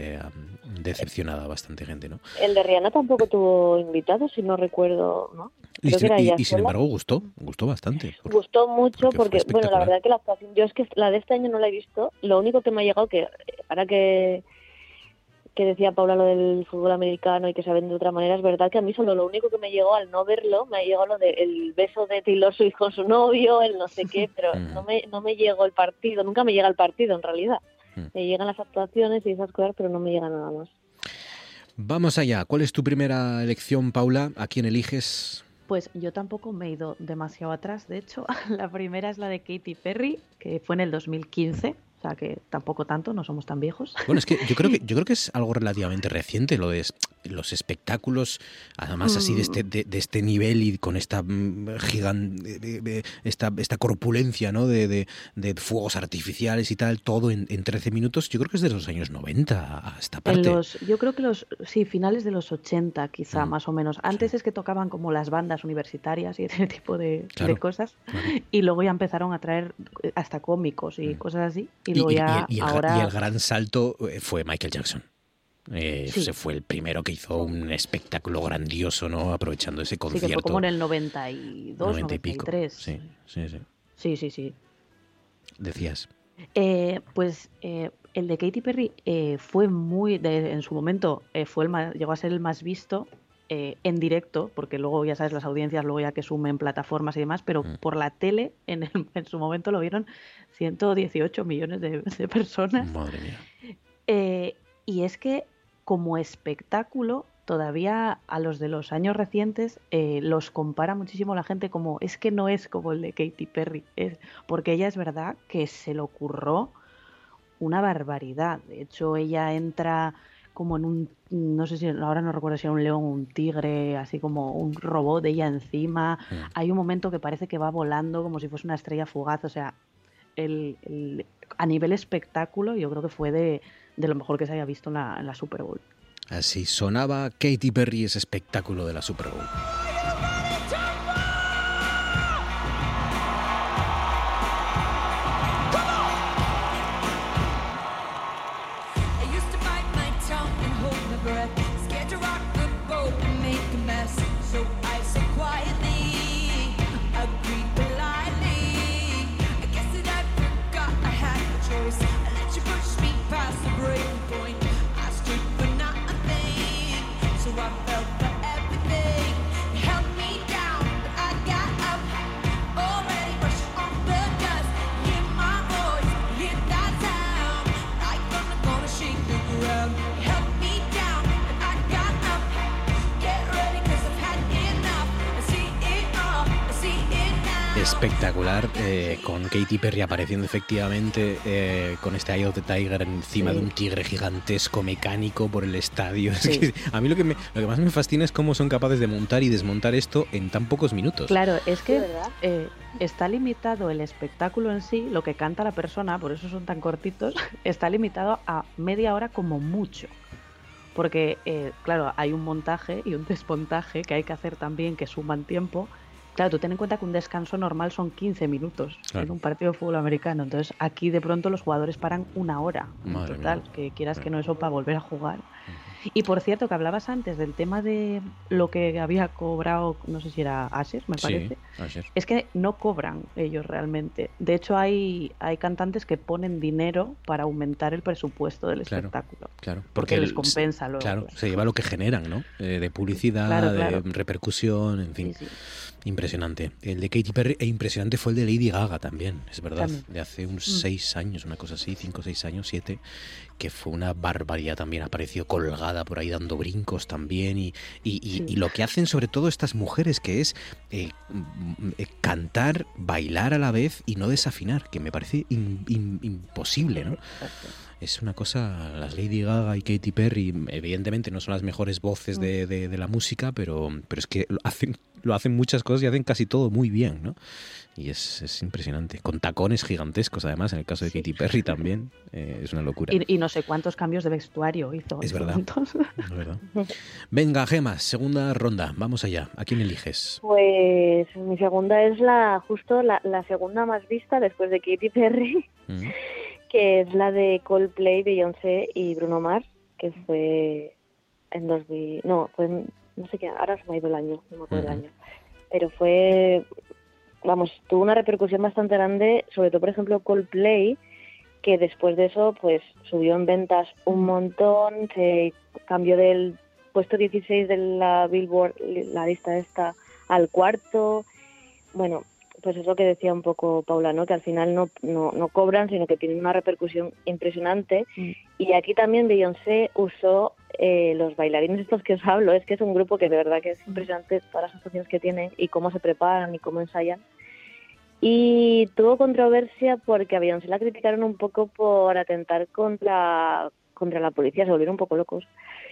decepcionada bastante gente, ¿no? El de Rihanna tampoco tuvo invitados, si no recuerdo, ¿no? Y, sin embargo gustó, gustó bastante. Gustó mucho porque, bueno, la verdad que la actuación, yo es que la de este año no la he visto, lo único que me ha llegado que, ahora que que decía Paula lo del fútbol americano y que se ven de otra manera, es verdad que a mí solo lo único que me llegó al no verlo, me ha llegado lo del beso de Taylor Swift con su novio, el no sé qué, pero mm. no me, no me llegó el partido, nunca me llega el partido en realidad. Mm. Me llegan las actuaciones y esas cosas, pero no me llega nada más. Vamos allá. ¿Cuál es tu primera elección, Paula? ¿A quién eliges? Pues yo tampoco me he ido demasiado atrás. De hecho, la primera es la de Katy Perry, que fue en el 2015. O sea que tampoco tanto, no somos tan viejos. Bueno, es que yo creo que yo creo que es algo relativamente reciente lo de los espectáculos, además así de este, de, este nivel y con esta mm, gigante, esta, esta corpulencia, ¿no? De, fuegos artificiales y tal, todo en, en, 13 minutos. Yo creo que es de los años 90 a esta parte. yo creo que los, sí, finales de los 80 quizá, mm, más o menos. Antes es que tocaban como las bandas universitarias y ese tipo de, cosas. Y luego ya empezaron a traer hasta cómicos y mm. cosas así y, el, gran salto eh, fue Michael Jackson. Eh, Se fue el primero que hizo un espectáculo grandioso, ¿no? Aprovechando ese concierto. Sí, que fue como en el 92, 93. Sí, sí, sí. Sí, sí, sí. Decías. Eh, pues el de Katy Perry fue muy, en su momento, fue el llegó a ser el más visto eh, en directo, porque luego ya sabes las audiencias, luego ya que sumen plataformas y demás, pero mm. por la tele en, en, su momento lo vieron 118 millones de, personas. Madre mía. Eh, y es que como espectáculo, todavía a los de los años recientes eh, los compara muchísimo la gente como es que no es como el de Katy Perry, es, porque ella es verdad que se le ocurrió una barbaridad. De hecho, ella entra como en un, no sé si ahora no recuerdo si era un león o un tigre, así como un robot de ella encima. Mm. Hay un momento que parece que va volando como si fuese una estrella fugaz, o sea, el, el- a nivel espectáculo yo creo que fue de, de lo mejor que se haya visto en la, en la Super Bowl. Así sonaba Katy Perry ese espectáculo de la Super Bowl. Espectacular, eh, con Katy Perry apareciendo efectivamente eh, con este Eye of the Tiger encima Sí. de un tigre gigantesco mecánico por el estadio. Es que a mí lo que, me- lo que más me fascina es cómo son capaces de montar y desmontar esto en tan pocos minutos. Claro, es que eh, está limitado el espectáculo en sí, lo que canta la persona, por eso son tan cortitos, está limitado a media hora como mucho. Porque, eh, claro, hay un montaje y un desmontaje que hay que hacer también que suman tiempo. Claro, tú ten en cuenta que un descanso normal son 15 minutos Claro. en un partido de fútbol americano. Entonces, aquí de pronto los jugadores paran una hora en total, mía. que quieras que no eso para volver a jugar. Y por cierto, que hablabas antes del tema de lo que había cobrado, no sé si era Asher, me parece. Sí, ayer. Es que no cobran ellos realmente. De hecho, hay, hay cantantes que ponen dinero para aumentar el presupuesto del Claro. espectáculo. Claro, Porque les el- compensa luego, Claro, pues. se lleva lo que generan, ¿no? Eh, de publicidad, Claro, de repercusión, en fin. Sí, sí. Impresionante. El de Katy Perry e impresionante fue el de Lady Gaga también, es verdad. También. De hace unos Mm. seis años, una cosa así, cinco, seis años, siete, que fue una barbaridad también. Apareció colgada por ahí dando brincos también. Y, y, lo que hacen sobre todo estas mujeres, que es eh, mm, eh, cantar, bailar a la vez y no desafinar, que me parece imposible, ¿no? Es una cosa, las Lady Gaga y Katy Perry, evidentemente no son las mejores voces de, de- de la música, pero, pero es que lo hacen, lo hacen muchas cosas y hacen casi todo muy bien, ¿no? Y es, es impresionante. Con tacones gigantescos, además, en el caso de Katy Perry también, eh, es una locura. Y, y no sé cuántos cambios de vestuario hizo. Es verdad. cuántos. Es verdad. Venga, Gemas, segunda ronda, vamos allá. ¿A quién eliges? Pues mi segunda es la justo la, la segunda más vista después de Katy Perry, Mm. Que es la de Coldplay, Beyoncé y Bruno Mars, que fue en 2000, no, fue en- no sé qué, ahora se me ha ido el año, no me acuerdo el año, pero fue, vamos, tuvo una repercusión bastante grande, sobre todo por ejemplo Coldplay, que después de eso pues subió en ventas un montón, se cambió del puesto 16 de la Billboard, la lista esta, al cuarto, bueno, pues es lo que decía un poco Paula, ¿no? Que al final no, no, no cobran, sino que tienen una repercusión impresionante. Mm. Y aquí también Beyoncé usó eh, los bailarines estos que os hablo. Es que es un grupo que de verdad que es impresionante todas las actuaciones que tienen y cómo se preparan y cómo ensayan. Y tuvo controversia porque a Beyoncé la criticaron un poco por atentar contra, contra la policía, se volvieron un poco locos.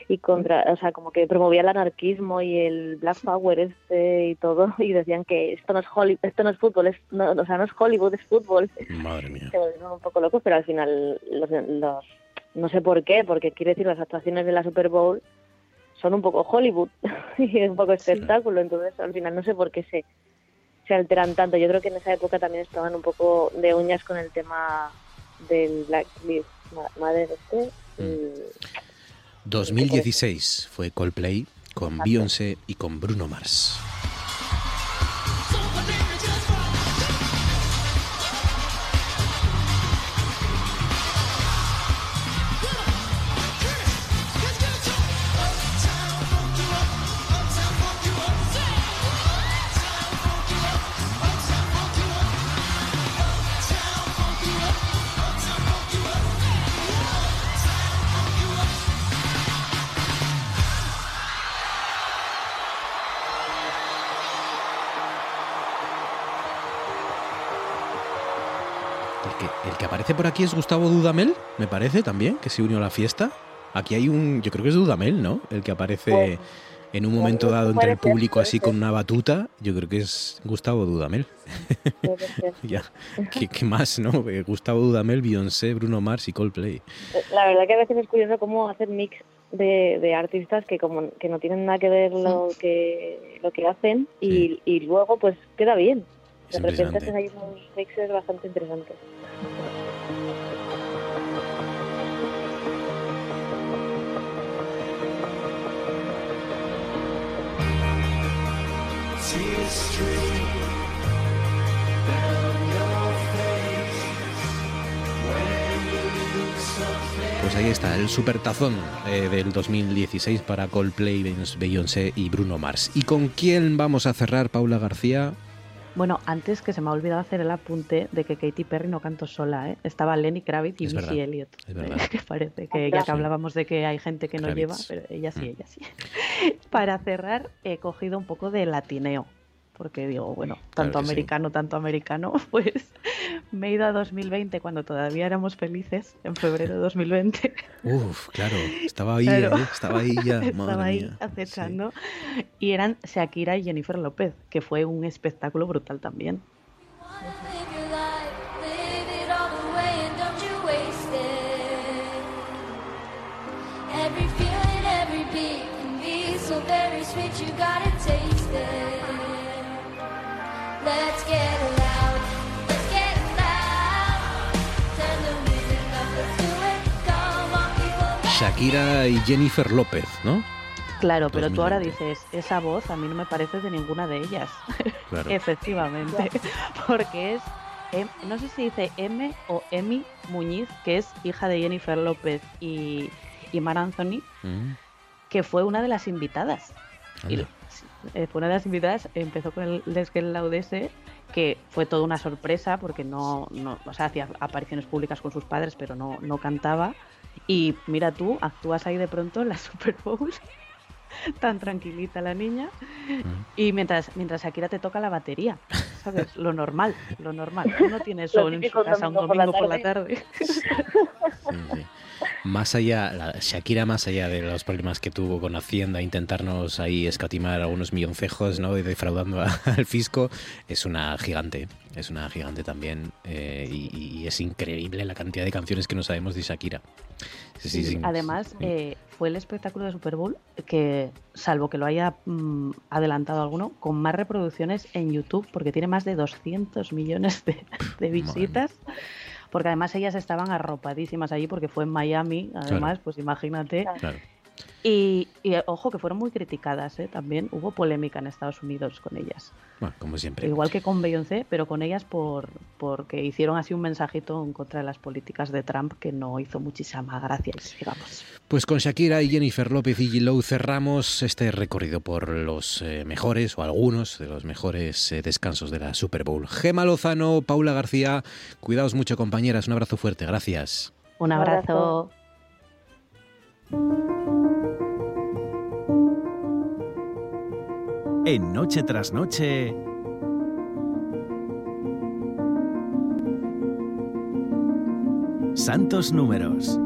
Y contra, o sea, como que promovía el anarquismo y el Black Power este y todo, y decían que esto no es Hollywood, esto no es fútbol, es, no, o sea, no es Hollywood, es fútbol. Madre mía. Se volvieron un poco locos, pero al final los, los no sé por qué, porque quiere decir las actuaciones de la Super Bowl son un poco Hollywood y es un poco espectáculo, entonces al final no sé por qué se, se alteran tanto. Yo creo que en esa época también estaban un poco de uñas con el tema del Black Lives Matter este. y- 2016 fue Coldplay con Beyoncé y con Bruno Mars. Por aquí es Gustavo Dudamel, me parece también, que se unió a la fiesta. Aquí hay un, yo creo que es Dudamel, ¿no? El que aparece pues, en un momento dado entre el público así con una batuta. Yo creo que es Gustavo Dudamel. ya. ¿Qué, más, no? Eh, Gustavo Dudamel, Beyoncé, Bruno Mars y Coldplay. La verdad que a veces es curioso cómo hacer mix de, de, artistas que como que no tienen nada que ver lo que lo que hacen y, y luego pues queda bien de repente hay unos mixes bastante interesantes Pues ahí está, el supertazón eh, del 2016 para Coldplay, Beyoncé y Bruno Mars. ¿Y con quién vamos a cerrar, Paula García? Bueno, antes que se me ha olvidado hacer el apunte de que Katy Perry no cantó sola, ¿eh? Estaba Lenny Kravitz y Missy Elliott. Es verdad. que parece que ya que hablábamos de que hay gente que no lleva, pero ella sí, mm. ella sí. Para cerrar, he cogido un poco de latineo porque digo, bueno, tanto americano, tanto americano, pues me he ido a 2020 cuando todavía éramos felices, en febrero de 2020. Uf, claro, estaba ahí, ¿eh? estaba ahí ya, Estaba ahí acechando. Y eran Shakira y Jennifer López, que fue un espectáculo brutal también. Shakira y Jennifer López, ¿no? Claro, pero tú ahora dices, esa voz a mí no me parece de ninguna de ellas. Efectivamente, porque es, no sé si dice M o Emi Muñiz, que es hija de Jennifer López y, y Mar Anthony, mm. que fue una de las invitadas. Y, eh, fue una de las invitadas, empezó con el Les Laudese, que fue toda una sorpresa porque no, no, o sea, hacía apariciones públicas con sus padres, pero no, no cantaba. Y mira tú, actúas ahí de pronto en la Super Bowl, tan tranquilita la niña, y mientras, mientras Shakira te toca la batería, ¿sabes? Lo normal, lo normal. Uno tiene sol en su casa un domingo por la tarde. Más allá, Shakira, más allá de los problemas que tuvo con Hacienda, intentarnos ahí escatimar algunos milloncejos, ¿no? Y defraudando al fisco, es una gigante, es una gigante también. Eh, y, es increíble la cantidad de canciones que no sabemos de Shakira. Además, eh, fue el espectáculo de Super Bowl que, salvo que lo haya mm, adelantado alguno, con más reproducciones en YouTube, porque tiene más de 200 millones de, visitas porque además ellas estaban arropadísimas allí porque fue en Miami, además, pues imagínate. Y, ojo que fueron muy criticadas, ¿eh? también hubo polémica en Estados Unidos con ellas. Bueno, como siempre. Igual que con Beyoncé, pero con ellas por porque hicieron así un mensajito en contra de las políticas de Trump que no hizo muchísima gracia, digamos. Pues con Shakira y Jennifer López y G. cerramos este recorrido por los eh, mejores o algunos de los mejores eh, descansos de la Super Bowl. Gema Lozano, Paula García, cuidaos mucho compañeras, un abrazo fuerte, gracias. Un abrazo. En Noche tras Noche. Santos Números.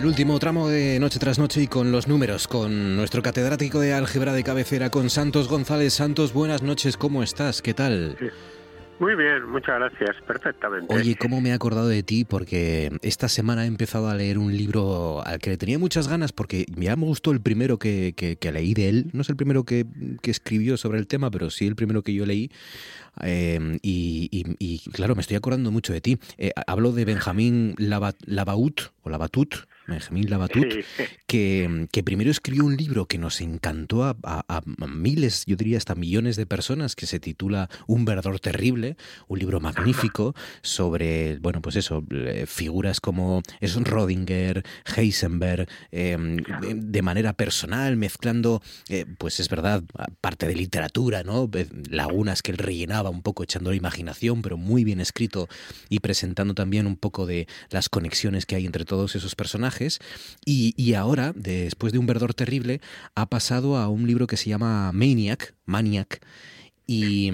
El último tramo de Noche tras Noche y con los números, con nuestro catedrático de álgebra de cabecera, con Santos González. Santos, buenas noches, ¿cómo estás? ¿Qué tal? Muy bien, muchas gracias, perfectamente. Oye, ¿cómo me he acordado de ti? Porque esta semana he empezado a leer un libro al que le tenía muchas ganas porque ya me gustó el primero que, que, leí de él. No es el primero que, que, escribió sobre el tema, pero sí el primero que yo leí. Em, y, claro, me estoy acordando mucho de ti. Eh, hablo de Benjamín Lavaut, o Labatut, Benjamín Labatut, que, que, primero escribió un libro que nos encantó a, miles, yo diría hasta millones de personas, que se titula Un verdor terrible, un libro magnífico sobre, bueno, pues eso, eh, figuras como es Rodinger, Heisenberg, em, de manera personal, mezclando, eh, pues es verdad, parte de literatura, ¿no? Lagunas que él rellenaba un poco echando la imaginación, pero muy bien escrito y presentando también un poco de las conexiones que hay entre todos esos personajes y, ahora, después de Un verdor terrible, ha pasado a un libro que se llama Maniac, Maniac, y...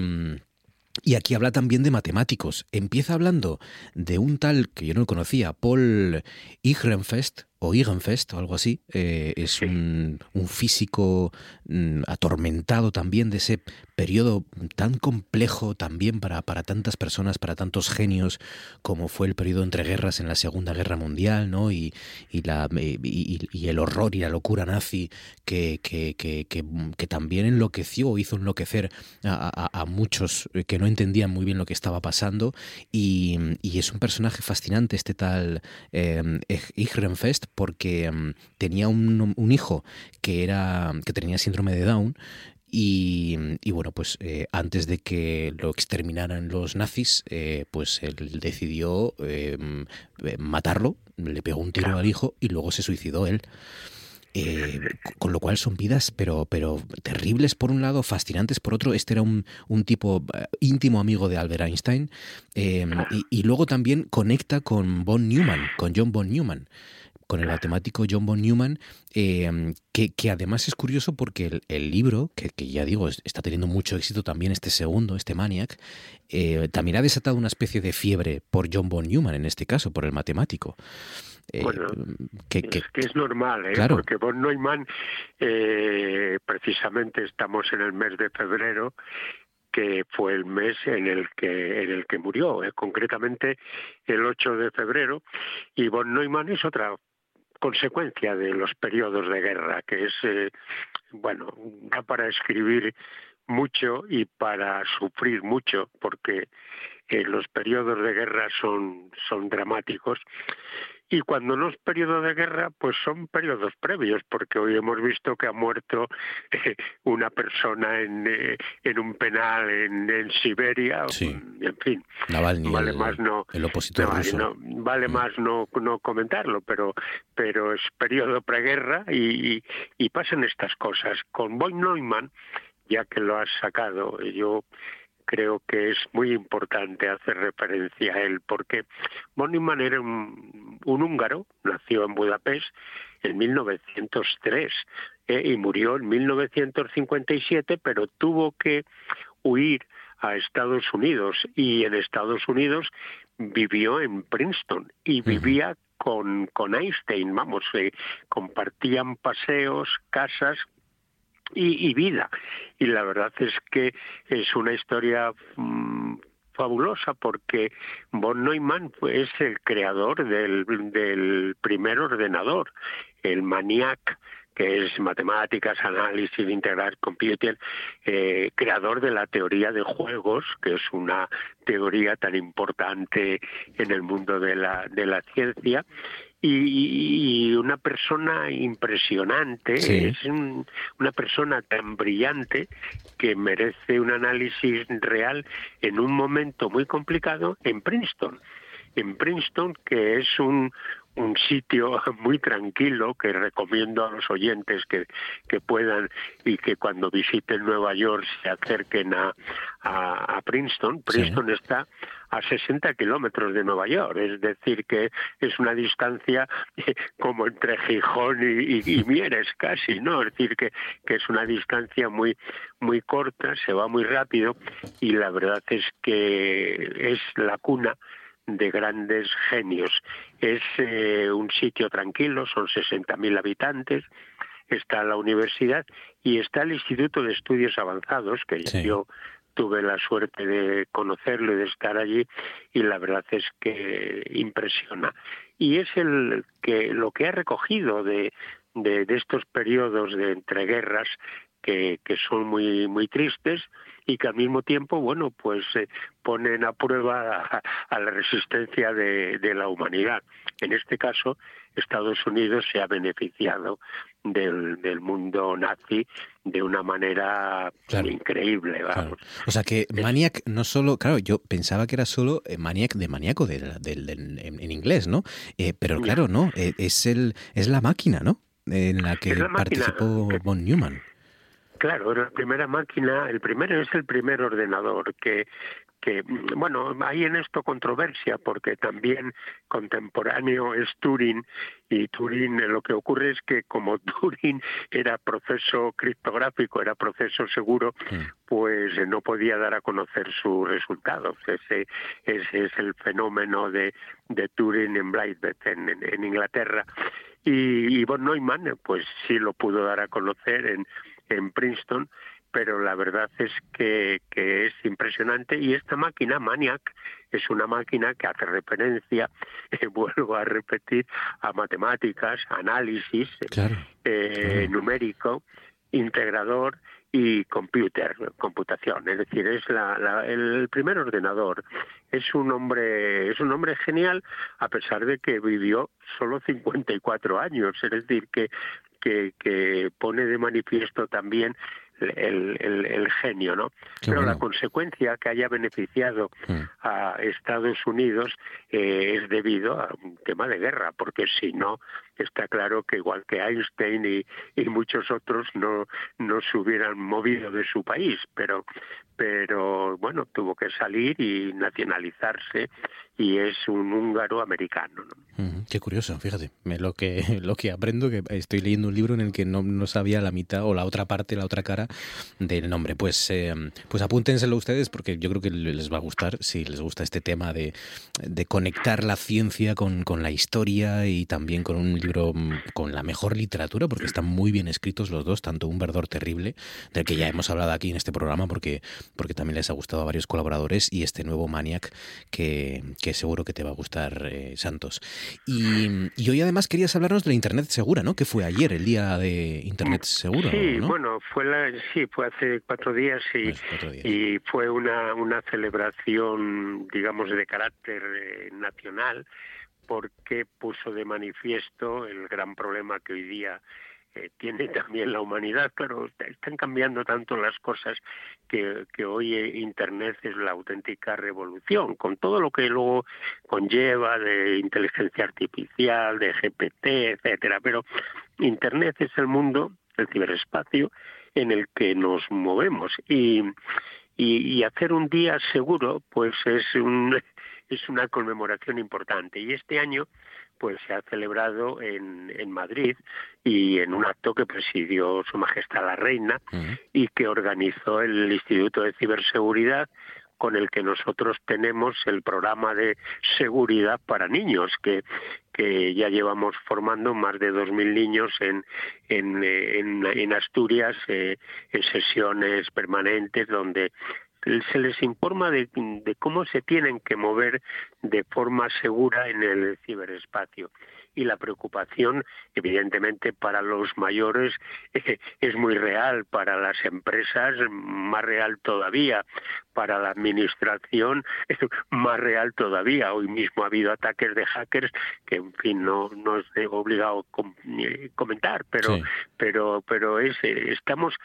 Y aquí habla también de matemáticos. Empieza hablando de un tal que yo no conocía, Paul Ihrenfest, o Igenfest o algo así, eh, es un, un físico mm, atormentado también de ese periodo tan complejo también para, para tantas personas, para tantos genios, como fue el periodo entre guerras en la Segunda Guerra Mundial, ¿no? Y, y, la, y, el horror y la locura nazi que, que, que, que también enloqueció o hizo enloquecer a, a, muchos que no entendían muy bien lo que estaba pasando. Y, es un personaje fascinante este tal eh, porque mm, tenía un, hijo que, era, que tenía síndrome de Down y, bueno, pues eh, antes de que lo exterminaran los nazis, eh, pues él decidió eh, matarlo, le pegó un tiro al hijo y luego se suicidó él. con lo cual son vidas, pero, pero terribles por un lado, fascinantes por otro. Este era un, un tipo íntimo amigo de Albert Einstein y, y, luego también conecta con von Neumann, con John von Neumann con el matemático John von Neumann, em, que, que, además es curioso porque el, libro, que, que, ya digo, está teniendo mucho éxito también este segundo, este Maniac, eh, también ha desatado una especie de fiebre por John von Neumann, en este caso, por el matemático. Eh, bueno, que, es, que es normal, ¿eh? porque von Neumann, eh, precisamente estamos en el mes de febrero, que fue el mes en el que en el que murió, concretamente el 8 de febrero, y von Neumann es otra consecuencia de los periodos de guerra, que es, eh, bueno, da para escribir mucho y para sufrir mucho, porque eh, los periodos de guerra son, son dramáticos y cuando no es periodo de guerra, pues son periodos previos, porque hoy hemos visto que ha muerto eh, una persona en, eh, en un penal en, en Siberia, en fin. vale más no, el opositor vale mm. más no, no comentarlo, pero, pero es periodo preguerra y, y, pasan estas cosas. Con Boy Neumann, ya que lo has sacado, yo creo que es muy importante hacer referencia a él, porque Neumann era un, húngaro, nació en Budapest en 1903 eh, y murió en 1957, pero tuvo que huir a Estados Unidos y en Estados Unidos vivió en Princeton y vivía con, con Einstein, vamos, eh, compartían paseos, casas y, vida. Y la verdad es que es una historia mm, fabulosa porque von Neumann es el creador del, del primer ordenador, el MANIAC, que es matemáticas, análisis integral, computing, eh, creador de la teoría de juegos, que es una teoría tan importante en el mundo de la, de la ciencia, y, una persona impresionante, es una persona tan brillante que merece un análisis real en un momento muy complicado en Princeton. En Princeton, que es un, un sitio muy tranquilo que recomiendo a los oyentes que, que puedan y que cuando visiten Nueva York se acerquen a, a, Princeton. Princeton está a 60 kilómetros de Nueva York, es decir, que es una distancia como entre Gijón y, Mieres casi, ¿no? Es decir, que, que es una distancia muy, muy corta, se va muy rápido y la verdad es que es la cuna de grandes genios. Es eh, un sitio tranquilo, son 60.000 habitantes, está la universidad y está el Instituto de Estudios Avanzados, que yo tuve la suerte de conocerlo y de estar allí y la verdad es que impresiona. Y es el que lo que ha recogido de, de, estos periodos de entreguerras que, que son muy muy tristes y que al mismo tiempo, bueno, pues eh, ponen a prueba a, la resistencia de, de, la humanidad. En este caso, Estados Unidos se ha beneficiado del, del mundo nazi de una manera increíble. Vamos. O sea que Maniac no solo, claro, yo pensaba que era solo eh, Maniac de maníaco de, en, inglés, ¿no? Eh, pero claro, no, es el es la máquina, ¿no? En la que participó von Neumann. Claro, la primera máquina, el primero es el primer ordenador que que bueno, hay en esto controversia porque también contemporáneo es Turing y Turing lo que ocurre es que como Turing era proceso criptográfico, era proceso seguro, pues no podía dar a conocer sus resultados. Ese, ese es el fenómeno de, de Turing en Blythe en, en Inglaterra. Y, y von Neumann pues sí lo pudo dar a conocer en en Princeton, pero la verdad es que, que, es impresionante. Y esta máquina Maniac es una máquina que hace referencia, eh, vuelvo a repetir, a matemáticas, análisis eh, numérico, integrador y computer, computación, es decir, es la, el primer ordenador. Es un hombre, es un hombre genial a pesar de que vivió solo 54 años, es decir, que que, pone de manifiesto también el, el, genio, ¿no? Pero la consecuencia que haya beneficiado mm. a Estados Unidos eh, es debido a un tema de guerra, porque si no, está claro que igual que Einstein y, muchos otros no, no se hubieran movido de su país, pero, pero bueno, tuvo que salir y nacionalizarse y es un húngaro americano. ¿no? qué curioso, fíjate, lo que, lo que aprendo, que estoy leyendo un libro en el que no, no sabía la mitad o la otra parte, la otra cara del nombre. Pues, eh, pues apúntenselo ustedes porque yo creo que les va a gustar, si les gusta este tema de, de conectar la ciencia con, con la historia y también con un libro mm, con la mejor literatura, porque están muy bien escritos los dos, tanto Un Verdor Terrible, del que ya hemos hablado aquí en este programa, porque, porque también les ha gustado a varios colaboradores, y este nuevo Maniac que que seguro que te va a gustar, eh, Santos. Y, hoy además querías hablarnos de la Internet segura, ¿no? Que fue ayer, el día de Internet seguro. Sí, bueno, fue la, sí, fue hace cuatro días y, y fue una, una celebración, digamos, de carácter eh, nacional porque puso de manifiesto el gran problema que hoy día tiene también la humanidad. Claro, están cambiando tanto las cosas que, que hoy Internet es la auténtica revolución, con todo lo que luego conlleva de inteligencia artificial, de GPT, etcétera. Pero Internet es el mundo, el ciberespacio, en el que nos movemos y, y, y hacer un día seguro, pues es un es una conmemoración importante. Y este año pues se ha celebrado en, en Madrid y en un acto que presidió Su Majestad la Reina y que organizó el Instituto de Ciberseguridad con el que nosotros tenemos el programa de seguridad para niños que que ya llevamos formando más de 2.000 niños en, en, en, Asturias eh, en sesiones permanentes donde se les informa de, cómo se tienen que mover de forma segura en el ciberespacio y la preocupación, evidentemente, para los mayores es muy real, para las empresas más real todavía, para la administración más real todavía. Hoy mismo ha habido ataques de hackers que, en fin, no, no es obligado a comentar, pero, pero, pero es, estamos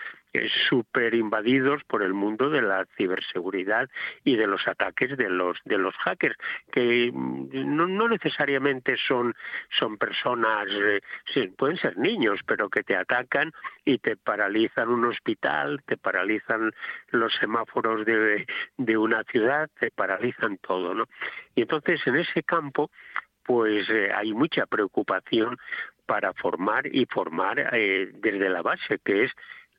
súper invadidos por el mundo de la ciberseguridad y de los ataques de los de los hackers que mm, no, no necesariamente son son personas eh, pueden ser niños pero que te atacan y te paralizan un hospital te paralizan los semáforos de, de una ciudad te paralizan todo no y entonces en ese campo pues eh, hay mucha preocupación para formar y formar eh, desde la base que es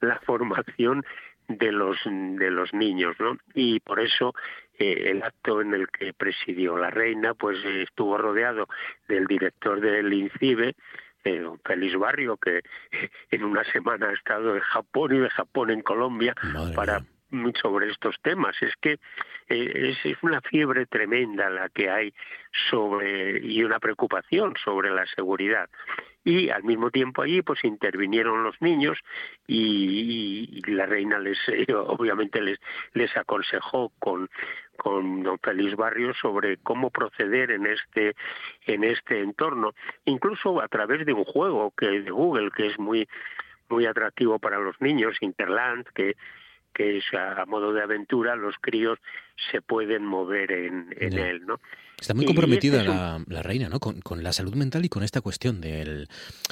la formación de los de los niños, ¿no? Y por eso eh, el acto en el que presidió la reina, pues estuvo rodeado del director del INCIBE, eh, don Félix Barrio, que en una semana ha estado en Japón y de Japón en Colombia para sobre estos temas. Es que eh, es, una fiebre tremenda la que hay sobre y una preocupación sobre la seguridad. Y al mismo tiempo allí pues intervinieron los niños y, la reina les eh, obviamente les les aconsejó con con don Félix Barrio sobre cómo proceder en este en este entorno, incluso a través de un juego que de Google que es muy muy atractivo para los niños, Interland, que que es a modo de aventura, los críos se pueden mover en, él, ¿no? Está muy comprometida este la, reina, ¿no? Con, la salud mental y con esta cuestión del,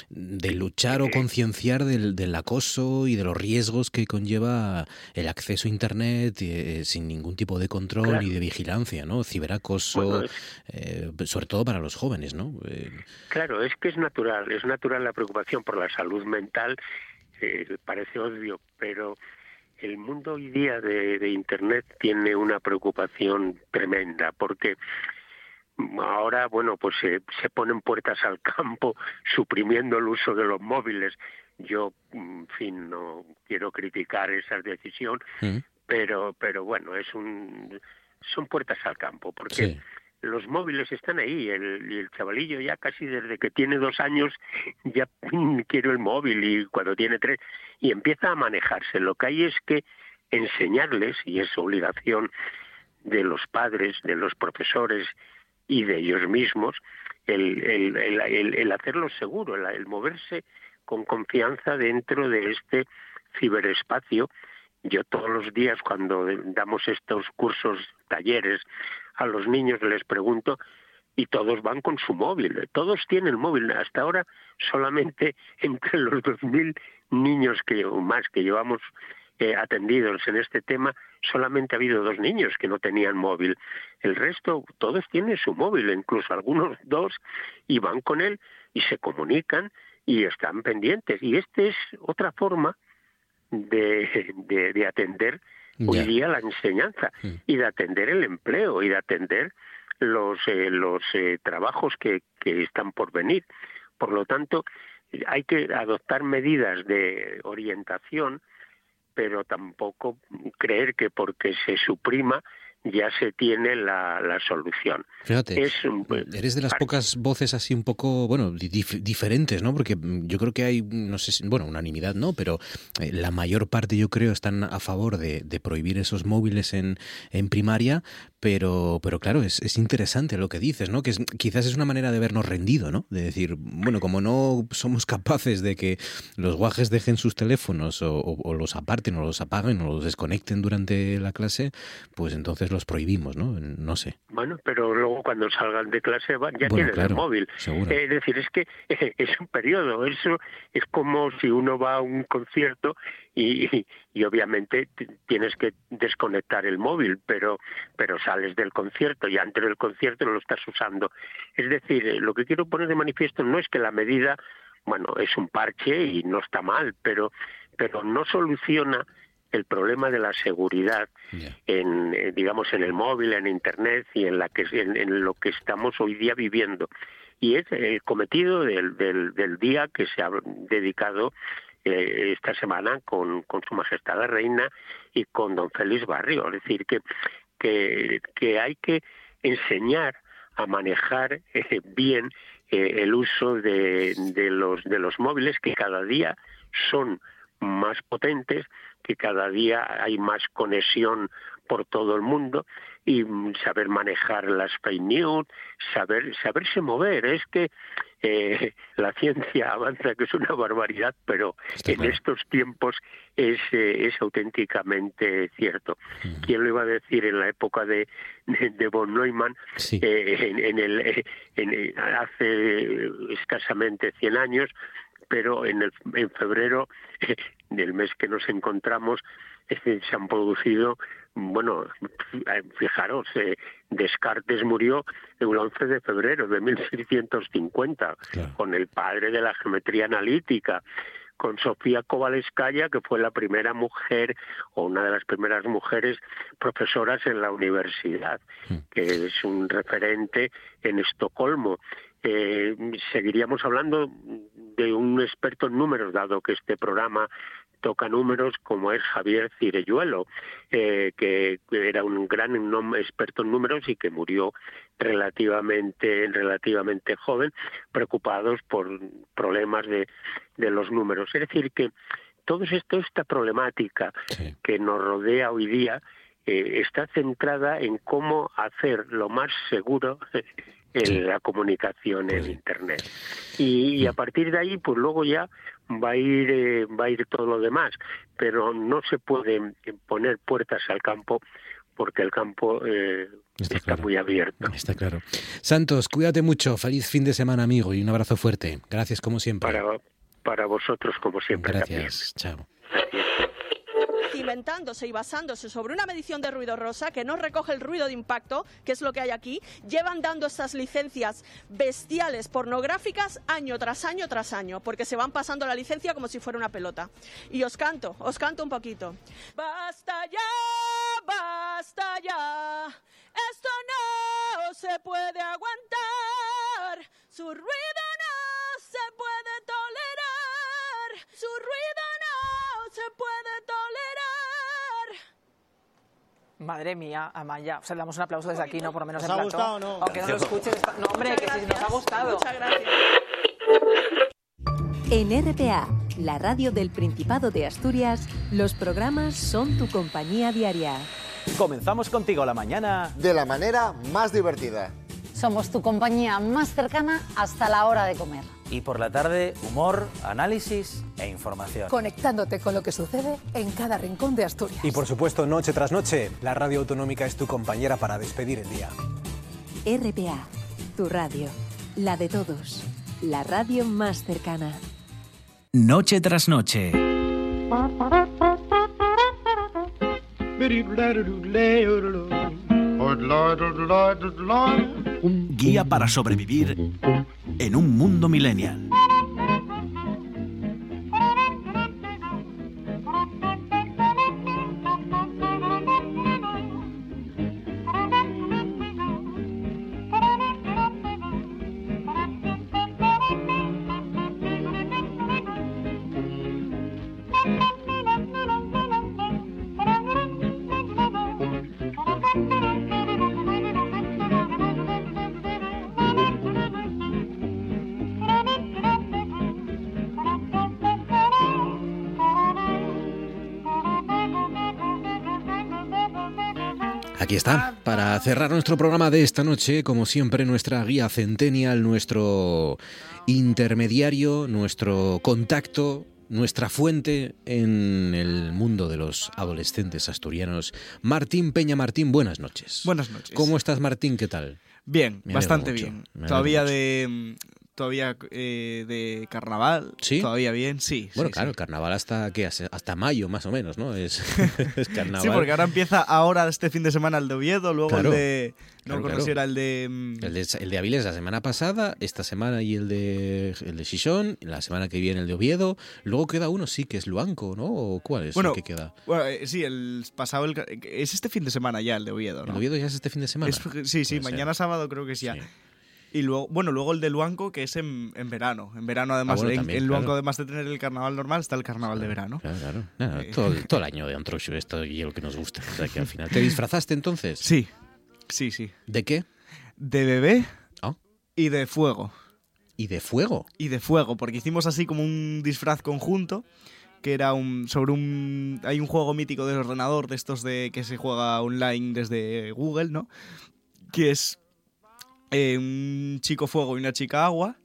de luchar o concienciar del, del, acoso y de los riesgos que conlleva el acceso a Internet eh, sin ningún tipo de control y de vigilancia, ¿no? Ciberacoso, eh, sobre todo para los jóvenes, ¿no? Eh, claro, es que es natural, es natural la preocupación por la salud mental, parece obvio, pero el mundo hoy día de, Internet tiene una preocupación tremenda porque ahora, bueno, pues se, ponen puertas al campo suprimiendo el uso de los móviles. Yo, en fin, no quiero criticar esa decisión, mm. pero, pero bueno, es un, son puertas al campo porque los móviles están ahí. El, el chavalillo ya casi desde que tiene dos años ya quiere el móvil y cuando tiene tres y empieza a manejarse. Lo que hay es que enseñarles, y es obligación de los padres, de los profesores y de ellos mismos, el, el, el, hacerlo seguro, el moverse con confianza dentro de este ciberespacio. Yo todos los días cuando damos estos cursos, talleres a los niños les pregunto y todos van con su móvil, todos tienen móvil. Hasta ahora solamente entre los 2.000 niños que o más que llevamos eh, atendidos en este tema, solamente ha habido dos niños que no tenían móvil. El resto, todos tienen su móvil, incluso algunos dos, y van con él y se comunican y están pendientes. Y esta es otra forma de, de atender hoy día la enseñanza mm. y de atender el empleo y de atender los, eh, los eh, trabajos que, que están por venir. Por lo tanto, hay que adoptar medidas de orientación, pero tampoco creer que porque se suprima ya se tiene la, la solución. Fíjate, eres de las pocas voces así un poco, bueno, diferentes, ¿no? Porque yo creo que hay, no sé, bueno, unanimidad no, pero eh, la mayor parte yo creo están a favor de, de prohibir esos móviles en, en primaria, pero, pero claro, es, es, interesante lo que dices, ¿no? Que es, quizás es una manera de vernos rendido, ¿no? De decir, bueno, como no somos capaces de que los guajes dejen sus teléfonos o, o, los aparten o los apaguen o los desconecten durante la clase, pues entonces los prohibimos, ¿no? No sé. Bueno, pero luego cuando salgan de clase van, ya tienen el móvil. es decir, es que es un periodo, eso es como si uno va a un concierto y, y, obviamente tienes que desconectar el móvil, pero, pero sales del concierto y antes del concierto no lo estás usando. Es decir, eh, lo que quiero poner de manifiesto no es que la medida, bueno, es un parche y no está mal, pero, pero no soluciona el problema de la seguridad en eh, digamos en el móvil en internet y en la que en, lo que estamos hoy día viviendo y es el cometido del, del, del día que se ha dedicado eh, esta semana con, con Su Majestad la Reina y con don Félix Barrio. Es decir, que, que, que hay que enseñar a manejar eh, bien eh, el uso de, de, los, de los móviles que cada día son más potentes, que cada día hay más conexión por todo el mundo y saber manejar las fake news, saber saberse mover. Es que eh, la ciencia avanza, que es una barbaridad, pero en estos tiempos es, eh, es auténticamente cierto. ¿Quién lo iba a decir en la época de, de, von Neumann, eh, en, el, en, hace escasamente 100 años, pero en, el, en febrero del mes que nos encontramos se han producido bueno, fijaros, eh, Descartes murió el 11 de febrero de 1650, con el padre de la geometría analítica, con Sofía Kovalevskaya, que fue la primera mujer o una de las primeras mujeres profesoras en la universidad, hmm. que es un referente en Estocolmo. Eh, seguiríamos hablando de un experto en números, dado que este programa toca números como es Javier Cirelluelo, eh, que era un gran experto en números y que murió relativamente, relativamente joven, preocupados por problemas de, de los números. Es decir, que todo esto, esta problemática que nos rodea hoy día, eh, está centrada en cómo hacer lo más seguro en la comunicación en internet y, a partir de ahí pues luego ya va a ir eh, va a ir todo lo demás pero no se pueden poner puertas al campo porque el campo eh, está, muy abierto. Está claro. Santos, cuídate mucho. Feliz fin de semana, amigo, y un abrazo fuerte. Gracias como siempre. Para, para vosotros como siempre. Gracias. Chao cimentándose y basándose sobre una medición de ruido rosa que no recoge el ruido de impacto, que es lo que hay aquí, llevan dando estas licencias bestiales pornográficas año tras año tras año, porque se van pasando la licencia como si fuera una pelota. Y os canto, os canto un poquito. Basta ya, basta ya, esto no se puede aguantar, su ruido no se puede tolerar, su ruido no se puede Madre mía, Amaya. O sea, le damos un aplauso desde aquí, ¿no? Por lo menos ¿Os ha gustado o no? Aunque no lo escuches. No, hombre, que sí, nos ha gustado. Muchas gracias. En RPA, la radio del Principado de Asturias, los programas son tu compañía diaria. Comenzamos contigo la mañana. De la manera más divertida. Somos tu compañía más cercana hasta la hora de comer. Y por la tarde, humor, análisis e información. Conectándote con lo que sucede en cada rincón de Asturias. Y por supuesto, noche tras noche, la radio autonómica es tu compañera para despedir el día. RPA, tu radio, la de todos, la radio más cercana. Noche tras noche. Guía para sobrevivir en un mundo millennial. Aquí está, para cerrar nuestro programa de esta noche, como siempre, nuestra guía Centennial, nuestro intermediario, nuestro contacto, nuestra fuente en el mundo de los adolescentes asturianos. Martín Peña Martín, buenas noches. Buenas noches. ¿Cómo estás, Martín? ¿Qué tal? Bien, bastante bien. Todavía de todavía eh, de carnaval. ¿Sí? Todavía bien, sí. Bueno, sí, claro, sí. el carnaval hasta que hasta mayo más o menos, ¿no? Es, es carnaval. Sí, porque ahora empieza ahora este fin de semana el de Oviedo, luego Claro. el de no Claro, era el de mm, El de, el de Avilés la semana pasada, esta semana y el de el de Xixón, la semana que viene el de Oviedo, luego queda uno sí que es Luanco, ¿no? ¿O cuál es bueno, el que queda? bueno, eh, sí, el pasado el, es este fin de semana ya el de Oviedo, ¿no? El Oviedo ya es este fin de semana. Es- sí, sí, Puede ser. mañana sábado creo que es ya. Y luego, bueno, luego el de Luanco, que es en, en verano. En verano, además, Ah, bueno, en, también, en Luanco, claro. además de tener el carnaval normal, está el carnaval de verano. Claro, claro. Eh. todo, el- todo el año de Antroxo esto y es lo que nos gusta. O sea, que al final. ¿Te disfrazaste entonces? Sí, sí, sí. ¿De qué? De bebé Ah. y de fuego. ¿Y de fuego? Y de fuego, porque hicimos así como un disfraz conjunto que era un sobre un hay un juego mítico del ordenador de estos de que se juega online desde Google, ¿no? Que es eh, un chico fuego y una chica agua.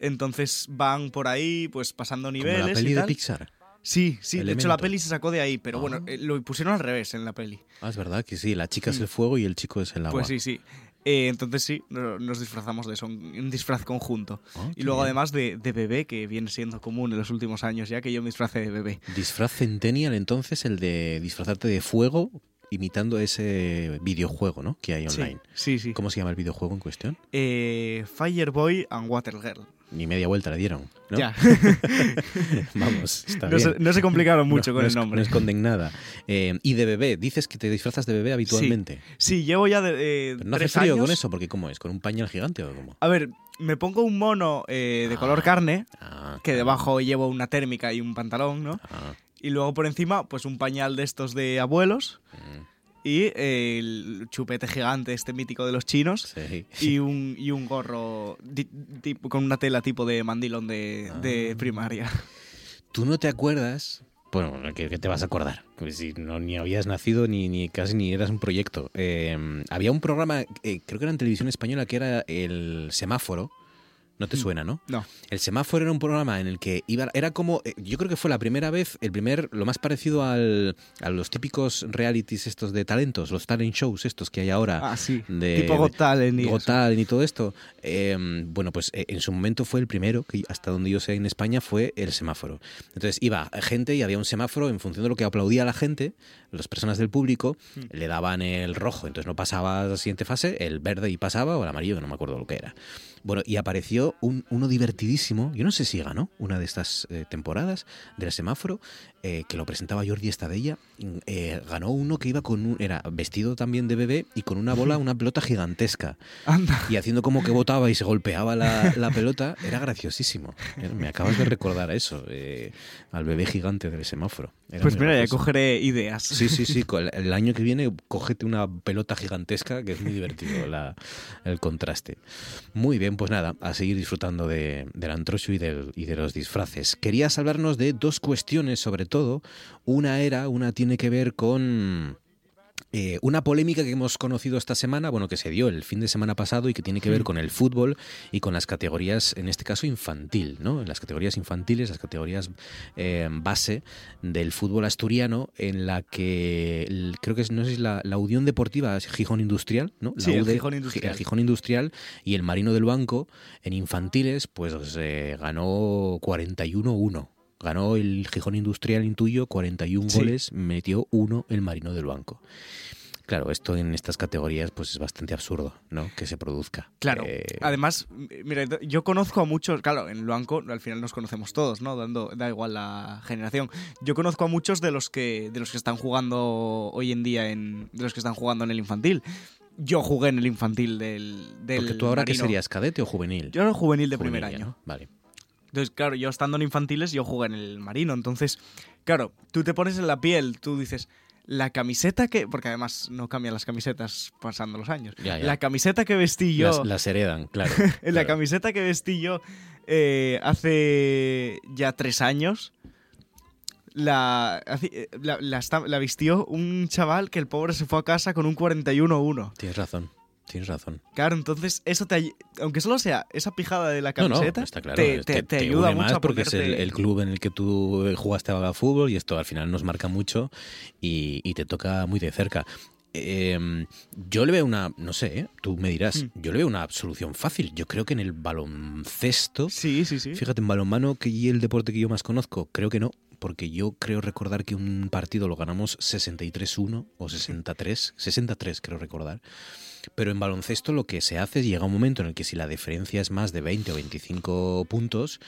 Entonces van por ahí, pues pasando Como niveles. la y peli de. Pixar. Sí, sí, de hecho la Elemento. peli se sacó de ahí, pero Ah. bueno, eh, lo pusieron al revés en la peli. Ah, es verdad que sí, la chica es Mm. el fuego y el chico es el agua. Pues sí, sí. Eh, entonces sí, no- nos disfrazamos de eso, un disfraz conjunto. Ah, y luego bien. además de, de bebé, que viene siendo común en los últimos años ya, que yo me disfrace de bebé. Disfraz Centennial, entonces, el de disfrazarte de fuego imitando ese videojuego, ¿no? Que hay online. sí, sí. ¿Cómo se llama el videojuego en cuestión? Eh, Fireboy and Water Girl. Ni media vuelta le dieron, ¿no? Ya. Vamos, está No bien. se- no se complicaron mucho con el es- nombre. No esconden nada. Eh, y de bebé, dices que te disfrazas de bebé habitualmente. Sí, llevo ya de, eh, Pero no hace frío años. con eso, porque ¿cómo es? ¿Con un pañal gigante o cómo? A ver, me pongo un mono eh, de color carne, Ah, que debajo llevo una térmica y un pantalón, ¿no? Y luego por encima, pues un pañal de estos de abuelos. Y el chupete gigante, este mítico de los chinos. Y, un, y un gorro di- con una tela tipo de mandilón de, de Ah. primaria. ¿Tú no te acuerdas? Bueno, ¿qué, qué te vas a acordar? Pues si no, ni habías nacido ni, ni casi ni eras un proyecto. Eh, había un programa, eh, creo que era en televisión española, que era el semáforo. ¿No te suena, no? No. El semáforo era un programa en el que iba, era como, eh, yo creo que fue la primera vez, el primer, lo más parecido al, a los típicos realities estos de talentos, los talent shows estos que hay ahora. Ah, sí. de- Tipo Got Talent y Got eso. Talent y todo esto. Eh, bueno, pues eh, en su momento fue el primero, que hasta donde yo sé en España, fue el semáforo. Entonces iba gente y había un semáforo en función de lo que aplaudía la gente, las personas del público, Hmm. le daban el rojo, entonces no pasaba a la siguiente fase, el verde y pasaba, o el amarillo, no me acuerdo lo que era. Bueno, y apareció un, uno divertidísimo, yo no sé si ganó una de estas eh, temporadas del semáforo, eh, que lo presentaba Jordi Estadella, eh, ganó uno que iba con un, era vestido también de bebé y con una bola, una pelota gigantesca. Anda. Y haciendo como que botaba y se golpeaba la, la pelota, era graciosísimo. Eh, Me acabas de recordar a eso, al bebé gigante del semáforo. Era Pues mira, ya cogeré ideas. Sí, sí, sí. El año que viene, cógete una pelota gigantesca, que es muy divertido la- el contraste. Muy bien, pues nada, a seguir disfrutando de, del antrocho y, del- y de los disfraces. Querías hablarnos de dos cuestiones, sobre todo. Una era, una tiene que ver con. Eh, una polémica que hemos conocido esta semana, bueno, que se dio el fin de semana pasado y que tiene que ver con el fútbol y con las categorías, en este caso infantil, ¿no? En las categorías infantiles, las categorías eh, base del fútbol asturiano, en la que el- creo que es, no sé si la, la Unión Deportiva es Gijón Industrial, ¿no? La Sí, el Gijón Industrial. el Gijón Industrial y el Marino del Banco en infantiles, pues eh, ganó 41-1. Ganó el Gijón Industrial, intuyo, 41 Sí. goles, metió uno el Marino del Banco. Claro, esto en estas categorías pues es bastante absurdo, ¿no? Que se produzca. Claro. Eh, Además, mira, yo conozco a muchos, claro, en el banco al final nos conocemos todos, ¿no? Dando, da igual la generación. Yo conozco a muchos de los que de los que están jugando hoy en día en de los que están jugando en el infantil. Yo jugué en el infantil del, del porque tú ahora qué Marino. serías, cadete o juvenil? Yo era juvenil de primer año. ¿no? Vale. Entonces, claro, yo estando en infantiles, yo jugué en el marino. Entonces, claro, tú te pones en la piel, tú dices, la camiseta que. Porque además no cambian las camisetas pasando los años. Ya, ya. La camiseta que vestí yo. Las, las heredan, claro. la camiseta que vestí yo eh, hace ya tres años. La, eh, la, la la vistió un chaval que el pobre se fue a casa con un 41-1. Tienes razón, tienes razón. Claro, entonces eso te aunque solo sea esa pijada de la No, no, camiseta, está claro. te, es- te- te ayuda une mucho más a porque es el, ponerte- el club en el que tú eh, jugaste a fútbol y esto al final nos marca mucho y, y te toca muy de cerca. Eh, yo le veo una, no sé, ¿eh? tú me dirás, Mm. yo le veo una solución fácil. Yo creo que en el baloncesto, sí, sí, sí. fíjate, en balonmano, que y el deporte que yo más conozco, creo que no, porque yo creo recordar que un partido lo ganamos 63-1 o 63, 63 creo recordar. Pero en baloncesto lo que se hace es llega un momento en el que si la diferencia es más de 20 o 25 puntos,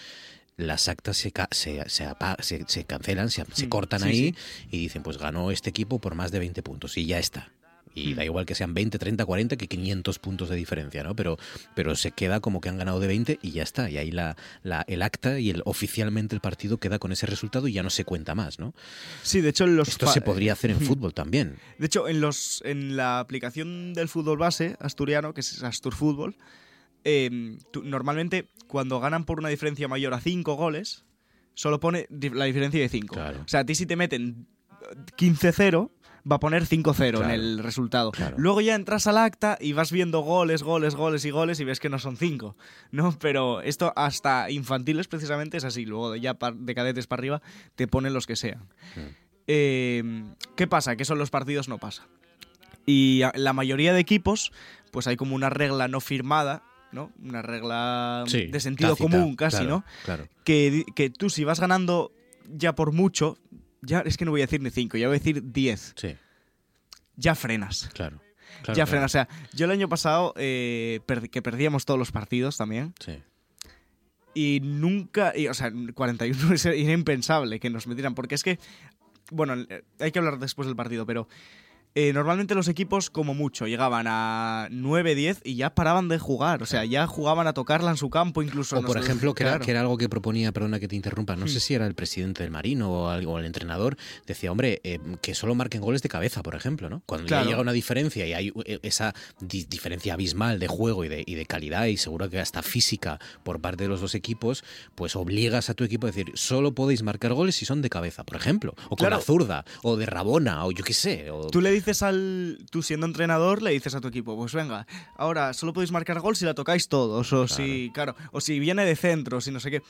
las actas se, ca- se, se, se- se cancelan, se, se Mm, cortan sí, ahí sí. y dicen, pues ganó este equipo por más de 20 puntos y ya está. Y Mm. da igual que sean 20, 30, 40 que 500 puntos de diferencia, ¿no? Pero, pero se queda como que han ganado de 20 y ya está. Y ahí la, la- el acta y el oficialmente el partido queda con ese resultado y ya no se cuenta más, ¿no? Sí, de hecho en los Esto se podría hacer en fútbol también. De hecho, en los en la aplicación del fútbol base asturiano, que es Astur Fútbol, eh, tú- normalmente cuando ganan por una diferencia mayor a 5 goles, solo pone la diferencia de 5. O sea, a ti si te meten 15-0, va a poner 5-0 en el resultado. claro. Luego ya entras al acta y vas viendo goles, goles, goles y goles y ves que no son 5, ¿no? Pero esto hasta infantiles precisamente es así. Luego ya de cadetes para arriba te ponen los que sean. Eh, ¿Qué pasa? Que eso en los partidos no pasa. Y la mayoría de equipos, pues hay como una regla no firmada, ¿no? Una regla Sí, de sentido tácita, común casi, claro, ¿no? claro. Que, que tú si vas ganando ya por mucho, ya es que no voy a decir ni 5, ya voy a decir 10. Sí. Ya frenas. Claro. ya claro. frenas. O sea, yo el año pasado, eh, perdi- que perdíamos todos los partidos también. Sí. Y nunca, y, o sea, 41 es- era impensable que nos metieran, porque es que, bueno, eh, hay que hablar después del partido, pero eh, normalmente los equipos, como mucho, llegaban a 9-10 y ya paraban de jugar. O sea, ya jugaban a tocarla en su campo, incluso. O por ejemplo, que, era, claro. que era algo que proponía, perdona que te interrumpa, no Hmm. sé si era el presidente del Marino o, algo- o el entrenador, decía, hombre, eh, que solo marquen goles de cabeza, por ejemplo, ¿no? Cuando Claro. ya llega una diferencia y hay eh, esa di- diferencia abismal de juego y de, y de calidad y seguro que hasta física por parte de los dos equipos, pues obligas a tu equipo a decir, solo podéis marcar goles si son de cabeza, por ejemplo, o con Claro. la zurda, o de Rabona, o yo qué sé. O... Tú le dices al. Tú siendo entrenador, le dices a tu equipo, pues venga, ahora solo podéis marcar gol si la tocáis todos, o si. Claro, o si viene de centro, si no sé qué.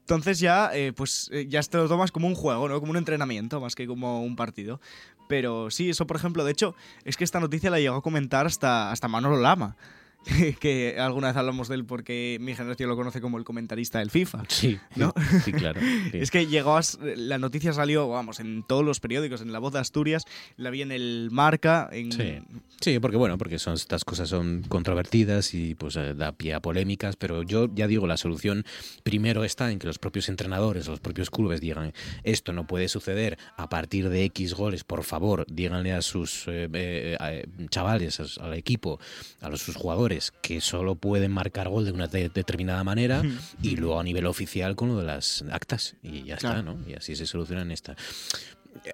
Entonces ya, eh, pues eh, ya te lo tomas como un juego, ¿no? Como un entrenamiento, más que como un partido. Pero sí, eso por ejemplo, de hecho, es que esta noticia la llegó a comentar hasta, hasta Manolo Lama. que alguna vez hablamos de él porque mi generación lo conoce como el comentarista del FIFA. Sí, ¿no? sí, claro. sí. Es que llegó a, la noticia salió, vamos, en todos los periódicos, en La Voz de Asturias, la vi en el Marca, en... Sí. Sí, porque bueno, porque son estas cosas son controvertidas y pues eh, da pie a polémicas, pero yo ya digo, la solución primero está en que los propios entrenadores, los propios clubes digan, esto no puede suceder a partir de X goles, por favor, díganle a sus eh, eh, chavales, al equipo, a los, sus jugadores, que solo pueden marcar gol de una de- determinada manera y luego a nivel oficial con lo de las actas y ya está. ¿no? Y así se solucionan esta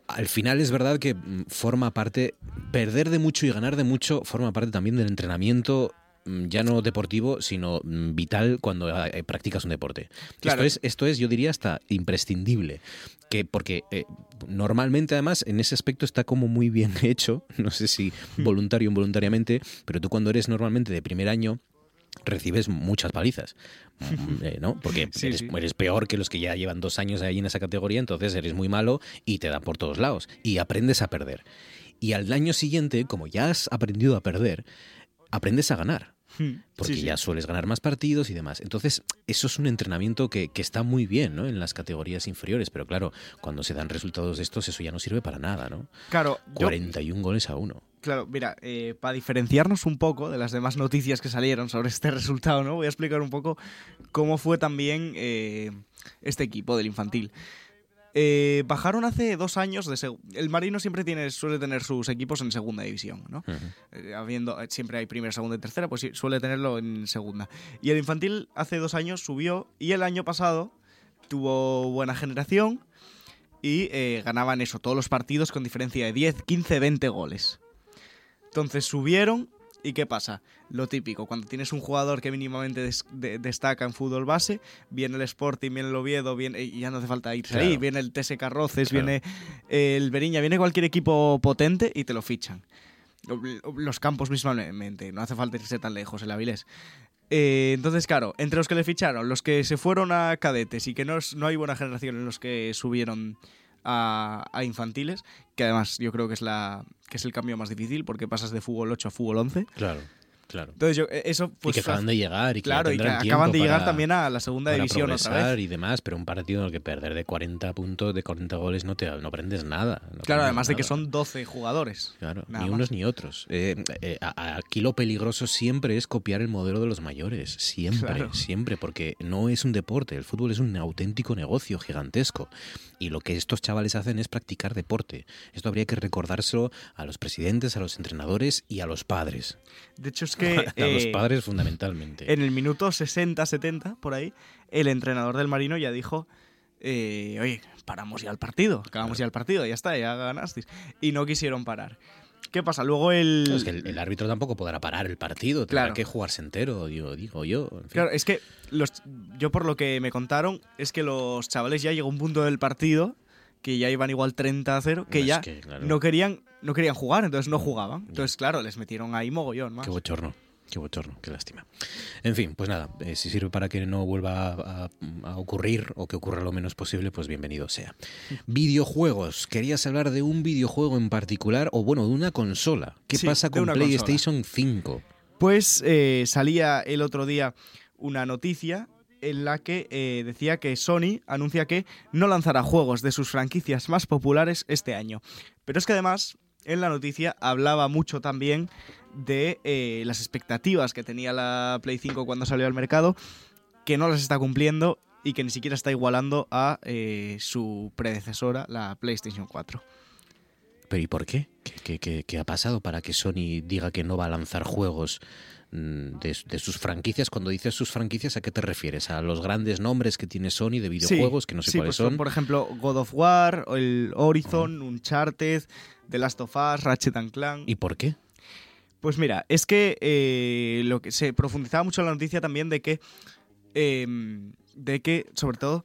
al final es verdad que mm, forma parte, perder de mucho y ganar de mucho forma parte también del entrenamiento mm, ya no deportivo, sino mm, vital cuando eh, practicas un deporte. Claro. Esto, es, esto es, yo diría, hasta imprescindible. Que porque eh, normalmente, además, en ese aspecto está como muy bien hecho, no sé si Hmm. voluntario o involuntariamente, pero tú cuando eres normalmente de primer año, recibes muchas palizas, Mm, eh, ¿no? Porque Sí, eres, sí. eres peor que los que ya llevan dos años ahí en esa categoría, entonces eres muy malo y te dan por todos lados y aprendes a perder. Y al año siguiente, como ya has aprendido a perder, aprendes a ganar. Hmm, Porque sí, sí. ya sueles ganar más partidos y demás. Entonces, eso es un entrenamiento que, que está muy bien, ¿no? En las categorías inferiores. Pero claro, cuando se dan resultados de estos, eso ya no sirve para nada, ¿no? Claro, yo- 41 goles a uno. Claro, mira, eh, para diferenciarnos un poco de las demás noticias que salieron sobre este resultado, ¿no? Voy a explicar un poco cómo fue también eh, este equipo del infantil. Eh, bajaron hace dos años de el Marino siempre tiene suele tener sus equipos en segunda división, ¿no? Eh, habiendo eh, siempre hay primera, segunda y tercera, pues suele tenerlo en segunda. Y el infantil hace dos años subió y el año pasado tuvo buena generación y eh, ganaban eso, todos los partidos con diferencia de 10, 15, 20 goles. Entonces subieron y ¿qué pasa? Lo típico, cuando tienes un jugador que mínimamente des- de- destaca en fútbol base, viene el Sporting, viene el Oviedo, viene, y ya no hace falta irse Claro. ahí, viene el TS Carroces, Claro. viene el Beriña, viene cualquier equipo potente y te lo fichan. Los campos mismamente, no hace falta irse tan lejos, el Avilés. Eh, entonces, claro, entre los que le ficharon, los que se fueron a cadetes y que no, no hay buena generación en los que subieron a, a infantiles, que además yo creo que es, la, que es el cambio más difícil porque pasas de fútbol 8 a fútbol 11. Claro, claro. Entonces, yo, eh, eso pues, y que acaban de llegar y que claro, y que acaban de llegar para- también a la segunda división otra vez. y demás, pero un partido en el que perder de 40 puntos, de 40 goles, no, te, no aprendes nada. no Claro, además de que son 12 jugadores. Claro, Nada ni más. unos ni otros. Eh, eh, aquí lo peligroso siempre es copiar el modelo de los mayores. Siempre, Claro. siempre, porque no es un deporte. El fútbol es un auténtico negocio gigantesco. Y lo que estos chavales hacen es practicar deporte. Esto habría que recordárselo a los presidentes, a los entrenadores y a los padres. De hecho, es que. a los eh, padres fundamentalmente. En el minuto 60-70, por ahí, el entrenador del Marino ya dijo: eh, Oye, paramos ya el partido, acabamos ya el partido, ya está, ya ganasteis. Y no quisieron parar. ¿Qué pasa? Luego el. Es que el, el árbitro tampoco podrá parar el partido, tendrá Claro. que jugarse entero, digo, digo yo. en fin. Claro, es que los, yo por lo que me contaron, es que los chavales ya llegó un punto del partido que ya iban igual 30 a 0, que No, es ya que, claro. no querían no querían jugar, entonces no jugaban. Entonces, claro, les metieron ahí mogollón más. Qué bochorno, qué bochorno, qué lástima. En fin, pues nada, eh, si sirve para que no vuelva a, a ocurrir o que ocurra lo menos posible, pues bienvenido sea. Videojuegos, querías hablar de un videojuego en particular o bueno, de una consola. ¿Qué Sí, pasa con PlayStation 5? Pues eh, salía el otro día una noticia en la que eh, decía que Sony anuncia que no lanzará juegos de sus franquicias más populares este año. Pero es que además en la noticia hablaba mucho también de eh, las expectativas que tenía la Play 5 cuando salió al mercado, que no las está cumpliendo y que ni siquiera está igualando a eh, su predecesora, la PlayStation 4. ¿Pero y por qué? ¿Qué, ha pasado para que Sony diga que no va a lanzar juegos de, de sus franquicias? Cuando dices sus franquicias, ¿a qué te refieres? ¿A los grandes nombres que tiene Sony de videojuegos que no sé sí, cuáles pues, son? Por ejemplo, God of War, el Horizon, Uncharted, The Last of Us, Ratchet and Clank. ¿Y por qué? Pues mira, es que eh, lo que se profundizaba mucho en la noticia también de que, em, de que sobre todo,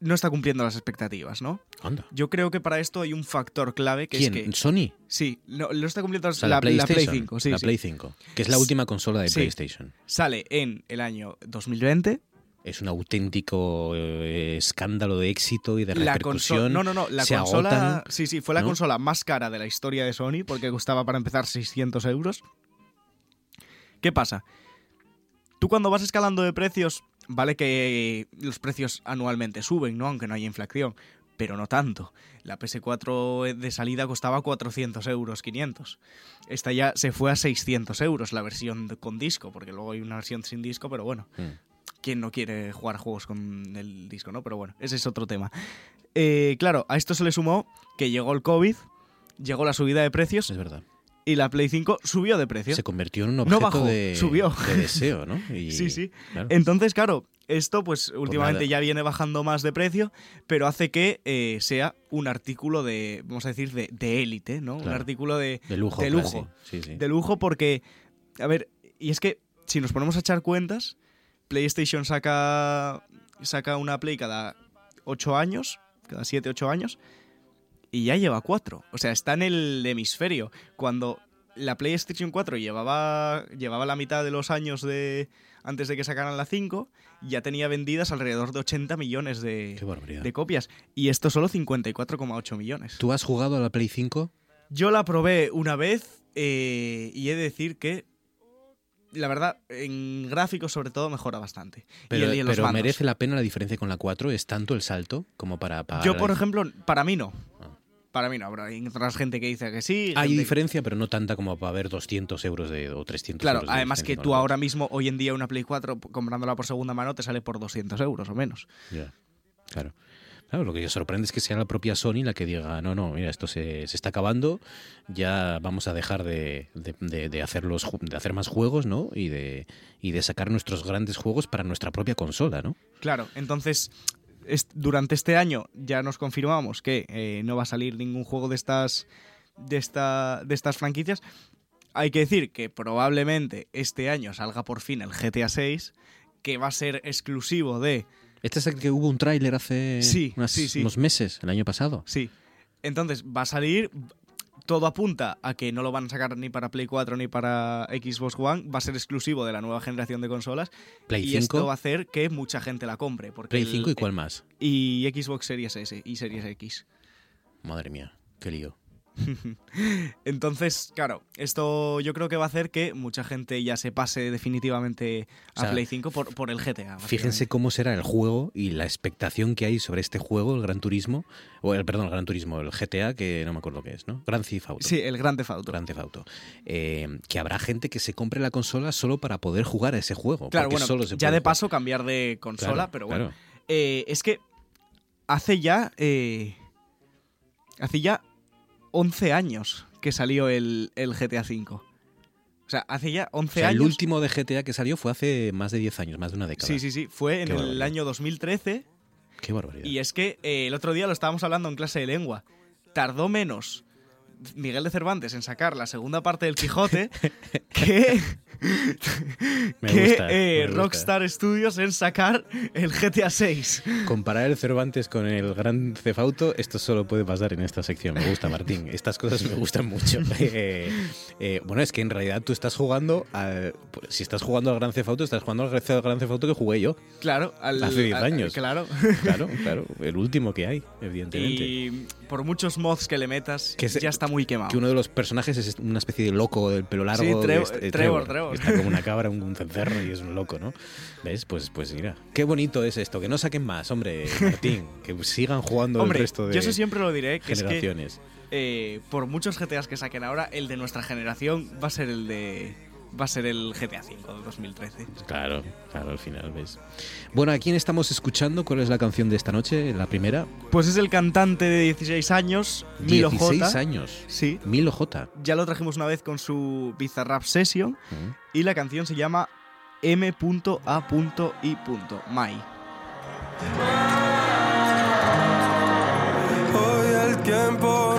no está cumpliendo las expectativas, ¿no? Anda. Yo creo que para esto hay un factor clave que ¿Quién? es que... ¿Sony? Sí, no, lo está cumpliendo O sea, la, la, la Play PlayStation, 5. Sí, la sí. Play 5, que es la última consola de sí. PlayStation. Sale en el año 2020. Es un auténtico eh, escándalo de éxito y de La repercusión. no, no, no, la Se consola, agotan, sí, sí, fue la ¿no? consola más cara de la historia de Sony porque costaba para empezar 600 euros. ¿Qué pasa? Tú cuando vas escalando de precios, vale que los precios anualmente suben, ¿no? Aunque no haya inflación, pero no tanto. La PS4 de salida costaba 400 euros, 500. Esta ya se fue a 600 euros la versión con disco, porque luego hay una versión sin disco, pero bueno. Mm. ¿Quién no quiere jugar juegos con el disco, no? Pero bueno, ese es otro tema. Eh, claro, a esto se le sumó que llegó el COVID, llegó la subida de precios. Es verdad. Y la Play 5 subió de precio. Se convirtió en un No objeto bajó, de, subió. de deseo, ¿no? Y- sí, sí. claro. Entonces, claro, esto pues últimamente nada. ya viene bajando más de precio, pero hace que eh, sea un artículo de, vamos a decir, de de élite, ¿no? Un artículo de, De lujo, De lujo. sí. Sí, sí. De lujo porque, a ver, y es que si nos ponemos a echar cuentas, PlayStation saca, saca una Play cada 8 años, cada 7, 8 años, y ya lleva 4. O sea, está en el hemisferio. Cuando la PlayStation 4 llevaba, llevaba la mitad de los años de antes de que sacaran la 5, ya tenía vendidas alrededor de 80 millones de, de copias. Y esto solo 54,8 millones. ¿Tú has jugado a la Play 5? Yo la probé una vez eh, y he de decir que, la verdad, en gráficos sobre todo mejora bastante. Y Pero, el- y en los pero mandos. ¿merece la pena la diferencia con la 4? ¿Es tanto el salto como para pagar? Yo, por ejemplo, para mí no. Para mí no. Habrá otras gente que dice que sí. Hay diferencia, pero no tanta como para haber 200 euros de, o 300 Claro, euros de además que tú ahora mismo, hoy en día, una Play 4, p- comprándola por segunda mano, te sale por 200 euros o menos. Ya, claro. Claro, lo que sorprende es que sea la propia Sony la que diga, no, no, mira, esto se, se está acabando, ya vamos a dejar de, de- de- de hacer los de hacer más juegos, ¿no? Y de, y de sacar nuestros grandes juegos para nuestra propia consola, ¿no? Claro, entonces durante este año ya nos confirmamos que eh, no va a salir ningún juego de estas de esta de estas franquicias. Hay que decir que probablemente este año salga por fin el GTA 6, que va a ser exclusivo de Este es el que hubo un tráiler hace Sí, unas- sí, sí. unos meses, el año pasado. Sí. Entonces va a salir. Todo apunta a que no lo van a sacar ni para Play 4 ni para Xbox One. Va a ser exclusivo de la nueva generación de consolas. Play y 5. esto va a hacer que mucha gente la compre. Porque Play el- 5 y cuál más? Y Xbox Series S y Series X. Madre mía, qué lío. Entonces, claro, esto yo creo que va a hacer que mucha gente ya se pase definitivamente a O sea, Play 5 por, por el GTA. Fíjense cómo será el juego y la expectación que hay sobre este juego, el Gran Turismo, o el, perdón, el Gran Turismo, el GTA, que no me acuerdo qué es, ¿no? Gran Theft Auto. Sí, el Grand Theft Auto. Grand Theft Auto. Eh, que habrá gente que se compre la consola solo para poder jugar a ese juego. Claro, bueno, solo se ya de jugar. paso cambiar de consola, Claro, pero bueno. claro. Eh, es que hace ya. eh, hace ya 11 años que salió el, el GTA V. O sea, hace ya 11 O sea, el años. último de GTA que salió fue hace más de 10 años, más de una década. Sí, sí, sí. Fue en Qué el barbaridad. año 2013. Qué barbaridad. Y es que eh, el otro día lo estábamos hablando en clase de lengua. Tardó menos Miguel de Cervantes en sacar la segunda parte del Quijote que, Me que, gusta, eh, me gusta. Rockstar Studios en sacar el GTA 6. Comparar el Cervantes con el Gran Theft Auto, esto solo puede pasar en esta sección. Me gusta, Martín. Estas cosas me gustan mucho. Eh, eh, bueno, es que en realidad tú estás jugando al... Si estás jugando al Gran Theft Auto, estás jugando al Gran Theft Auto que jugué yo. Claro, al- Hace 10 al- años. claro. Claro, claro. El último que hay, evidentemente. Y por muchos mods que le metas, Que se- ya está muy quemado. Que uno de los personajes es una especie de loco del pelo largo. Sí, este- Trevor, Trevor. Está como una cabra, un, un cencerro y es un loco, ¿no? ¿Ves? Pues, pues mira. Qué bonito es esto. Que no saquen más, hombre, Martín. que sigan jugando Hombre, el resto de yo eso siempre lo diré, que es que, generaciones. eh, por muchos GTAs que saquen ahora, el de nuestra generación va a ser el de va a ser el GTA V de 2013. Claro, claro, al final, ¿ves? Bueno, ¿a quién estamos escuchando? ¿Cuál es la canción de esta noche? ¿La primera? Pues es el cantante de 16 años, Milo 16 J. años. Sí. Milo J. Ya lo trajimos una vez con su Bizarrap Session y la canción se llama M.A.I. My. Hoy el tiempo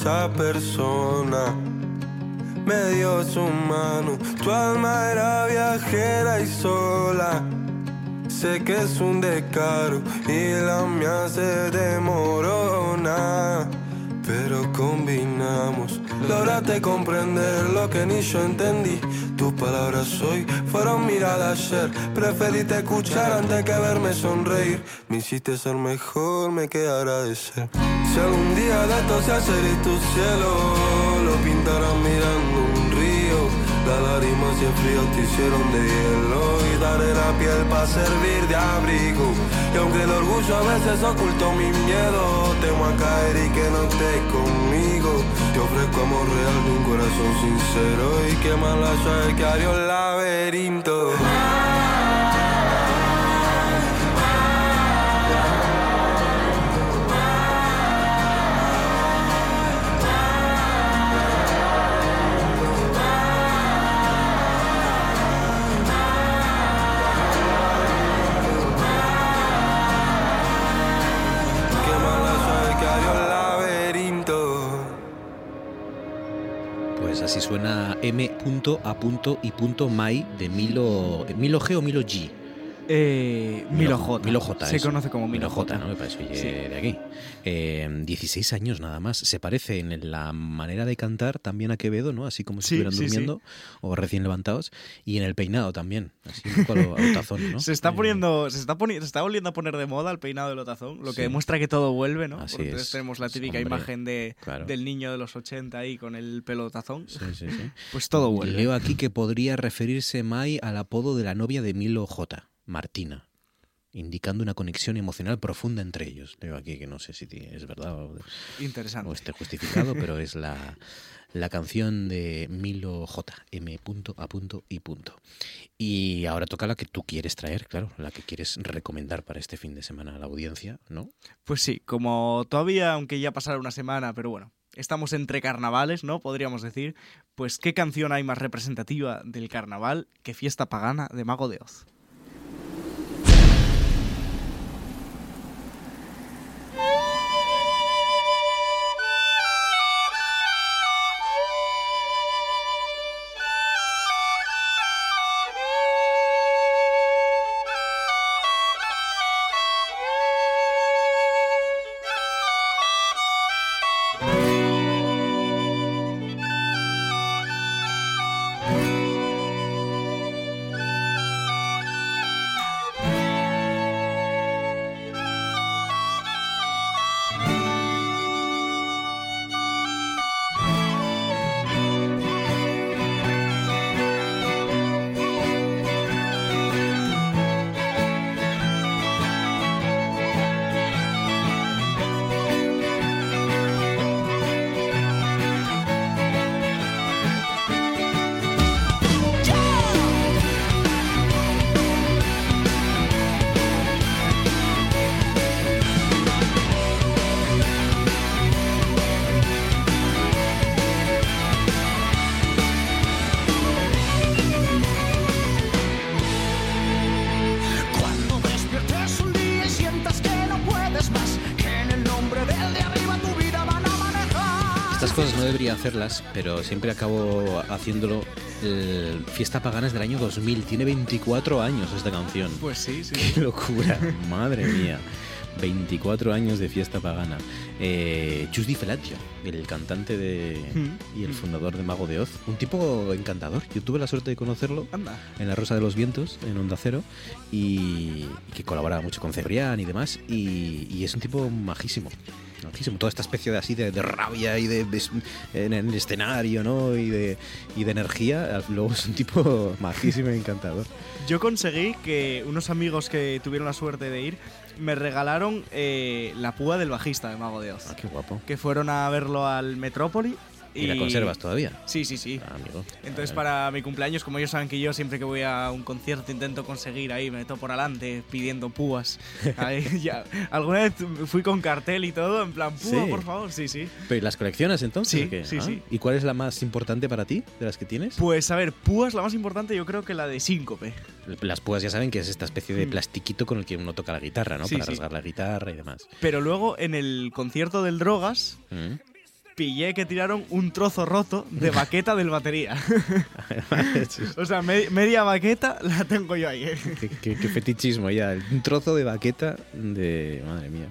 esa persona me dio su mano. Tu alma era viajera y sola. Sé que es un descaro y la mía se demorona. Pero combinamos, lograste comprender lo que ni yo entendí. Tus palabras hoy fueron miradas ayer. Preferiste escuchar antes que verme sonreír. Me hiciste ser mejor, me queda agradecer. Si algún día de esto se hace tu cielo, lo pintarás mirando. Las lágrimas y el frío te hicieron de hielo y daré la piel para servir de abrigo. Y aunque el orgullo a veces ocultó mi miedo, temo a caer y que no estés conmigo. Te ofrezco amor real de un corazón sincero y que más la llave que abrió el laberinto. Así suena M.A.I. de Milo, Milo G o Milo G. Eh, Milo J. Milo J. Se conoce como Milo J, J. ¿no? Me parece oye, Sí. de aquí. Eh, 16 años nada más. Se parece en la manera de cantar también a Quevedo, ¿no? Así como si Sí, estuvieran sí, durmiendo o recién levantados. Y en el peinado también. Así un. Se está poniendo, se está poniendo, se está volviendo a poner de moda el peinado de lotazón, lo que demuestra que todo vuelve, ¿no? Así Porque es. tenemos la típica Hombre, imagen de, claro. del niño de los 80 ahí con el pelo tazón. Sí, sí, sí. Pues todo vuelve. Leo aquí que podría referirse Mai al apodo de la novia de Milo J, Martina, indicando una conexión emocional profunda entre ellos. Leo aquí que no sé si es verdad o, Interesante. o esté justificado, pero es la, la canción de Milo J, M.A.I. Y ahora toca la que tú quieres traer, claro, la que quieres recomendar para este fin de semana a la audiencia, ¿no? Pues sí, como todavía, aunque ya pasara una semana, pero bueno, estamos entre carnavales, ¿no? Podríamos decir, pues qué canción hay más representativa del carnaval que Fiesta Pagana de Mago de Oz. Hey! debería hacerlas, pero siempre acabo haciéndolo. El Fiesta Pagana es del año 2000, tiene 24 años esta canción. Pues sí, sí. ¡Qué locura! Madre mía. 24 años de fiesta pagana. Eh, Chus Di Felaggio, el cantante de, y el fundador de Mago de Oz. Un tipo encantador. Yo tuve la suerte de conocerlo Anda. en La Rosa de los Vientos, en Onda Cero, y que colaboraba mucho con Cebrián y demás. Y, y es un tipo majísimo. Majísimo. Toda esta especie de así de, de rabia y de, de- en el escenario, ¿no? Y de, y de energía. Luego es un tipo majísimo y encantador. Yo conseguí que unos amigos que tuvieron la suerte de ir me regalaron eh, la púa del bajista de Mago de Oz. Ah, qué guapo. Que fueron a verlo al Metrópoli. ¿Y la conservas todavía? Sí, sí, sí. Ah, amigo. Entonces, para mi cumpleaños, como ellos saben que yo siempre que voy a un concierto intento conseguir ahí, me meto por adelante pidiendo púas. Ahí, ya. Alguna vez fui con cartel y todo, en plan, púa, Sí. por favor, sí, sí. ¿Pero las coleccionas entonces? Sí, o qué? sí, Ah, sí. ¿Y cuál es la más importante para ti de las que tienes? Pues a ver, púas la más importante, yo creo que la de síncope. Las púas ya saben que es esta especie de Mm. plastiquito con el que uno toca la guitarra, ¿no? Sí, para sí. rasgar la guitarra y demás. Pero luego en el concierto del Drogas, Mm. Pillé que tiraron un trozo roto de baqueta del batería. o sea, me- media baqueta la tengo yo ahí. ¿eh? qué, qué- qué fetichismo ya. Un trozo de baqueta de... Madre mía.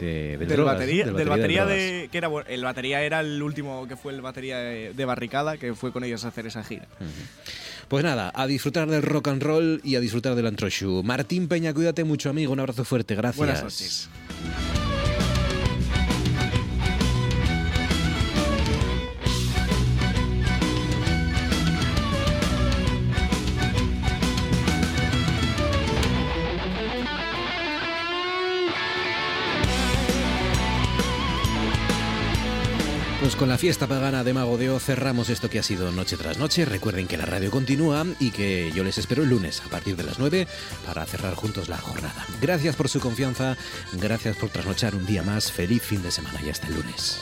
De, del Drogas, batería, del del batería Drogas. de que era el batería era el último que fue el batería de, de barricada que fue con ellos a hacer esa gira. Pues nada, a disfrutar del rock and roll y a disfrutar del antroshu. Martín Peña, cuídate mucho, amigo. Un abrazo fuerte. Gracias. Buenas noches. Con la fiesta pagana de Mago de cerramos esto que ha sido noche tras noche. Recuerden que la radio continúa y que yo les espero el lunes a partir de las 9 para cerrar juntos la jornada. Gracias por su confianza, gracias por trasnochar un día más. Feliz fin de semana y hasta el lunes.